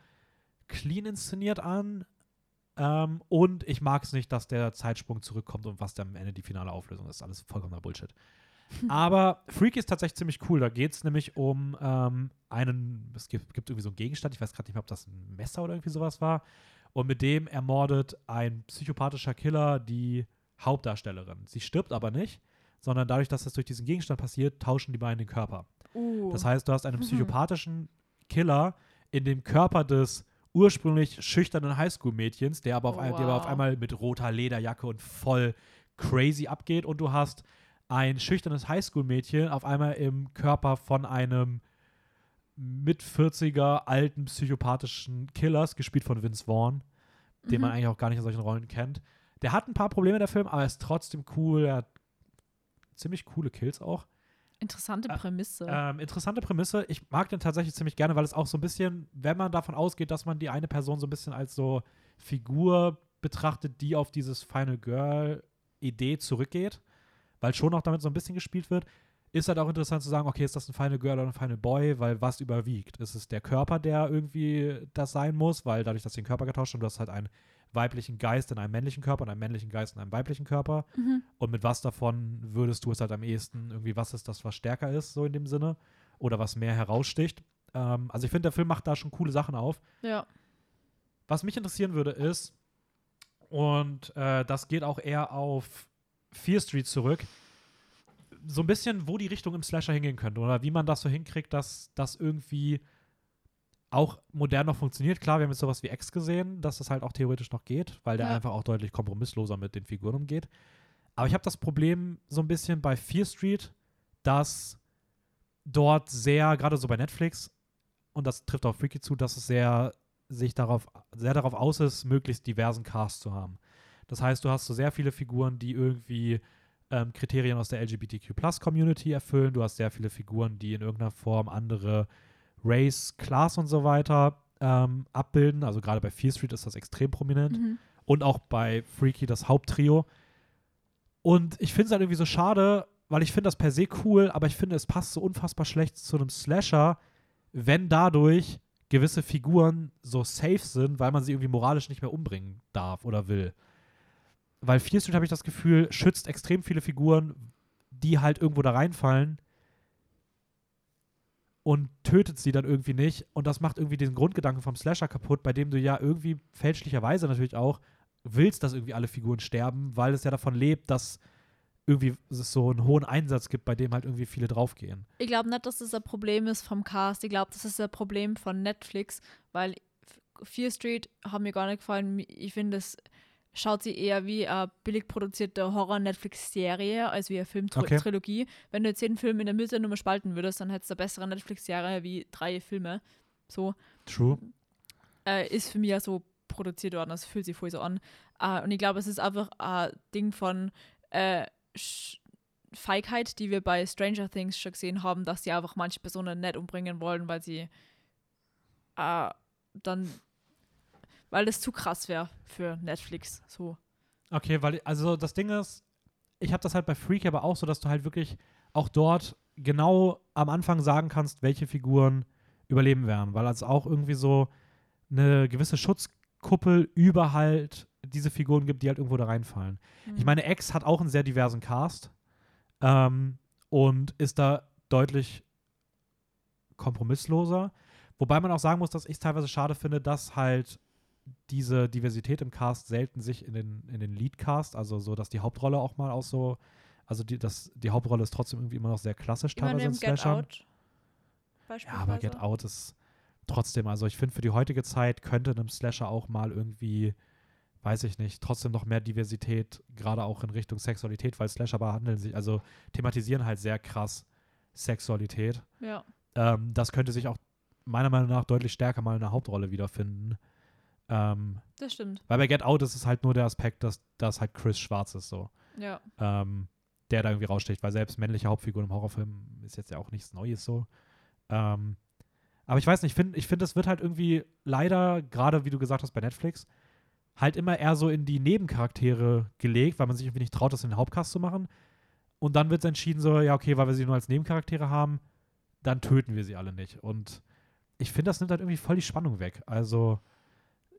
clean inszeniert an. Ähm, und ich mag es nicht, dass der Zeitsprung zurückkommt und was dann am Ende die finale Auflösung ist. Alles vollkommener Bullshit. Aber Freak ist tatsächlich ziemlich cool. Da geht es nämlich um ähm, einen, es gibt, gibt irgendwie so einen Gegenstand, ich weiß gerade nicht mehr, ob das ein Messer oder irgendwie sowas war. Und mit dem ermordet ein psychopathischer Killer die Hauptdarstellerin. Sie stirbt aber nicht, sondern dadurch, dass das durch diesen Gegenstand passiert, tauschen die beiden den Körper. Uh. Das heißt, du hast einen Mhm. psychopathischen Killer in dem Körper des ursprünglich schüchternen Highschool-Mädchens, der aber auf, ein, der aber auf wow. einmal mit roter Lederjacke und voll crazy abgeht. Und du hast ein schüchternes Highschool-Mädchen auf einmal im Körper von einem mit 40er alten psychopathischen Killers, gespielt von Vince Vaughn, den Mhm. man eigentlich auch gar nicht in solchen Rollen kennt. Der hat ein paar Probleme, der Film, aber er ist trotzdem cool. Er hat ziemlich coole Kills auch. Interessante Ä- Prämisse. Ähm, interessante Prämisse. Ich mag den tatsächlich ziemlich gerne, weil es auch so ein bisschen, wenn man davon ausgeht, dass man die eine Person so ein bisschen als so Figur betrachtet, die auf dieses Final Girl-Idee zurückgeht, weil schon auch damit so ein bisschen gespielt wird, ist halt auch interessant zu sagen, okay, ist das ein Final Girl oder ein Final Boy, weil was überwiegt? Ist es der Körper, der irgendwie das sein muss, weil dadurch, dass sie den Körper getauscht haben, du hast halt einen weiblichen Geist in einem männlichen Körper und einen männlichen Geist in einem weiblichen Körper. mhm. Und mit was davon würdest du es halt am ehesten irgendwie, was ist das, was stärker ist, so in dem Sinne? Oder was mehr heraussticht? Ähm, also ich finde, der Film macht da schon coole Sachen auf. Ja. Was mich interessieren würde, ist, und äh, das geht auch eher auf Fear Street zurück, so ein bisschen, wo die Richtung im Slasher hingehen könnte oder wie man das so hinkriegt, dass das irgendwie auch modern noch funktioniert. Klar, wir haben jetzt sowas wie X gesehen, dass das halt auch theoretisch noch geht, weil der Ja. einfach auch deutlich kompromissloser mit den Figuren umgeht. Aber ich habe das Problem so ein bisschen bei Fear Street, dass dort sehr, gerade so bei Netflix, und das trifft auch Freaky zu, dass es sehr sich darauf, sehr darauf aus ist, möglichst diversen Cast zu haben. Das heißt, du hast so sehr viele Figuren, die irgendwie ähm, Kriterien aus der LGBTQ-Plus-Community erfüllen. Du hast sehr viele Figuren, die in irgendeiner Form andere Race, Class und so weiter ähm, abbilden. Also gerade bei Fear Street ist das extrem prominent Mhm. und auch bei Freaky das Haupttrio. Und ich finde es halt irgendwie so schade, weil ich finde das per se cool, aber ich finde, es passt so unfassbar schlecht zu einem Slasher, wenn dadurch gewisse Figuren so safe sind, weil man sie irgendwie moralisch nicht mehr umbringen darf oder will. Weil Fear Street, habe ich das Gefühl, schützt extrem viele Figuren, die halt irgendwo da reinfallen und tötet sie dann irgendwie nicht. Und das macht irgendwie den Grundgedanken vom Slasher kaputt, bei dem du ja irgendwie fälschlicherweise natürlich auch willst, dass irgendwie alle Figuren sterben, weil es ja davon lebt, dass irgendwie es so einen hohen Einsatz gibt, bei dem halt irgendwie viele draufgehen. Ich glaube nicht, dass das ein Problem ist vom Cast. Ich glaube, das ist ein Problem von Netflix, weil Fear Street hat mir gar nicht gefallen. Ich finde, es schaut sie eher wie eine billig produzierte Horror-Netflix-Serie als wie eine Film-Trilogie. Okay. Wenn du jetzt jeden Film in der Mitte nur mal spalten würdest, dann hättest du eine bessere Netflix-Serie wie drei Filme. So True. äh, ist für mich ja so produziert worden. Das fühlt sich voll so an. Äh, und ich glaube, es ist einfach ein Ding von äh, Feigheit, die wir bei Stranger Things schon gesehen haben, dass sie einfach manche Personen nicht umbringen wollen, weil sie äh, dann, weil das zu krass wäre für Netflix. So. Okay, weil, also das Ding ist, ich habe das halt bei Freak aber auch so, dass du halt wirklich auch dort genau am Anfang sagen kannst, welche Figuren überleben werden, weil es auch irgendwie so eine gewisse Schutzkuppel über halt diese Figuren gibt, die halt irgendwo da reinfallen. Ich meine, X hat auch einen sehr diversen Cast ähm, und ist da deutlich kompromissloser. Wobei man auch sagen muss, dass ich es teilweise schade finde, dass halt diese Diversität im Cast selten sich in den, in den Lead-Cast, also so, dass die Hauptrolle auch mal auch so, also die, das, die Hauptrolle ist trotzdem irgendwie immer noch sehr klassisch meine, teilweise in Slashern. Out. Ja, aber Get. Out ist trotzdem, also ich finde für die heutige Zeit könnte einem Slasher auch mal irgendwie, weiß ich nicht, trotzdem noch mehr Diversität, gerade auch in Richtung Sexualität, weil Slasher behandeln sich, also thematisieren halt sehr krass Sexualität. Ja. Ähm, das könnte sich auch meiner Meinung nach deutlich stärker mal in der Hauptrolle wiederfinden. Ähm, Das stimmt. weil bei Get Out ist es halt nur der Aspekt, dass, dass halt Chris schwarz ist, so. Ja. Ähm, der da irgendwie raussticht, weil selbst männliche Hauptfiguren im Horrorfilm ist jetzt ja auch nichts Neues so. Ähm, aber ich weiß nicht, ich finde, ich find, das wird halt irgendwie leider, gerade wie du gesagt hast bei Netflix, halt immer eher so in die Nebencharaktere gelegt, weil man sich irgendwie nicht traut, das in den Hauptcast zu machen. Und dann wird entschieden so, ja, okay, weil wir sie nur als Nebencharaktere haben, dann töten wir sie alle nicht. Und ich finde, das nimmt halt irgendwie voll die Spannung weg. Also,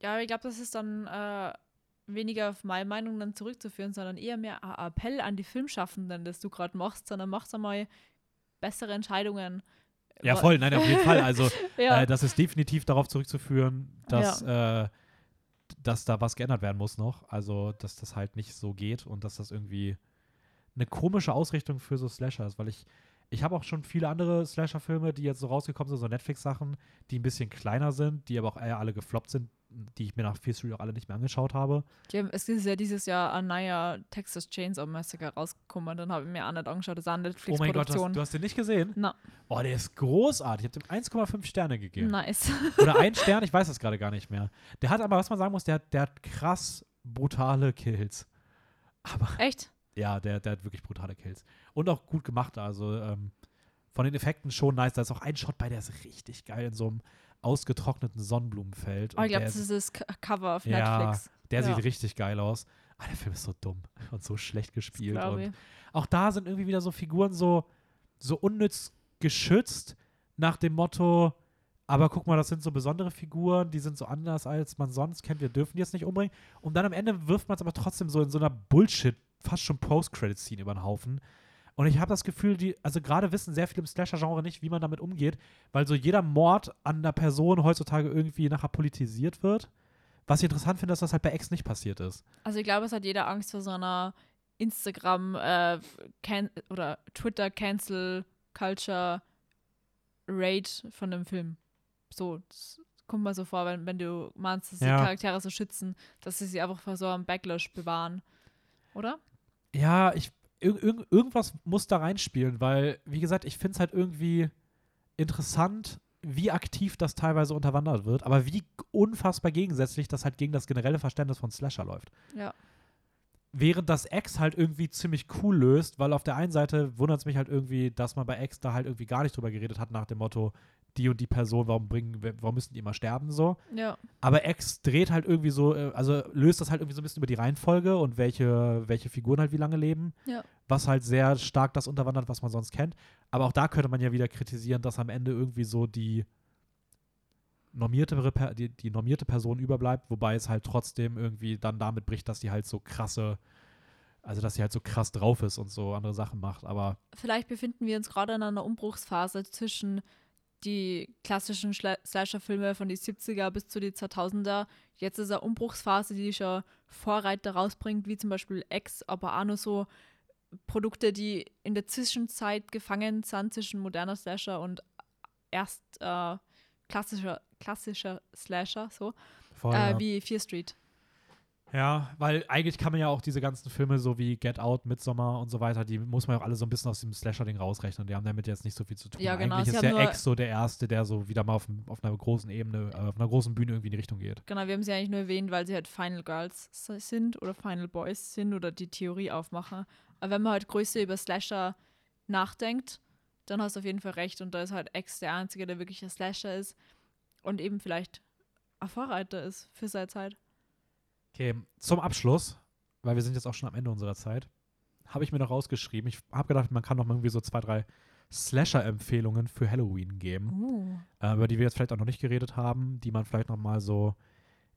Ja, ich glaube, das ist dann äh, weniger auf meine Meinung dann zurückzuführen, sondern eher mehr ein Appell an die Filmschaffenden, das du gerade machst, sondern machst einmal bessere Entscheidungen. ja, voll, nein, auf jeden Fall. Also, Ja, Äh, das ist definitiv darauf zurückzuführen, dass, äh, dass da was geändert werden muss noch. Also, dass das halt nicht so geht und dass das irgendwie eine komische Ausrichtung für so Slasher ist, weil ich, ich habe auch schon viele andere Slasher-Filme, die jetzt so rausgekommen sind, so Netflix-Sachen, die ein bisschen kleiner sind, die aber auch eher alle gefloppt sind, die ich mir nach Fear Street auch alle nicht mehr angeschaut habe. Haben, es ist ja dieses Jahr ein neuer Texas Chainsaw Massacre rausgekommen. Dann habe ich mir nicht angeschaut. Das ist eine Oh mein Gott, du Netflix-Produktion. hast, du hast den nicht gesehen? Na, Oh, der ist großartig. Ich habe dem 1,5 Sterne gegeben. nice. Oder ein Stern, ich weiß das gerade gar nicht mehr. Der hat aber, was man sagen muss, der, hat- der hat krass brutale Kills. Aber Echt? ja, der, der hat wirklich brutale Kills. Und auch gut gemacht. Also ähm, von den Effekten schon nice. Da ist auch ein Shot bei, der ist richtig geil in so einem ausgetrockneten Sonnenblumenfeld. Oh, ich glaube, das ist- das C- Cover auf Ja, Netflix. Der Ja. sieht richtig geil aus. Aber der Film ist so dumm und so schlecht gespielt. Und auch da sind irgendwie wieder so Figuren so, so unnütz geschützt nach dem Motto, aber guck mal, das sind so besondere Figuren, die sind so anders, als man sonst kennt, wir dürfen die jetzt nicht umbringen. Und dann am Ende wirft man es aber trotzdem so in so einer Bullshit, fast schon Post-Credit-Scene über den Haufen. Und ich habe das Gefühl, die, also gerade wissen sehr viele im Slasher-Genre nicht, wie man damit umgeht, weil so jeder Mord an einer Person heutzutage irgendwie nachher politisiert wird. Was ich interessant finde, dass das halt bei Ex nicht passiert ist. Also ich glaube, es hat jeder Angst vor so einer Instagram äh, oder Twitter Cancel Culture Raid von dem Film. So, das kommt mir so vor, wenn, wenn du meinst, dass Ja. die Charaktere so schützen, dass sie sie einfach vor so einem Backlash bewahren. Oder? Ja, ich, irg irg irgendwas muss da reinspielen, weil, wie gesagt, ich finde es halt irgendwie interessant, wie aktiv das teilweise unterwandert wird, aber wie unfassbar gegensätzlich das halt gegen das generelle Verständnis von Slasher läuft. Ja. Während das X halt irgendwie ziemlich cool löst, weil auf der einen Seite wundert es mich halt irgendwie, dass man bei X da halt irgendwie gar nicht drüber geredet hat nach dem Motto, die und die Person, warum bringen, warum müssen die immer sterben so. Ja. Aber X dreht halt irgendwie so, äh, also löst das halt irgendwie so ein bisschen über die Reihenfolge und welche, welche Figuren halt wie lange leben. Ja. Was halt sehr stark das unterwandert, was man sonst kennt. Aber auch da könnte man ja wieder kritisieren, dass am Ende irgendwie so die normierte, die, die normierte Person überbleibt, wobei es halt trotzdem irgendwie dann damit bricht, dass die halt so krasse, also dass sie halt so krass drauf ist und so andere Sachen macht. Aber Vielleicht befinden wir uns gerade in einer Umbruchsphase zwischen die klassischen Slasher-Filme von die 70er bis zu die 2000er. Jetzt ist eine Umbruchsphase, die schon Vorreiter rausbringt, wie zum Beispiel X, aber auch nur so Produkte, die in der Zwischenzeit gefangen sind zwischen moderner Slasher und erst äh, klassischer, klassischer Slasher, so voll, äh, ja. wie Fear Street. Ja, weil eigentlich kann man ja auch diese ganzen Filme so wie Get Out, Midsommar und so weiter, die muss man ja auch alle so ein bisschen aus dem Slasher-Ding rausrechnen. Die haben damit jetzt nicht so viel zu tun. Ja, genau, Eigentlich ist der Ex so der Erste, der so wieder mal auf, auf einer großen Ebene, äh, auf einer großen Bühne irgendwie in die Richtung geht. Genau, wir haben sie eigentlich nur erwähnt, weil sie halt Final Girls sind oder Final Boys sind oder die Theorie aufmachen. Aber wenn man halt größer über Slasher nachdenkt, dann hast du auf jeden Fall recht. Und da ist halt X der Einzige, der wirklich ein Slasher ist und eben vielleicht ein Vorreiter ist für seine Zeit. Okay, zum Abschluss, weil wir sind jetzt auch schon am Ende unserer Zeit, habe ich mir noch rausgeschrieben. Ich habe gedacht, man kann noch mal irgendwie so zwei, drei Slasher-Empfehlungen für Halloween geben. Uh. äh, über die wir jetzt vielleicht auch noch nicht geredet haben, die man vielleicht noch mal so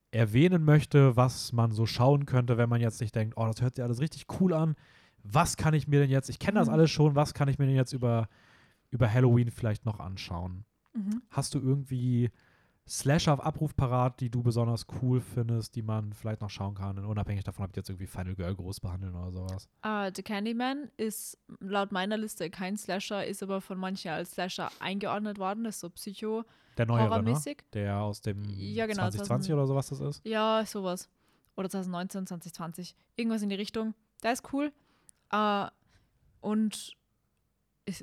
erwähnen möchte, was man so schauen könnte, wenn man jetzt nicht denkt, oh, das hört sich alles richtig cool an. Was kann ich mir denn jetzt, ich kenne das Mhm. alles schon, was kann ich mir denn jetzt über, über Halloween vielleicht noch anschauen? Mhm. Hast du irgendwie Slasher auf Abruf parat, die du besonders cool findest, die man vielleicht noch schauen kann, unabhängig davon, ob die jetzt irgendwie Final Girl groß behandeln oder sowas? Uh, The Candyman ist laut meiner Liste kein Slasher, ist aber von manchen als Slasher eingeordnet worden. Das ist so psycho Der neuere, ne? Der aus dem Ja, genau, 2020 oder sowas das ist? Ja, sowas. Oder 2019, 2020. Irgendwas in die Richtung. Der ist cool. Äh, und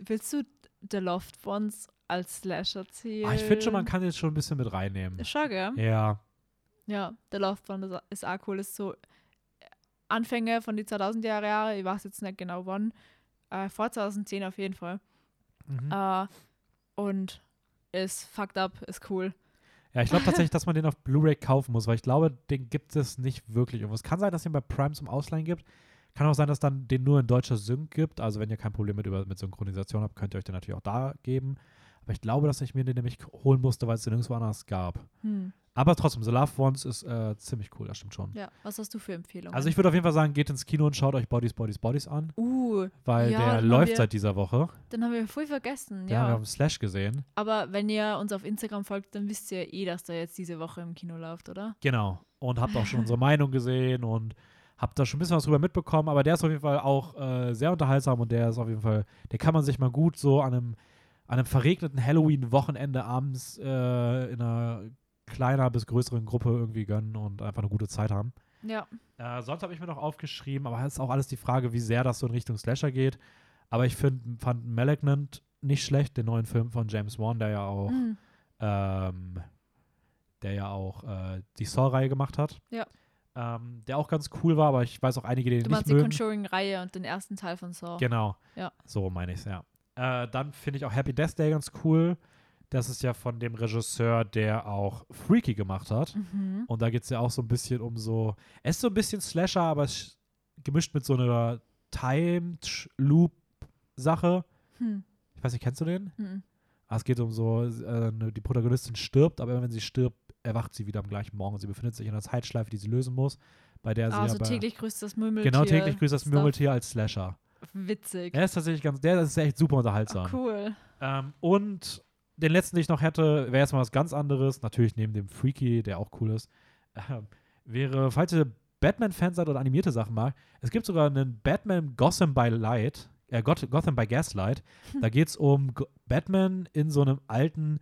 willst du The Lost Ones als Slasher zählen? Ah, ich finde schon, man kann jetzt schon ein bisschen mit reinnehmen. Schon, gell? Ja, Ja, Lost One ist, ist auch cool. Ist so Anfänge von die 2000er Jahre. Ich weiß jetzt nicht genau wann. Äh, vor 2010 auf jeden Fall. Mhm. Äh, und ist fucked up, ist cool. Ja, ich glaube tatsächlich, dass man den auf Blu-ray kaufen muss, weil ich glaube, den gibt es nicht wirklich irgendwo. Es kann sein, dass es den bei Prime zum Ausleihen gibt. Kann auch sein, dass dann den nur in deutscher Sync gibt. Also wenn ihr kein Problem mit, über, mit Synchronisation habt, könnt ihr euch den natürlich auch da geben. Aber ich glaube, dass ich mir den nämlich holen musste, weil es den nirgendwo anders gab. Hm. Aber trotzdem, The Love Ones ist äh, ziemlich cool, das stimmt schon. Ja, was hast du für Empfehlungen? Also ich würde auf jeden Fall sagen, geht ins Kino und schaut euch Bodies, Bodies, Bodies an, uh, weil Ja, der haben läuft wir- seit dieser Woche. den haben wir voll vergessen. Haben wir Ja. auf dem Slash gesehen. Aber wenn ihr uns auf Instagram folgt, dann wisst ihr eh, dass der jetzt diese Woche im Kino läuft, oder? Genau. Und habt auch schon unsere Meinung gesehen und habt da schon ein bisschen was drüber mitbekommen. Aber der ist auf jeden Fall auch äh, sehr unterhaltsam und der ist auf jeden Fall, den kann man sich mal gut so an einem, an einem verregneten Halloween-Wochenende abends äh, in einer kleiner bis größeren Gruppe irgendwie gönnen und einfach eine gute Zeit haben. Ja. Äh, sonst habe ich mir noch aufgeschrieben, aber es ist auch alles die Frage, wie sehr das so in Richtung Slasher geht. Aber ich find, fand Malignant nicht schlecht, den neuen Film von James Wan, der ja auch, Mhm. ähm, der ja auch äh, die Saw-Reihe gemacht hat. Ja. Ähm, der auch ganz cool war, aber ich weiß auch einige, die den Du nicht meinst die mögen. Conjuring-Reihe und den ersten Teil von Saw. Genau. Ja. So meine ich es, ja. Äh, dann finde ich auch Happy Death Day ganz cool. Das ist ja von dem Regisseur, der auch Freaky gemacht hat. Mhm. Und da geht es ja auch so ein bisschen um so. Es ist so ein bisschen Slasher, aber es ist gemischt mit so einer Timed Loop-Sache. Hm. Ich weiß nicht, kennst du den? Hm. Ah, es geht um so, äh, die Protagonistin stirbt, aber immer wenn sie stirbt, erwacht sie wieder am gleichen Morgen. Sie befindet sich in einer Zeitschleife, die sie lösen muss, bei der sie Also täglich grüßt das Murmeltier. genau täglich grüßt das Stuff. Murmeltier als Slasher. Witzig. Der ist tatsächlich ganz, der ist echt super unterhaltsam. Ach, cool. Ähm, und den letzten, den ich noch hätte, wäre jetzt mal was ganz anderes. Natürlich neben dem Freaky, der auch cool ist. Ähm, wäre, falls ihr Batman-Fans seid oder animierte Sachen mag, es gibt sogar einen Batman Gotham by Light, äh, Goth Gotham by Gaslight. Da geht es um Go Batman in so einem alten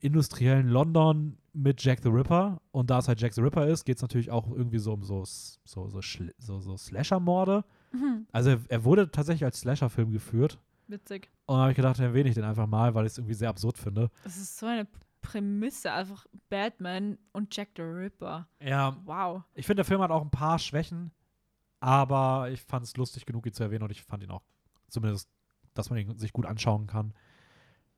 industriellen London mit Jack the Ripper. Und da es halt Jack the Ripper ist, geht es natürlich auch irgendwie so um so, so, so, so, so Slasher-Morde. Mhm. Also er, er wurde tatsächlich als Slasher-Film geführt. Witzig. Und da habe ich gedacht, dann erwähne ich den einfach mal, weil ich es irgendwie sehr absurd finde. Das ist so eine Prämisse, einfach Batman und Jack the Ripper. Ja, Wow. ich finde, der Film hat auch ein paar Schwächen, aber ich fand es lustig genug, ihn zu erwähnen und ich fand ihn auch zumindest, dass man ihn sich gut anschauen kann.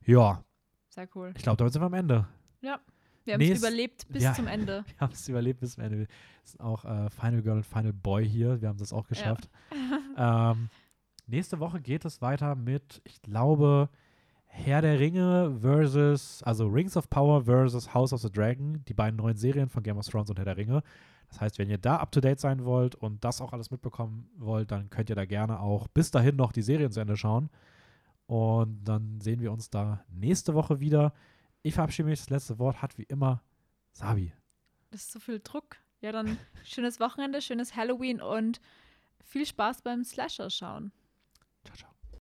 Ja, Sehr cool. ich glaube, damit sind wir am Ende. Wir haben es Nächst- überlebt bis ja. zum Ende. Wir haben es überlebt bis zum Ende. Wir sind auch äh, Final Girl und Final Boy hier. Wir haben das auch geschafft. ähm, nächste Woche geht es weiter mit, ich glaube, Herr der Ringe versus, also Rings of Power versus House of the Dragon, die beiden neuen Serien von Game of Thrones und Herr der Ringe. Das heißt, wenn ihr da up to date sein wollt und das auch alles mitbekommen wollt, dann könnt ihr da gerne auch bis dahin noch die Serien zu Ende schauen. Und dann sehen wir uns da nächste Woche wieder. Ich verabschiede mich. Das letzte Wort hat wie immer Sabi. Das ist so viel Druck. Ja, dann schönes Wochenende, schönes Halloween und viel Spaß beim Slasher schauen.